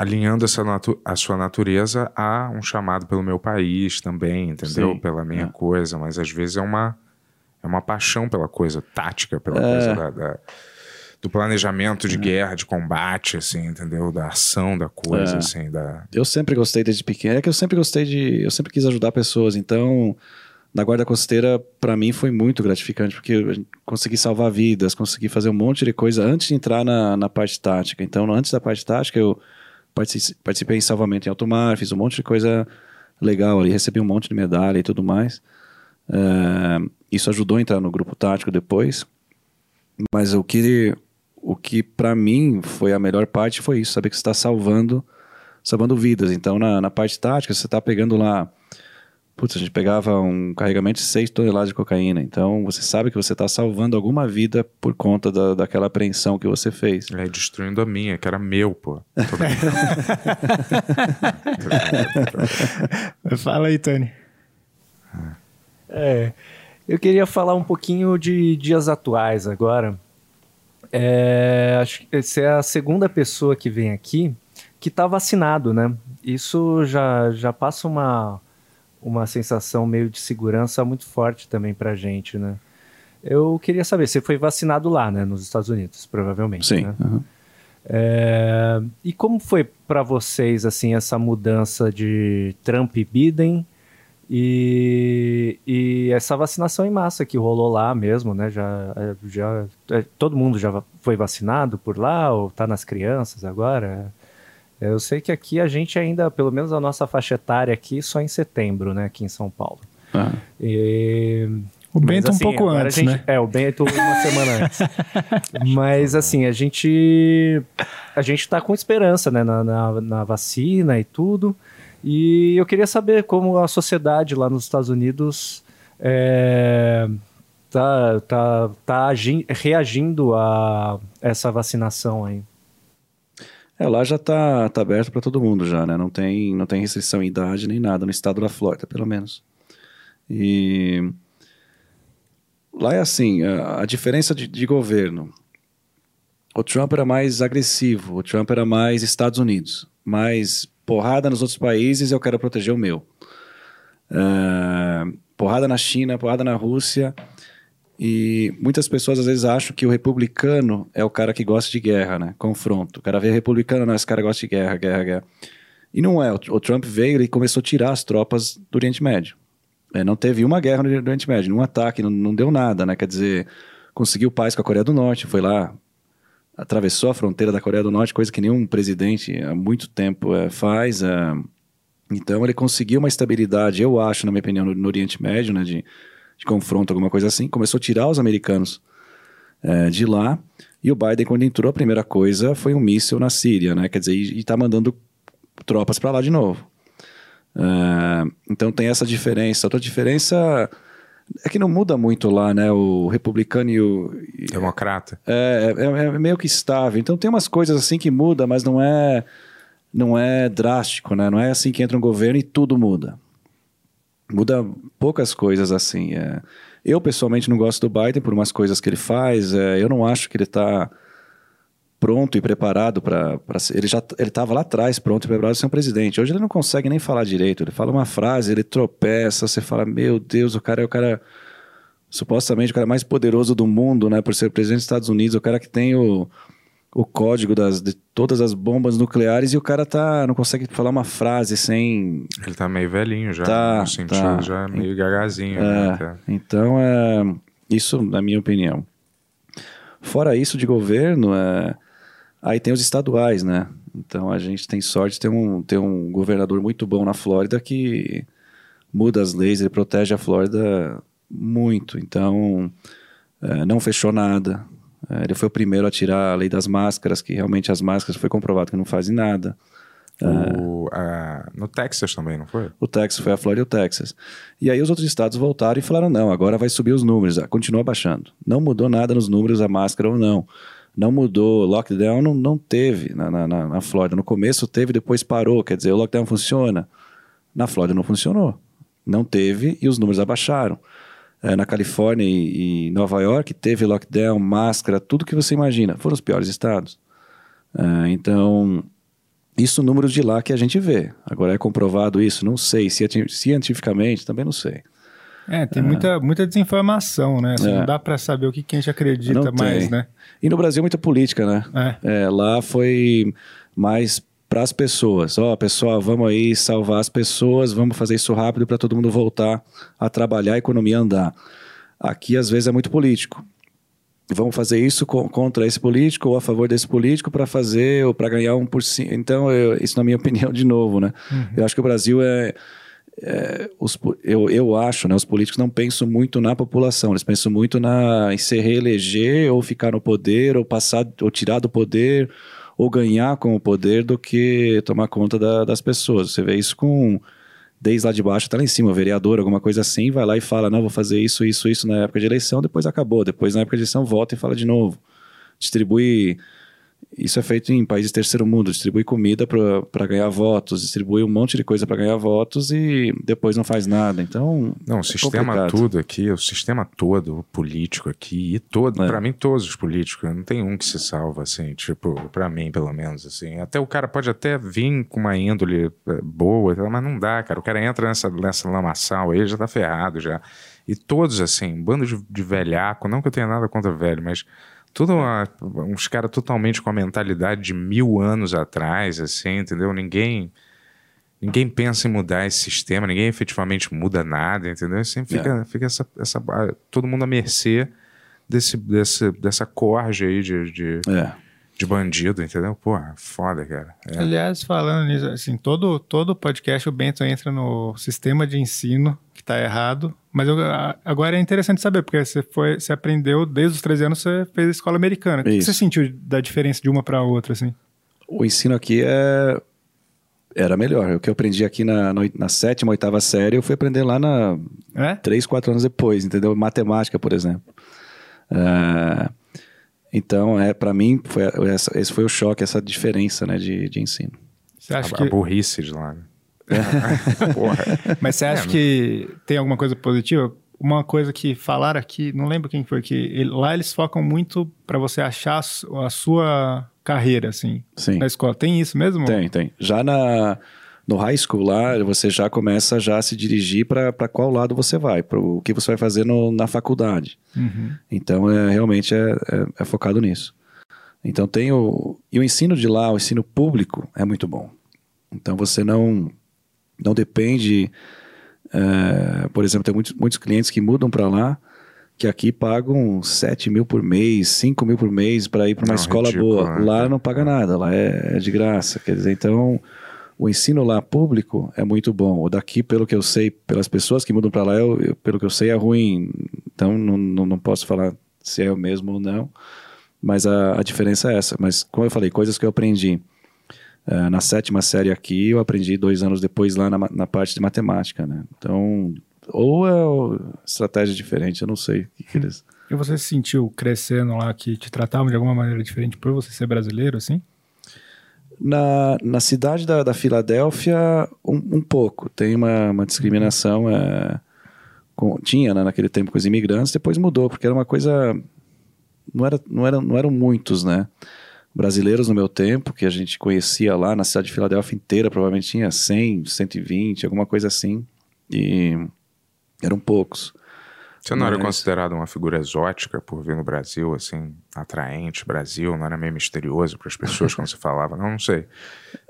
alinhando essa a sua natureza a um chamado pelo meu país também, entendeu? Sim, Pela minha é. coisa, mas às vezes é uma é uma paixão pela coisa tática, pela É. coisa da, da- do planejamento de guerra, de combate, assim, entendeu? Da ação da coisa, É. assim, da Eu sempre gostei desde pequeno. É que eu sempre gostei de. Eu sempre quis ajudar pessoas. Então, na Guarda Costeira, pra mim foi muito gratificante, porque eu consegui salvar vidas, consegui fazer um monte de coisa antes de entrar na, na parte tática. Então, antes da parte tática, eu participei em salvamento em alto mar, fiz um monte de coisa legal ali, recebi um monte de medalha e tudo mais. É, isso ajudou a entrar no grupo tático depois. Mas o que, o que para mim foi a melhor parte foi isso, saber que você está salvando, salvando vidas. Então, na, na parte tática, você está pegando lá. Putz, a gente pegava um carregamento de 6 toneladas de cocaína. Então, você sabe que você está salvando alguma vida por conta da, daquela apreensão que você fez. é, destruindo a minha, que era meu, pô. Fala aí, Tony. É, eu queria falar um pouquinho de dias atuais agora. É, acho que você é a segunda pessoa que vem aqui que está vacinado, né? Isso já, já passa uma, uma sensação meio de segurança muito forte também pra gente, né? Eu queria saber, você foi vacinado lá, né? Nos Estados Unidos, provavelmente. Sim. né? aham. É, e como foi pra vocês assim essa mudança de Trump e Biden e, e essa vacinação em massa que rolou lá mesmo, né? Já, é, já é, todo mundo já foi vacinado por lá ou tá nas crianças agora? Eu sei que aqui a gente ainda, pelo menos a nossa faixa etária aqui, só em setembro, né? Aqui em São Paulo. Ah, E- O mas, Bento um assim, pouco agora a antes, gente- né? É, o Bento uma semana antes. Mas assim, a gente a gente tá com esperança, né, na, na, na vacina e tudo. E eu queria saber como a sociedade lá nos Estados Unidos é, tá, tá, tá agi- reagindo a essa vacinação aí. É, lá já tá, tá aberto para todo mundo já, né? Não tem, não tem restrição em idade nem nada, no estado da Flórida, pelo menos. E lá é assim, a, a diferença de, de governo. O Trump era mais agressivo, o Trump era mais Estados Unidos, mais porrada nos outros países, eu quero proteger o meu. É, porrada na China, porrada na Rússia. E muitas pessoas às vezes acham que o republicano é o cara que gosta de guerra, né? Confronto. O cara vê republicano, não, esse cara gosta de guerra, guerra, guerra. E não é. O Trump veio e começou a tirar as tropas do Oriente Médio. É, não teve uma guerra no Oriente Médio, um ataque, não, não deu nada, né? Quer dizer, conseguiu paz com a Coreia do Norte, foi lá, atravessou a fronteira da Coreia do Norte, coisa que nenhum presidente há muito tempo é, faz. É, então ele conseguiu uma estabilidade, eu acho, na minha opinião, no, no Oriente Médio, né, de, de, confronto, alguma coisa assim. Começou a tirar os americanos é, de lá. E o Biden, quando entrou, a primeira coisa foi um míssil na Síria, né? Quer dizer, e está mandando tropas para lá de novo. Uh, então tem essa diferença. Outra diferença é que não muda muito lá, né? O republicano e o. Democrata. É, é, é, meio que estável. Então tem umas coisas assim que muda, mas não é, não é drástico, né? Não é assim que entra um governo e tudo muda. Muda poucas coisas assim. É. Eu, pessoalmente, não gosto do Biden por umas coisas que ele faz. É, eu não acho que ele está pronto e preparado para ele já ele estava lá atrás pronto e preparado para ser um presidente hoje ele não consegue nem falar direito ele fala uma frase ele tropeça você fala meu Deus o cara é o cara supostamente o cara mais poderoso do mundo né por ser presidente dos Estados Unidos o cara que tem o, o código das, de todas as bombas nucleares e o cara tá não consegue falar uma frase sem ele tá meio velhinho já tá, no sentido tá. já meio gagazinho é, né? então é isso na minha opinião fora isso de governo é Aí tem os estaduais, né? Então a gente tem sorte de ter um, ter um governador muito bom na Flórida que muda as leis, ele protege a Flórida muito. Então é, não fechou nada. É, ele foi o primeiro a tirar a lei das máscaras, que realmente as máscaras foi comprovado que não fazem nada. O, a, no Texas também, não foi? O Texas foi a Flórida e o Texas. E aí os outros estados voltaram e falaram: não, agora vai subir os números, ah, continua baixando. Não mudou nada nos números a máscara ou não não mudou. Lockdown não, não teve na, na, na, Flórida. No começo teve, depois parou. Quer dizer, o lockdown funciona. Na Flórida não funcionou. Não teve e os números abaixaram. É, na Califórnia e, e, Nova York teve lockdown, máscara, tudo que você imagina. Foram os piores estados. É, então, isso números de lá que a gente vê. Agora é comprovado isso? Não sei. Cientificamente, também não sei. É, tem muita, muita desinformação, né? Assim, é. Não dá para saber o que, que a gente acredita mais, né? E no Brasil, muita política, né? É. é lá foi mais para as pessoas. Ó, oh, pessoal, vamos aí salvar as pessoas, vamos fazer isso rápido para todo mundo voltar a trabalhar, a economia andar. Aqui, às vezes, é muito político. Vamos fazer isso contra esse político ou a favor desse político para fazer ou para ganhar um por cento. Então, eu, isso na minha opinião, de novo, né? Uhum. Eu acho que o Brasil é é, os, eu, eu acho, né, os políticos não pensam muito na população, eles pensam muito na, em se reeleger ou ficar no poder, ou passar, ou tirar do poder, ou ganhar com o poder do que tomar conta da, das pessoas. Você vê isso com desde lá de baixo até lá em cima, vereador, alguma coisa assim, vai lá e fala, não, vou fazer isso, isso, isso na época de eleição, depois acabou, depois na época de eleição volta e fala de novo. Distribui isso é feito em países terceiro mundo, distribui comida para ganhar votos, distribui um monte de coisa para ganhar votos e depois não faz nada. Então, não, o é sistema complicado. tudo aqui, o sistema todo, o político aqui e todo, é. para mim todos os políticos, não tem um que se salva assim, tipo, para mim pelo menos assim. Até o cara pode até vir com uma índole é, boa, mas não dá, cara. O cara entra nessa nessa lamaçal aí já tá ferrado já. E todos assim, um bando de, de velhaco, não que eu tenha nada contra velho, mas tudo uma, uns caras totalmente com a mentalidade de mil anos atrás, assim, entendeu? Ninguém ninguém pensa em mudar esse sistema, ninguém efetivamente muda nada, entendeu? Sempre fica, é. fica essa, essa, todo mundo à mercê desse, desse, dessa corja aí de, de, é. de bandido, entendeu? Porra, foda, cara. É. Aliás, falando nisso, assim, todo, todo podcast o Bento entra no sistema de ensino está errado. Mas eu, agora é interessante saber, porque você foi, você aprendeu desde os 13 anos, você fez a escola americana. O que você sentiu da diferença de uma para outra, assim? O ensino aqui é era melhor. O que eu aprendi aqui na, na sétima, oitava série, eu fui aprender lá na é? três, quatro anos depois, entendeu? Matemática, por exemplo. Uh, então, é para mim, foi, essa, esse foi o choque, essa diferença né, de, de ensino. Você acha a, que... a burrice de lá. Né? Mas você acha é, que tem alguma coisa positiva? Uma coisa que falaram aqui, não lembro quem foi, que ele, lá eles focam muito para você achar a sua carreira, assim, Sim. na escola. Tem isso mesmo? Tem, tem. Já na, no high school lá, você já começa já a se dirigir para qual lado você vai, para o que você vai fazer no, na faculdade. Uhum. Então, é, realmente é, é, é, focado nisso. Então, tem o... E o ensino de lá, o ensino público, é muito bom. Então, você não não depende. Uh, por exemplo, tem muitos, muitos clientes que mudam para lá que aqui pagam 7 mil por mês, 5 mil por mês para ir para uma Não, escola ridículo, boa. né? Lá não paga nada, lá é, é de graça. Quer dizer, então o ensino lá público é muito bom. O daqui, pelo que eu sei, pelas pessoas que mudam para lá, eu- eu- pelo que eu sei, é ruim. Então não, não, não posso falar se é o mesmo ou não. Mas a, a diferença é essa. Mas como eu falei, coisas que eu aprendi. Eh, na sétima série aqui, eu aprendi dois anos depois lá na, na parte de matemática, né? Então, ou é estratégia diferente, eu não sei. o que que eles... E você se sentiu crescendo lá que te tratavam de alguma maneira diferente por você ser brasileiro, assim? Na, na cidade da, da Filadélfia, um, um pouco. Tem uma, uma discriminação. é, com- tinha né, naquele tempo com os imigrantes, depois mudou, porque era uma coisa. Não, era, não, era, não eram muitos, né? Brasileiros no meu tempo, que a gente conhecia lá na cidade de Filadélfia inteira, provavelmente tinha 100, 120, alguma coisa assim. E eram poucos. Você não era Mas- considerado uma figura exótica por vir no Brasil, assim, atraente, Brasil, não era meio misterioso para as pessoas quando você falava? Não, não sei.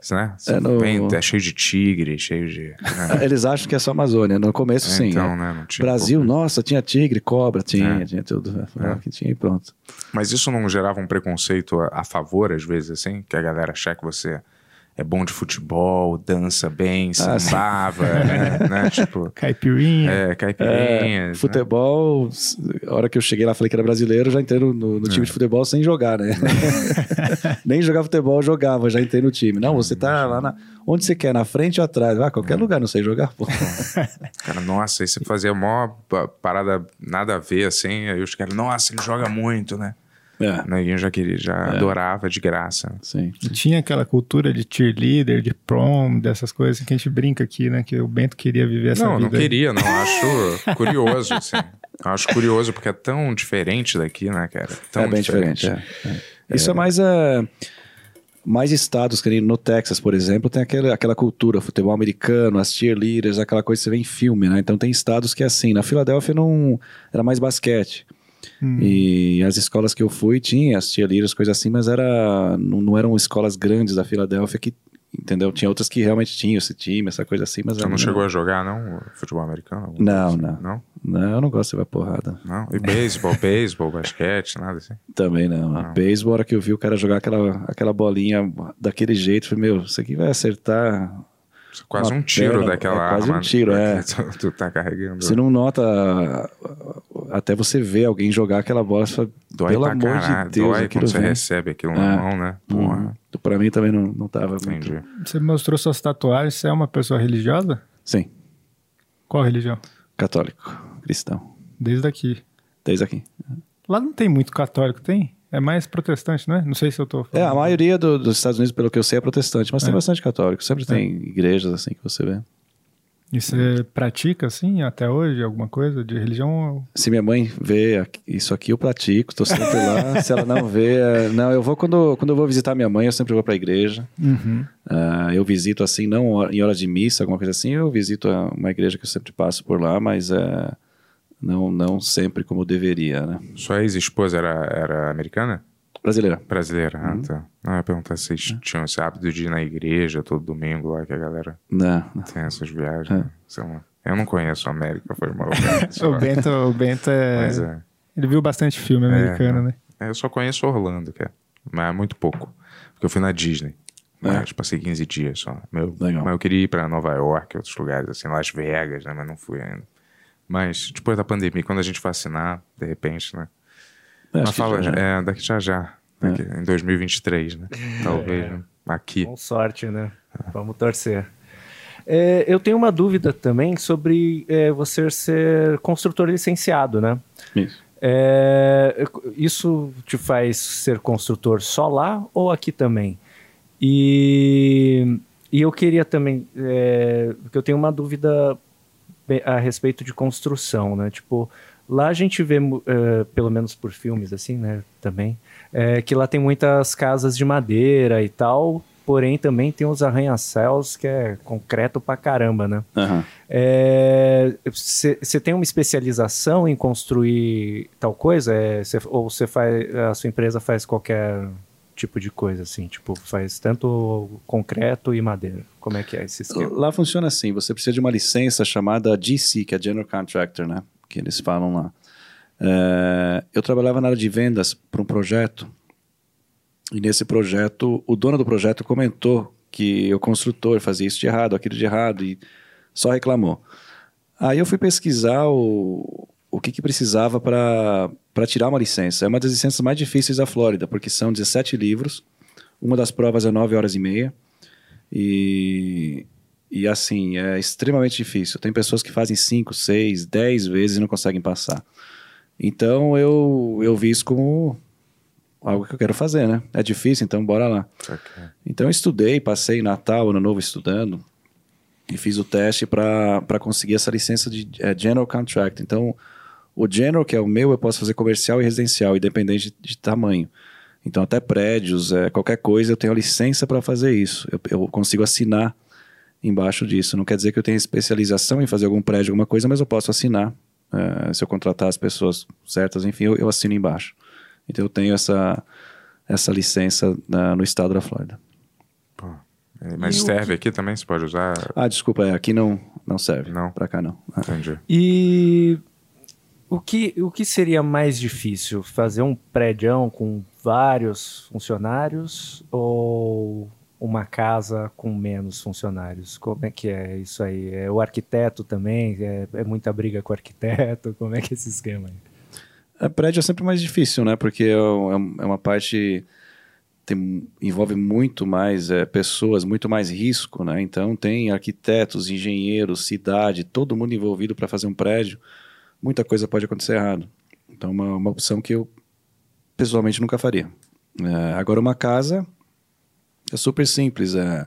Isso, né? Você É, no- vem, é cheio de tigre, cheio de. né? Eles acham que é só Amazônia. No começo, É, sim. então, é. né, Brasil, pouco- nossa, tinha tigre, cobra, tinha, É. tinha tudo. Falava que tinha e pronto. Mas isso não gerava um preconceito a, a favor, às vezes, assim? Que a galera achar que você é bom de futebol, dança bem, Ah, sambava, né? né? Tipo, Caipirinha. é, caipirinhas. né? Futebol, s- a hora que eu cheguei lá, falei que era brasileiro, já entrei no, no- time de futebol sem jogar, né? Nem jogar futebol eu jogava, já entrei no time. Não, você tá lá na. Onde você quer? Na frente ou atrás? Ah, qualquer lugar, não sei jogar, pô. Cara, nossa, aí você fazia mó pa- parada nada a ver, assim, aí os caras, nossa, ele joga muito, né? É, Neguinho já queria, já adorava de graça. sim. E tinha aquela cultura de cheerleader, de prom, dessas coisas que a gente brinca aqui, né? Que o Bento queria viver essa não, vida. não queria, não. Acho curioso, assim. Acho curioso, porque é tão diferente daqui, né, cara? Tão é bem diferente. é, é. Isso é mais. é, mais estados, que nem no Texas, por exemplo, tem aquela, aquela cultura, futebol americano, as cheerleaders, aquela coisa que você vê em filme, né? Então tem estados que é assim. Na Filadélfia não era mais basquete. E as escolas que eu fui tinha as cheerleaders, coisas assim, mas era não, não eram escolas grandes da Filadélfia que, entendeu? Tinha outras que realmente tinham esse time, essa coisa assim, mas Você era- não chegou a jogar, não? Futebol americano? Não, assim? não. Não? Não, eu não gosto de levar porrada. Não? E beisebol, beisebol, basquete, nada assim? Também não. A beisebol, a hora que eu vi o cara jogar aquela, aquela bolinha daquele jeito, eu falei, meu, isso aqui vai acertar. Quase um tiro perna, daquela é quase arma. um tiro, é. Tu, tá carregando. Você não nota. Até você ver alguém jogar aquela bola, você fala, Dói pelo amor caralho. de Deus, Dói quando você vem. recebe aquilo na É. mão, né? Porra, Uhum. Pra mim também não, não tava entendi. muito. Você mostrou suas tatuagens, você é uma pessoa religiosa? Sim, Qual religião? católico, cristão. Desde aqui. Desde aqui. Lá não tem muito católico, tem? É mais protestante, não é? Não sei se eu tô É, falando. a maioria do- dos Estados Unidos, pelo que eu sei, é protestante, mas tem É. bastante católico. Sempre tem igrejas assim que você vê. E você pratica, assim, até hoje, alguma coisa de religião? Se minha mãe vê isso aqui, eu pratico, tô sempre lá. Se ela não vê, é- não, eu vou quando, quando eu vou visitar minha mãe, eu sempre vou pra igreja. Uhum. Ah, eu visito assim, não em hora de missa, alguma coisa assim, eu visito uma igreja que eu sempre passo por lá, mas é, não, não sempre como deveria, né? Sua ex-esposa era, era americana? Brasileira. Brasileira? Ah, Uhum. tá. Não, eu ia perguntar se vocês tinham esse hábito de ir na igreja todo domingo lá, que a galera Não, não. tem essas viagens. É. né? Sei lá. Eu não conheço a América, foi mal. O Bento, o Bento é... Mas é. Ele viu bastante filme americano, né? É, Eu só conheço Orlando, cara. Mas é muito pouco. Porque eu fui na Disney. Mas passei 15 dias só. Meu, Legal. Mas eu queria ir pra Nova York, outros lugares, assim, Las Vegas, né? Mas não fui ainda. Mas depois da pandemia, quando a gente vacinar, de repente, né? Acho Mas fala, já- já. é, daqui já já. Daqui, Em 2023, né? Talvez, né? Aqui. Com sorte, né? Vamos torcer. É, eu tenho uma dúvida também sobre é, você ser construtor licenciado, né? Isso. É, isso te faz ser construtor só lá ou aqui também? E, e eu queria também, é, porque eu tenho uma dúvida be- a respeito de construção, né? Tipo, lá a gente vê, é, pelo menos por filmes assim, né? Também, é, que lá tem muitas casas de madeira e tal, porém também tem os arranha-céus que é concreto pra caramba, né? Você tem uma especialização em construir tal coisa? É, cê- ou você faz, a sua empresa faz qualquer tipo de coisa assim? Tipo, faz tanto concreto e madeira. Como é que é esse esquema? Lá funciona assim: você precisa de uma licença chamada GC, que é General Contractor, né? Que eles falam lá. É, eu trabalhava na área de vendas para um projeto e nesse projeto, o dono do projeto comentou que o construtor fazia isso de errado, aquilo de errado e só reclamou. Aí eu fui pesquisar o, o que, que precisava para tirar uma licença. É uma das licenças mais difíceis da Flórida, porque são 17 livros, uma das provas é 9 horas e meia, e, e assim, é extremamente difícil. Tem pessoas que fazem 5, 6, 10 vezes e não conseguem passar. Então eu, eu vi isso como algo que eu quero fazer, né? É difícil, então bora lá. Okay. Então eu estudei, passei Natal, Ano Novo estudando e fiz o teste para conseguir essa licença de é, General Contract. Então o General, que é o meu, eu posso fazer comercial e residencial, independente de, de tamanho. Então até prédios, é, qualquer coisa, eu tenho a licença para fazer isso. Eu, eu consigo assinar embaixo disso. Não quer dizer que eu tenha especialização em fazer algum prédio, alguma coisa, mas eu posso assinar. É, se eu contratar as pessoas certas, enfim, eu, eu assino embaixo. Então eu tenho essa, essa licença na, no estado da Flórida. Pô, é, mas e serve que... aqui também? Você pode usar? Ah, desculpa, é, aqui não, não serve. Não? Pra cá não. Entendi. E o que, o que seria mais difícil? Fazer um prédio com vários funcionários ou uma casa com menos funcionários? Como é que é isso aí? É o arquiteto também? É, é muita briga com o arquiteto? Como é que é esse esquema aí? A prédio é sempre mais difícil, né? Porque é, é, é uma parte tem, envolve muito mais é, pessoas, muito mais risco, né? Então tem arquitetos, engenheiros, cidade, todo mundo envolvido para fazer um prédio. Muita coisa pode acontecer errado. Então uma, uma opção que eu pessoalmente nunca faria. É, agora uma casa é super simples. É,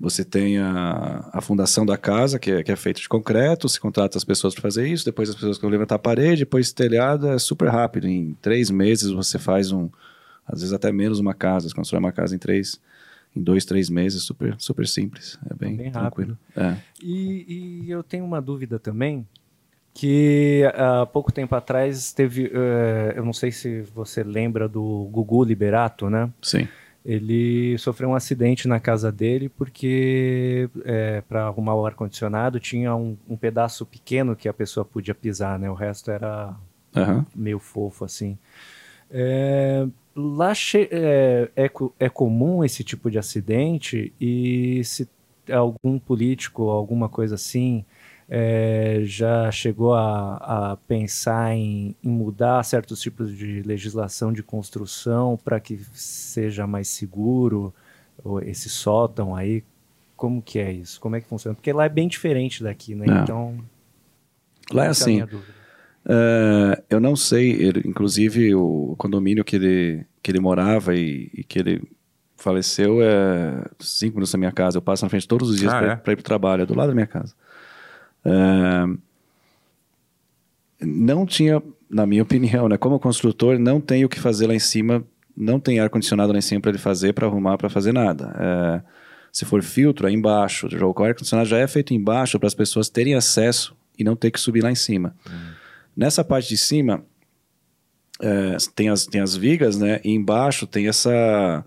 você tem a, a fundação da casa, que é, que é feita de concreto, se contrata as pessoas para fazer isso, depois as pessoas vão levantar a parede, depois telhado é super rápido. Em três meses você faz um, às vezes até menos uma casa, você constrói uma casa em três, em dois, três meses, super, super simples. É bem, bem tranquilo. É. E, e eu tenho uma dúvida também, que há pouco tempo atrás teve, uh, eu não sei se você lembra do Gugu Liberato, né? Sim. Ele sofreu um acidente na casa dele porque é, para arrumar o ar condicionado tinha um, um, pedaço pequeno que a pessoa podia pisar, né? O resto era uhum. meio fofo assim. É, lá é, é, é comum esse tipo de acidente e se algum político, alguma coisa assim, é, já chegou a, a pensar em, em, mudar certos tipos de legislação de construção para que seja mais seguro esse sótão aí? Como que é isso? Como é que funciona? Porque lá é bem diferente daqui, né? Não. Então. Lá é assim. Uh, eu não sei, ele, inclusive o condomínio que ele, que ele morava e, e, que ele faleceu é cinco minutos da minha casa. Eu passo na frente todos os dias ah, para é? ir para o trabalho, é do lado da minha casa. Uh, não tinha, na minha opinião, né, como construtor, não tem o que fazer lá em cima, não tem ar-condicionado lá em cima para ele fazer, para arrumar, para fazer nada. Uh, se for filtro, é embaixo. O ar-condicionado já é feito embaixo para as pessoas terem acesso e não ter que subir lá em cima. Hum. Nessa parte de cima, é, tem, as, tem as vigas, né? E embaixo tem essa.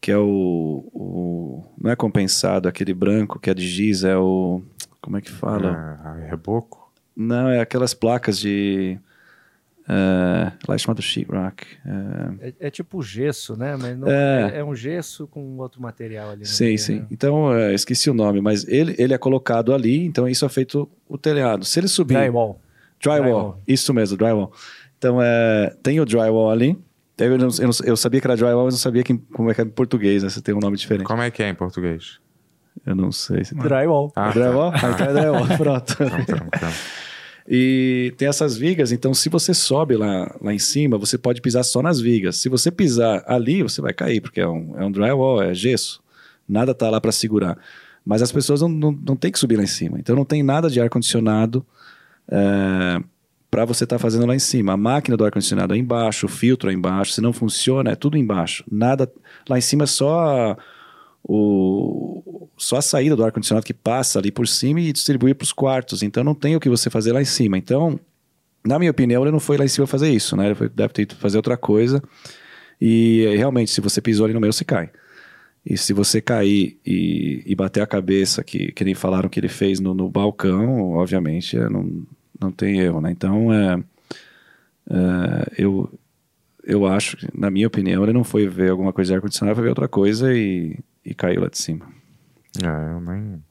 que é o, o. Não é compensado, aquele branco que é de giz, é o. Como é que fala? É, reboco? Não, é aquelas placas de. Uh, lá é chamado sheetrock. Uh, é, é, tipo gesso, né? Mas não, é, é, é, um gesso com outro material ali. Sim, sim. Né? Então, uh, esqueci o nome, mas ele, ele é colocado ali, então isso é feito o telhado. Se ele subir... Drywall. Drywall, drywall. isso mesmo, drywall. Então, é, tem o drywall ali. Eu, não, eu, não, eu, sabia que era drywall, mas não sabia que, como é que é em português, né? Você tem um nome diferente. Como é que é em português? Eu não sei. Se drywall. Ah, drywall? Tá. Ah, então é drywall, pronto. Então, então, então. E tem essas vigas, então se você sobe lá, lá em cima, você pode pisar só nas vigas. Se você pisar ali, você vai cair, porque é um, é um drywall, é gesso. Nada tá lá para segurar. Mas as pessoas não, não, não têm que subir lá em cima. Então não tem nada de ar-condicionado é, para você estar tá fazendo lá em cima. A máquina do ar-condicionado é embaixo, o filtro é embaixo. Se não funciona, é tudo embaixo. Nada. Lá em cima é só o, só a saída do ar-condicionado que passa ali por cima e distribui para os quartos. Então não tem o que você fazer lá em cima. Então, na minha opinião, ele não foi lá em cima fazer isso, né? Ele foi, deve ter ido fazer outra coisa. E realmente, se você pisou ali no meio, você cai. E se você cair e, e bater a cabeça, que, que nem falaram que ele fez no, no balcão, obviamente é, não, não tem erro, né? Então, é, É, eu, eu acho, na minha opinião, ele não foi ver alguma coisa de ar-condicionado, foi ver outra coisa e, e caiu lá de cima. É, eu nem.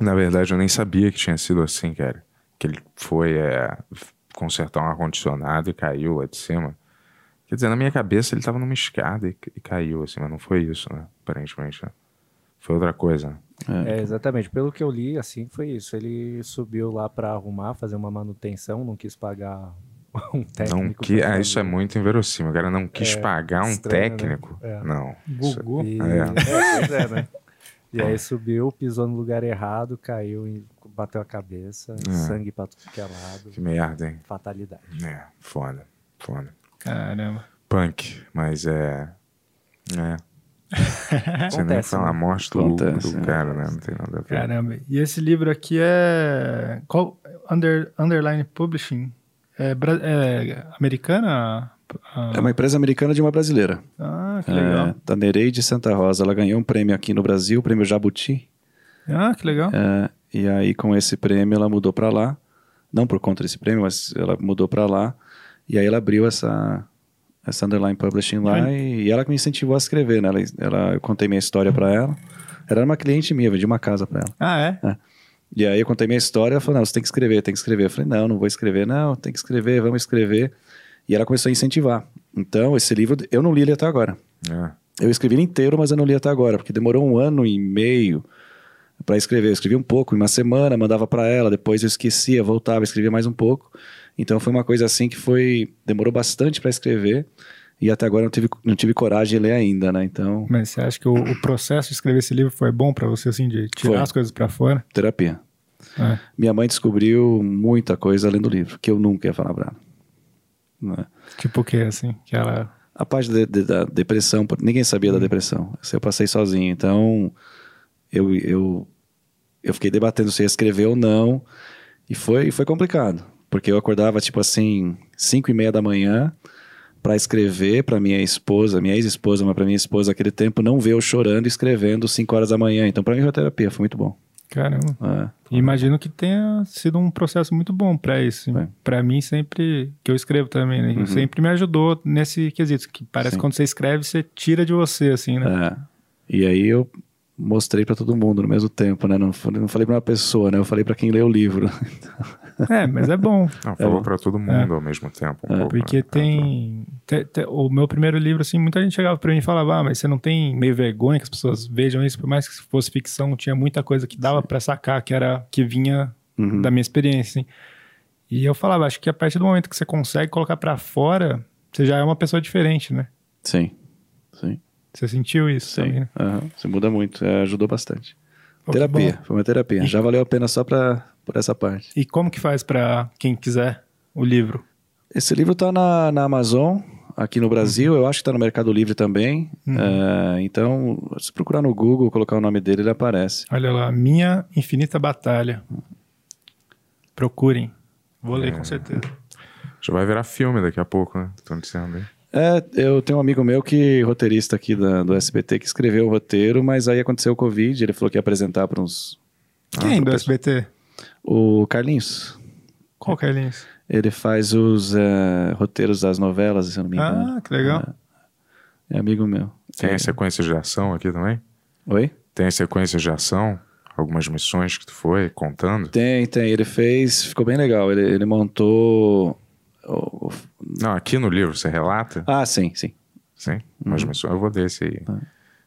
Na verdade, eu nem sabia que tinha sido assim, cara. Que ele foi é, consertar um ar-condicionado e caiu lá de cima. Quer dizer, na minha cabeça ele tava numa escada e, e caiu, assim, mas não foi isso, né? Aparentemente, né? Foi outra coisa. É, exatamente. Pelo que eu li, assim, foi isso. Ele subiu lá pra arrumar, fazer uma manutenção, não quis pagar um técnico. Não que, ah, isso é muito inverossímil. O cara não quis É, pagar um estranho, né? técnico. É. Não. Isso- Bugou. E... É. É, pois é, né? E aí subiu, pisou no lugar errado, caiu e bateu a cabeça, É. sangue pra tudo que é lado. Que merda, hein? Fatalidade. É, foda. Foda. Caramba. Punk, mas é. É. Você nem fala a né? morte do, Acontece, do é. cara, né? Não tem nada a ver. Caramba. E esse livro aqui é. Qual? Under, Underline Publishing? É, é americana? Ah, É uma empresa americana de uma brasileira. Ah, que legal. É, da Nereide Santa Rosa. Ela ganhou um prêmio aqui no Brasil, o prêmio Jabuti. Ah, que legal. É, e aí, com esse prêmio, ela mudou para lá. Não por conta desse prêmio, mas ela mudou para lá. E aí, ela abriu essa, essa Underline Publishing lá. E, e ela me incentivou a escrever, né? Ela, ela- eu contei minha história para ela. Ela era uma cliente minha, vendi uma casa para ela. Ah, é? E aí, eu contei minha história. Ela falou: Não, você tem que escrever, tem que escrever. Eu falei: Não, não vou escrever. Não, tem que escrever, vamos escrever. E ela começou a incentivar. Então, esse livro, eu não li ele até agora. É. Eu escrevi ele inteiro, mas eu não li até agora, porque demorou um ano e meio para escrever. Eu escrevi um pouco, em uma semana, mandava para ela, depois eu esquecia, voltava, escrevia mais um pouco. Então foi uma coisa assim que foi demorou bastante para escrever e até agora não tive, não tive coragem de ler ainda, né? Então, Mas você acha que o, o processo de escrever esse livro foi bom pra você, assim, de tirar Foi. as coisas pra fora? terapia. É. Minha mãe descobriu muita coisa lendo o livro, que eu nunca ia falar pra ela. Né? Tipo o que, assim? Que ela. A parte de- de- da depressão, ninguém sabia da depressão. Eu passei sozinho. Então, eu, eu, eu fiquei debatendo se ia escrever ou não. E foi, foi complicado. Porque eu acordava, tipo assim, 5 e meia da manhã para escrever para minha esposa, minha ex-esposa, mas para minha esposa naquele tempo, não ver eu chorando e escrevendo 5 horas da manhã. Então, para mim foi terapia, foi muito bom. Caramba. É. Imagino que tenha sido um processo muito bom pra isso. Foi. Pra mim, sempre. Que eu escrevo também, né? Uhum. Sempre me ajudou nesse quesito. Que parece Sim. que quando você escreve, você tira de você, assim, né? É. E aí eu mostrei para todo mundo no mesmo tempo, né? Não, falei- não falei para uma pessoa, né? Eu falei para quem lê o livro. É, mas é bom. Não, falou bom. pra todo mundo ao mesmo tempo. Um pouco, Porque né? tem, te- te- O meu primeiro livro, assim, muita gente chegava pra mim e falava, ah, mas você não tem meio vergonha que as pessoas vejam isso, por mais que fosse ficção, tinha muita coisa que dava pra sacar, que era que vinha Uhum. da minha experiência, assim. E eu falava, acho que a partir do momento que você consegue colocar pra fora, você já é uma pessoa diferente, né? Sim, sim, Você sentiu isso sim. também, né? Aham. Você muda muito, é, ajudou bastante. Terapia, foi uma terapia. Já valeu a pena só pra, por essa parte. E como que faz pra quem quiser o livro? Esse livro tá na, na Amazon, aqui no Brasil, eu acho que tá no Mercado Livre também. É, então, se procurar no Google, colocar o nome dele, ele aparece. Olha lá, Minha Infinita Batalha. Procurem. Vou ler com certeza. Já vai virar filme daqui a pouco, né? Estão dizendo aí. É, eu tenho um amigo meu que, roteirista aqui da- do SBT, que escreveu o roteiro, mas aí aconteceu o Covid, ele falou que ia apresentar para uns... Quem pro do pessoal. SBT? O Carlinhos. Qual Carlinhos? Ele faz os eh, roteiros das novelas, se eu não me engano. Ah, que legal. É amigo meu. Tem É. as sequências de ação aqui também? Oi? Tem as sequências de ação? Algumas missões que tu foi contando? Tem, tem. Ele fez, ficou bem legal. Ele, ele montou. Não, aqui no livro você relata? Ah, sim, sim. Sim. Uhum. Umas missões. Eu vou ler esse aí. Ah.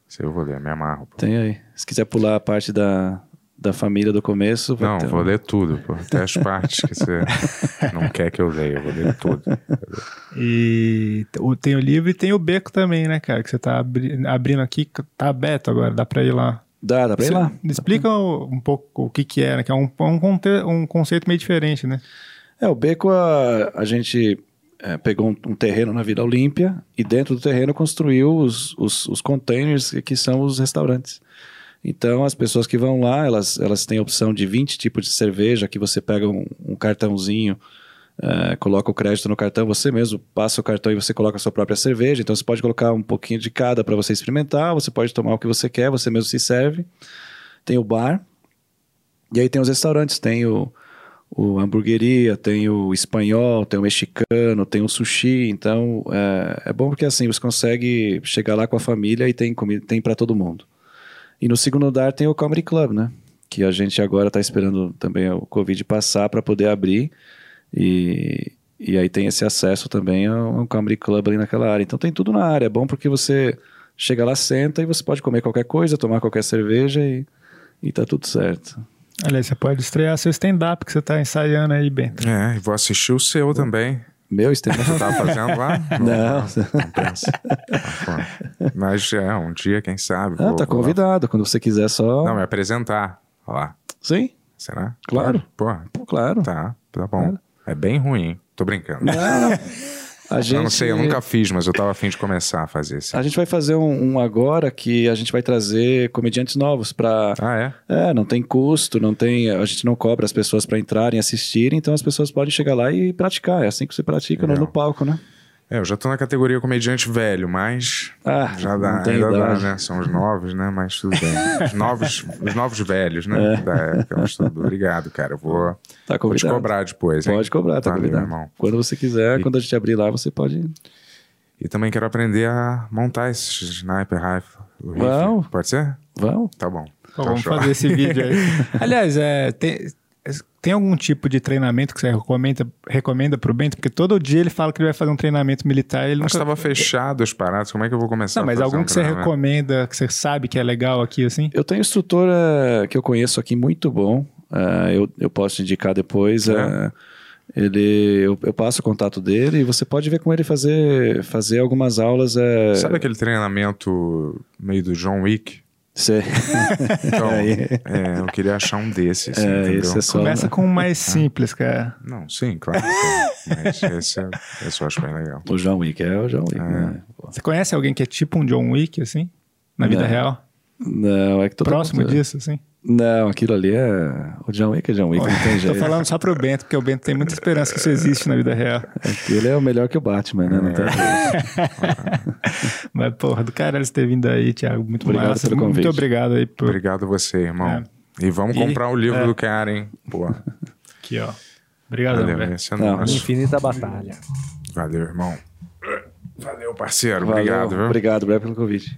Esse aí eu vou ler, me amarro. pô. Tem aí. Se quiser pular a parte da, da família do começo, vai Não, ter vou ler tudo, pô. Até as partes que você não quer que eu leia, eu vou ler tudo. E tem o livro e tem o beco também, né, cara? Que você tá abri- abrindo aqui, tá aberto agora, dá pra ir lá. Dá, dá pra ir lá. Explica um pouco o que que é, né? Que é um, um, conte- um conceito meio diferente, né? É, o beco a, a gente é, pegou um, um terreno na Vila Olímpia e dentro do terreno construiu os, os, os containers que são os restaurantes. Então as pessoas que vão lá, elas, elas têm a opção de 20 tipos de cerveja, que você pega um, um cartãozinho, é, coloca o crédito no cartão, você mesmo passa o cartão e você coloca a sua própria cerveja. Então você pode colocar um pouquinho de cada para você experimentar, você pode tomar o que você quer, você mesmo se serve. Tem o bar, e aí tem os restaurantes, tem o, o hamburgueria, tem o espanhol, tem o mexicano, tem o sushi. Então é, é bom porque assim você consegue chegar lá com a família e tem comida, tem para todo mundo. E no segundo andar tem o Comedy Club, né? Que a gente agora está esperando também o Covid passar para poder abrir. E, e aí tem esse acesso também ao, ao Comedy Club ali naquela área. Então tem tudo na área. É bom porque você chega lá, senta e você pode comer qualquer coisa, tomar qualquer cerveja e, e tá tudo certo. Aliás, você pode estrear seu stand-up que você tá ensaiando aí, Bento. É, e vou assistir o seu também. Meu stand Você tava fazendo lá? Não. Não pensa. Ah, pô. Mas é, um dia, quem sabe. Ah, vou- tá vou convidado. Quando você quiser só. Não, me apresentar. Olha lá. Sim, Será? Claro. Pô, claro. tá, tá bom. É bem ruim. Tô brincando. Não, não. A gente, Eu não sei, eu nunca fiz, mas eu tava afim de começar a fazer isso. A gente vai fazer um, um agora que a gente vai trazer comediantes novos pra. Ah, é? É, não tem custo, não tem. A gente não cobra as pessoas pra entrarem, assistirem, então as pessoas podem chegar lá e praticar. É assim que você pratica no, no palco, né? É, eu já tô na categoria comediante velho, mas Ah, já dá, não tem ainda dá, né? São os novos, né? Mas tudo bem. Os novos, os novos velhos, né? É. Da época, mas tudo. Obrigado, cara. Eu vou, Tá vou te cobrar depois, hein? Pode cobrar, tá Valeu, convidado. irmão. Quando você quiser, E- quando a gente abrir lá, você pode. E também quero aprender a montar esse sniper rifle. Vamos. Pode ser? Vamos. Tá bom. Então, vamos show. fazer esse vídeo aí. Aliás, é, tem, tem algum tipo de treinamento que você recomenda, recomenda pro Bento? Porque todo dia ele fala que ele vai fazer um treinamento militar. Ele Mas nunca... estava fechado as paradas. Como é que eu vou começar Não, mas a fazer algum um que você recomenda, que você sabe que é legal aqui, assim? Eu tenho um instrutor eh, que eu conheço aqui muito bom. eh, eu, eu posso te indicar depois. É. eh, ele, eu, eu passo o contato dele e você pode ver com ele fazer, fazer algumas aulas. eh, Sabe aquele treinamento meio do John Wick? Cê- Então, é, eu queria achar um desses, É, esse é só- Começa com o mais simples, cara. Não, sim, claro. Mas esse, é- esse eu acho bem legal. O John Wick é o John Wick, né? Você conhece alguém que é tipo um John Wick, assim? Na vida real? Não, é que todo Próximo mundo- disso, assim? Não, aquilo ali é. O John Wick é John Wick, não tem Tô jeito. falando só pro Bento, porque o Bento tem muita esperança que isso existe na vida real. Aquilo é o melhor que o Batman, né? Não tem jeito. Mas, porra, do caralho você ter vindo aí, Thiago. Muito Obrigado massa. pelo Muito convite. obrigado aí por. Obrigado a você, irmão. É. E vamos E- comprar o livro é. do cara, hein? Pô, Aqui, ó. Obrigadão, valeu, velho. é Não. Infinita batalha. Valeu, irmão. Valeu, parceiro. Valeu, Obrigado, viu? Obrigado, obrigado pelo convite.